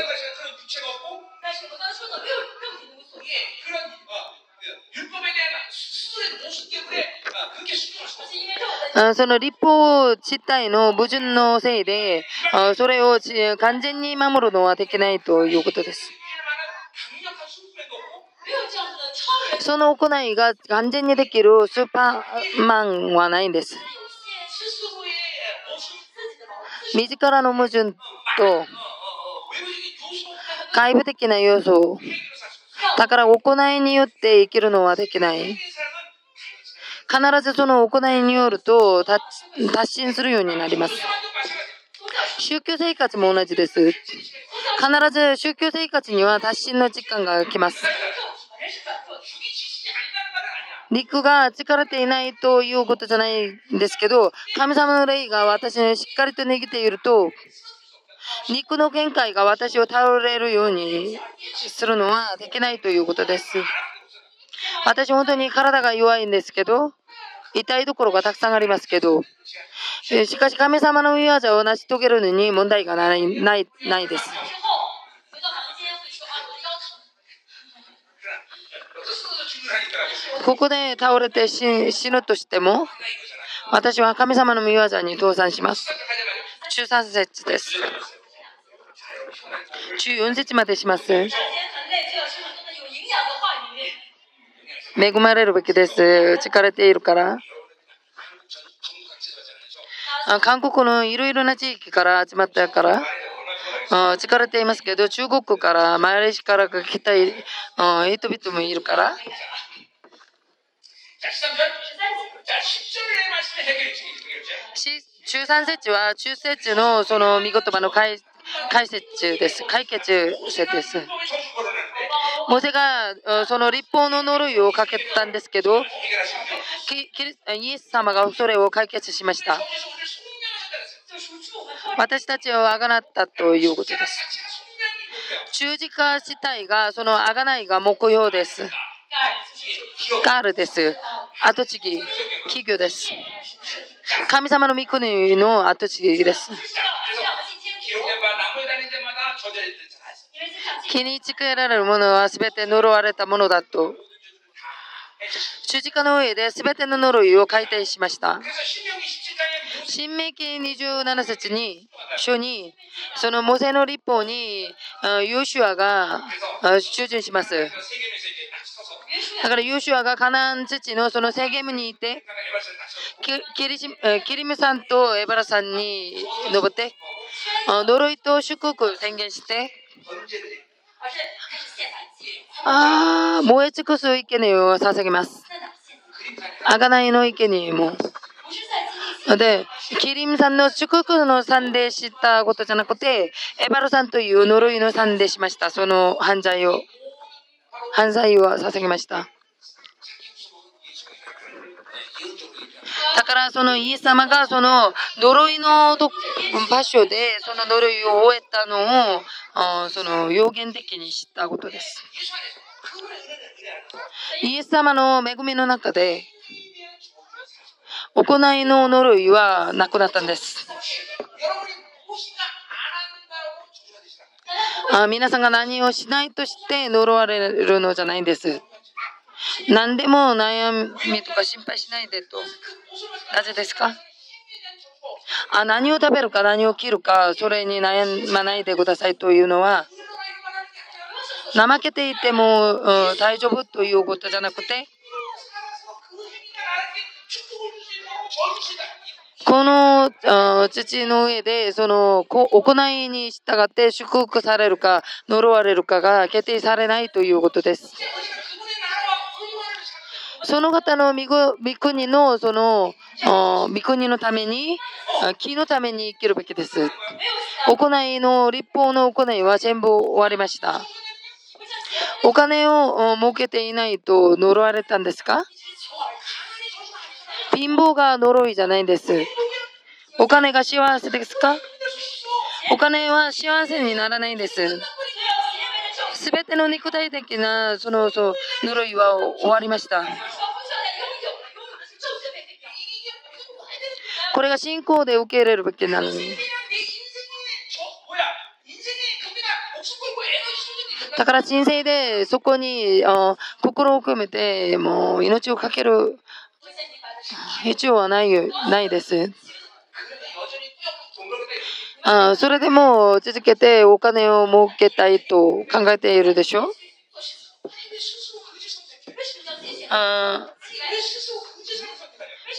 S1: その立法自体の矛盾のせいで、それを完全に守るのはできないということです。その行いが完全にできるスーパーマンはないんです。自らの矛盾と外部的な要素だから行いによって生きるのはできない。必ずその行いによると達進するようになります。宗教生活も同じです。必ず宗教生活には達進の実感が来ます。肉が力れていないということじゃないんですけど、神様の霊が私にしっかりと握っていると、肉の限界が私を頼れるようにするのはできないということです。私本当に体が弱いんですけど、痛いところがたくさんありますけど、しかし神様の御業を成し遂げるのに問題がないないないです。ここで倒れて死ぬとしても、私は神様の御業に倒産します。中3節です。中4節までします。恵まれるべきです。疲れているから。韓国のいろいろな地域から集まったから、疲れていますけど、中国から、マレーシアから来た人々もいるから。中3節は中節のその見言葉の解解説中です。解決中です。モセがその立法の呪いをかけたんですけど、イエス様がそれを解決しました。私たちをあがなったということです。十字架自体がそのあがないが目標です。ガールです。後継ぎ、企業です。神様の御国の後継ぎです。気につけられるものは全て呪われたものだと。十字架の上で全ての呪いを改定しました。新明記27節に、書に、そのモセの立法に、ヨシュアが従順します。だからヨシュアがカナン土のその制限にいて、キリキリムさんとエバラさんに登って、呪いと祝福宣言して、ああ、燃え尽くす生贄を捧げます。あがないの生贄も。で、キリムさんの祝福の賛でしたことじゃなくて、エバルさんという呪いの賛でしました。その犯罪を。犯罪を捧げました。だからそのイエス様がその呪いの場所でその呪いを終えたのをその予言的に知ったことです。イエス様の恵みの中で行いの呪いはなくなったんです。あ皆さんが何をしないとして呪われるのじゃないんです。何でも悩みとか心配しないでと。なぜですか？あ何を食べるか何を切るかそれに悩まないでくださいというのは怠けていても、うん、大丈夫ということじゃなくてこの土の上でその行いに従って祝福されるか呪われるかが決定されないということです。その方の御国のその御国のために木のために生きるべきです。行いの立法の行いは全部終わりました。お金を儲けていないと呪われたんですか？貧乏が呪いじゃないんです。お金が幸せですか？お金は幸せにならないんです。すべての肉体的なそのそう呪いは終わりました。これが信仰で受け入れるべきなのに。だから人生でそこに心を込めてもう命をかける必要はないないです。あそれでも続けてお金を儲けたいと考えているでしょ？あ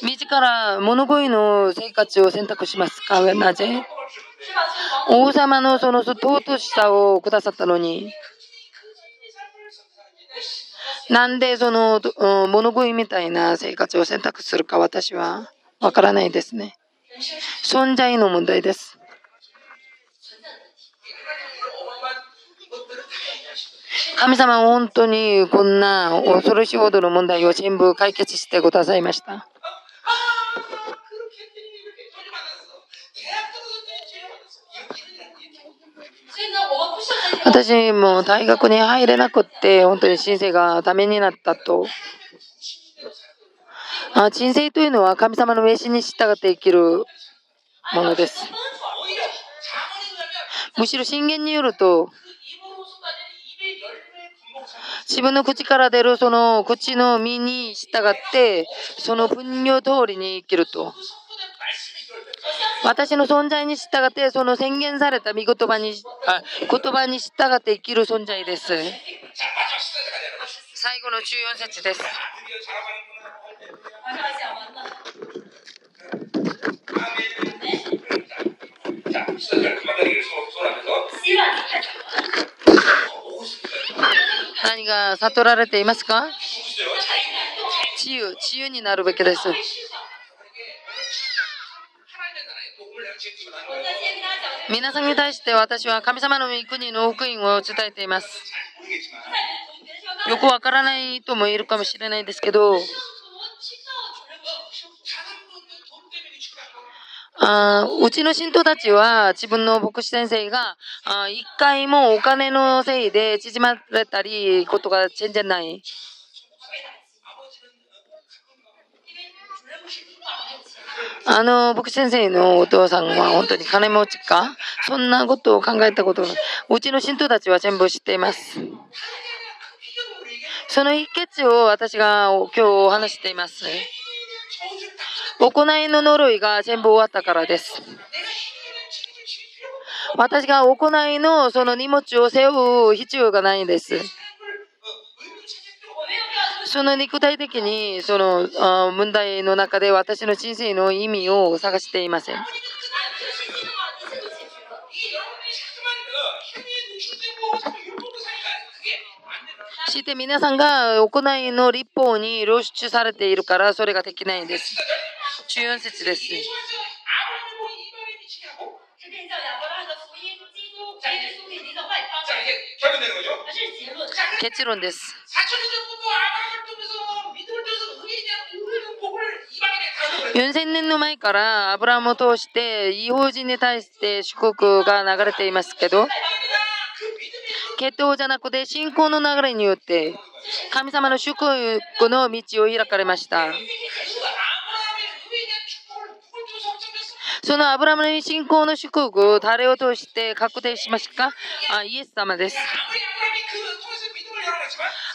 S1: 自ら物乞いの生活を選択しますか？なぜ？王様のその尊しさをくださったのに、なんでその物乞いみたいな生活を選択するか私はわからないですね。存在の問題です。神様は本当にこんな恐ろしいほどの問題を全部解決してくださいました。私も大学に入れなくって、本当に人生がダメになったと。あ人生というのは神様の名刺に従って生きるものです。むしろ信玄によると、自分の口から出るその口の実に従って、その分量通りに生きると。私の存在に従って、その宣言された見言葉に、あ言葉に従って生きる存在です。最後の14節です。何が悟られていますか？治癒、治癒になるべきです。皆さんに対して私は神様の御国の福音を伝えています。よくわからないとも言えるかもしれないですけど、あうちの信徒たちは自分の牧師先生が一回もお金のせいで縮まれたりことが全然ない。あの、牧師先生のお父さんは本当に金持ちか？そんなことを考えたことが、うちの信徒たちは全部知っています。その秘訣を私が今日お話しています。行いの呪いが全部終わったからです。私が行いのその荷物を背負う必要がないんです。その肉体的にその問題の中で私の人生の意味を探していません。して皆さんが行いの立法に露出されているからそれができないんです。14節です。結論です。4000年の前からアブラムを通して違法人に対して祝福が流れていますけど、血統じゃなくて信仰の流れによって神様の祝福の道を開かれました。そのアブラムの信仰の祝福を誰を通して確定しますか？あイエス様です。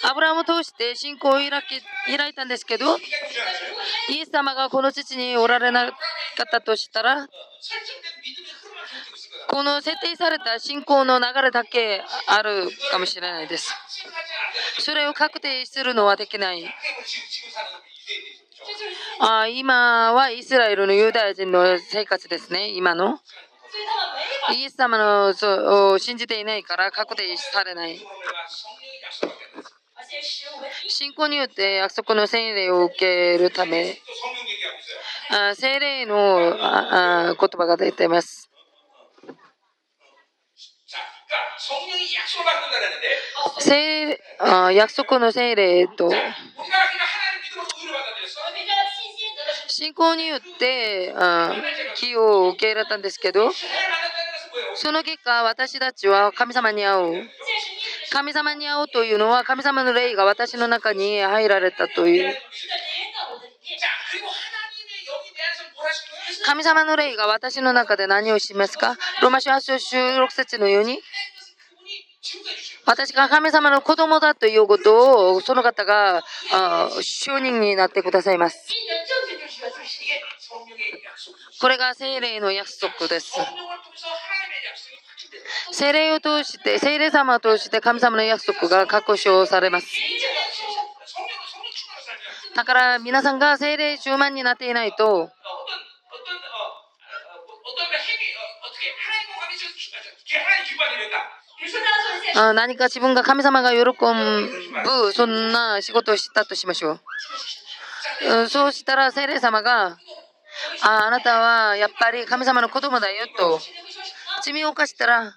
S1: アブラムを通して信仰を開き開いたんですけど、イエス様がこの父におられなかったとしたら、この設定された信仰の流れだけあるかもしれないです。それを確定するのはできない。あ今はイスラエルのユダヤ人の生活ですね、今の。イエス様のそう信じていないから確定されない。信仰によって約束の洗礼を受けるため、あ聖霊のあ言葉が出ています。聖あ約束の聖霊と信仰によってあ気を受け入れたんですけど、その結果、私たちは神様に会う。神様に会うというのは、神様の霊が私の中に入られたという。神様の霊が私の中で何をしますか？ローマ書8章16節のように私が神様の子供だということを、その方が、あ承認になってくださいます。これが精霊の約束です。精霊を通して、精霊様を通して神様の約束が確証されます。だから皆さんが精霊充満になっていないと、あ何か自分が神様が喜ぶそんな仕事をしたとしましょう。う。そうしたら精霊様がああなたはやっぱり神様の子供だよと罪を犯したら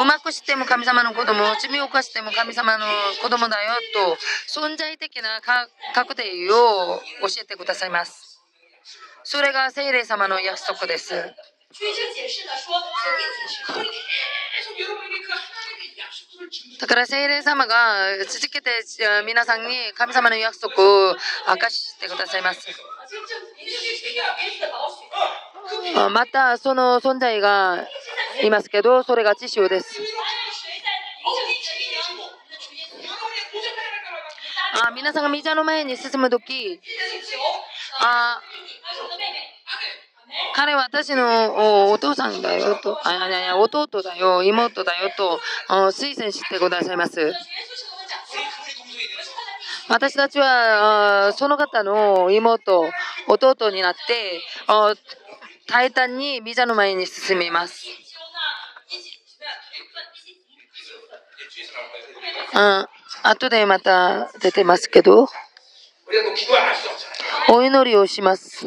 S1: うまくしても神様の子供罪を犯しても神様の子供だよと存在的な確定を教えてくださいます。それが聖霊様の約束です。だから聖霊様が続けて皆さんに神様の約束を明かしてくださいます。またその存在がいますけど、それが知識です。あ皆さんが水の前に進むとき、あ彼は私のお父さんだよと、あいやいや弟だよ、妹だよと推薦してくださいます。私たちはその方の妹、弟になって大胆にビザの前に進みます。あ後でまた出てますけど。お祈りをします。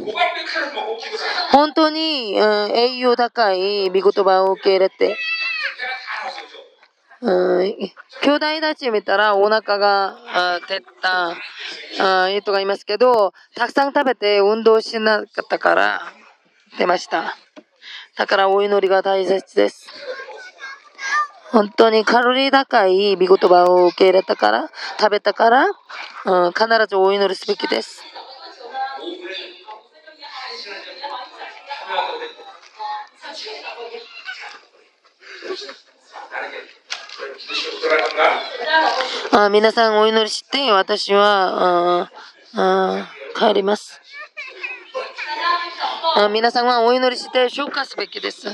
S1: 本当に、うん、栄養高い御言葉を受け入れて、うん、兄弟たち見たらお腹が照った人がいますけど、たくさん食べて運動しなかったから出ました。だからお祈りが大切です。本当にカロリー高い御言葉を受け入れたから、食べたから、うん、必ずお祈りすべきです。あ皆さんお祈りして私はああ帰ります。あ皆さんはお祈りして消化すべきです。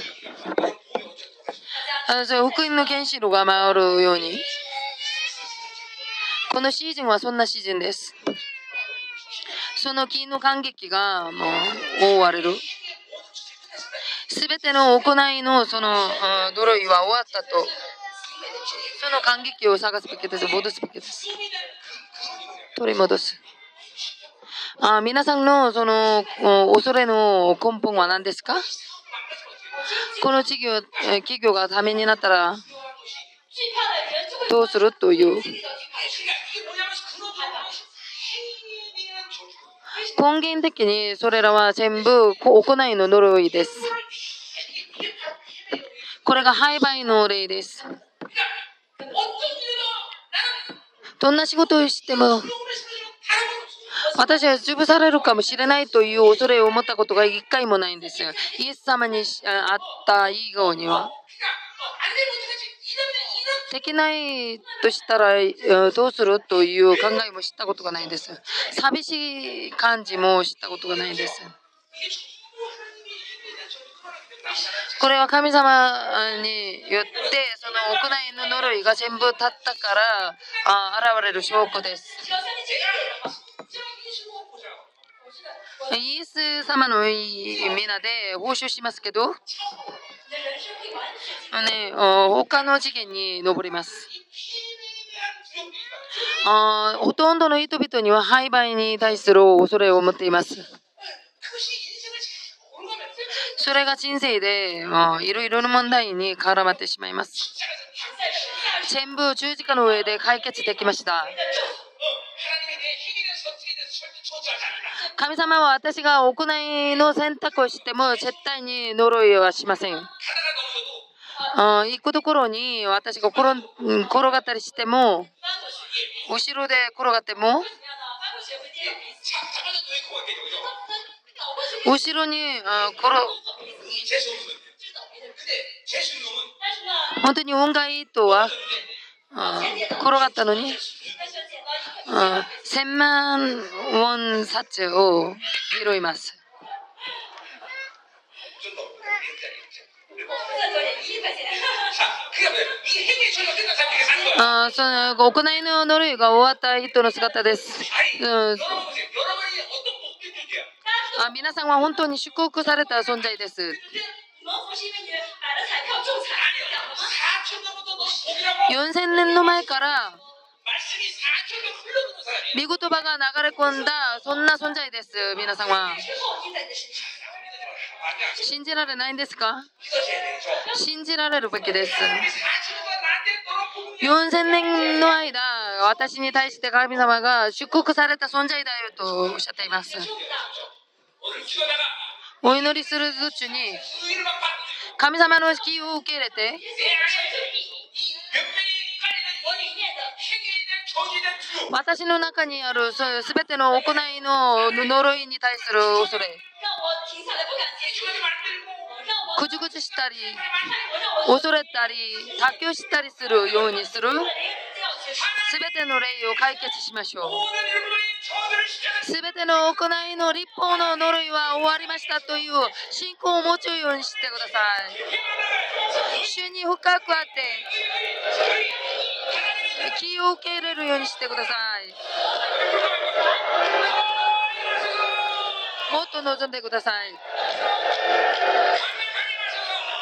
S1: あそれ福音の原子炉が回るように。このシーズンはそんなシーズンです。その金の感激がもう覆われる。すべての行いのその呪いは終わったとその感激を探すべきです。戻すべきです。取り戻す。あ皆さんのその恐れの根本は何ですか？この企業企業がためになったらどうするという？根源的にそれらは全部行いの呪いです。これが廃売の例です。どんな仕事をしても、私は潰されるかもしれないという恐れを持ったことが一回もないんですよ。イエス様にあった以後には。できないとしたらどうするという考えも知ったことがないんです。寂しい感じも知ったことがないんです。これは神様によってその行いの呪いが全部立ったからあ現れる証拠です。イエス様の皆で報酬しますけど、あね、他の次元に登ります。あほとんどの人々には廃売に対する恐れを持っています。それが人生でいろいろな問題に絡まってしまいます。全部十字架の上で解決できました。神様は私が行いの選択をしても絶対に呪いはしません。あ行くところに私が転転がったりしても、後ろで転がっても、後ろに転本当に運がいいとは、あ転がったのに、あ千万ウォン札を拾います。あその行いの呪いが終わった人の姿です。うん。あ皆さんは本当に祝福された存在です。4000年の前から見言葉が流れ込んだそんな存在です。皆さんは信じられないんですか？信じられるべきです。4000年の間、私に対して神様が祝福された存在だよとおっしゃっています。お祈りする途中に神様の気を受け入れて、私の中にあるすべての行いの呪いに対する恐れ、ぐちぐちしたり、恐れたり、妥協したりするようにする、すべての霊を解決しましょう。すべての行いの立法の呪いは終わりましたという信仰を持つようにしてください。主に深くあって、気を受け入れるようにしてください。もっと望んでください。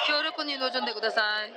S1: 強力に臨んでください。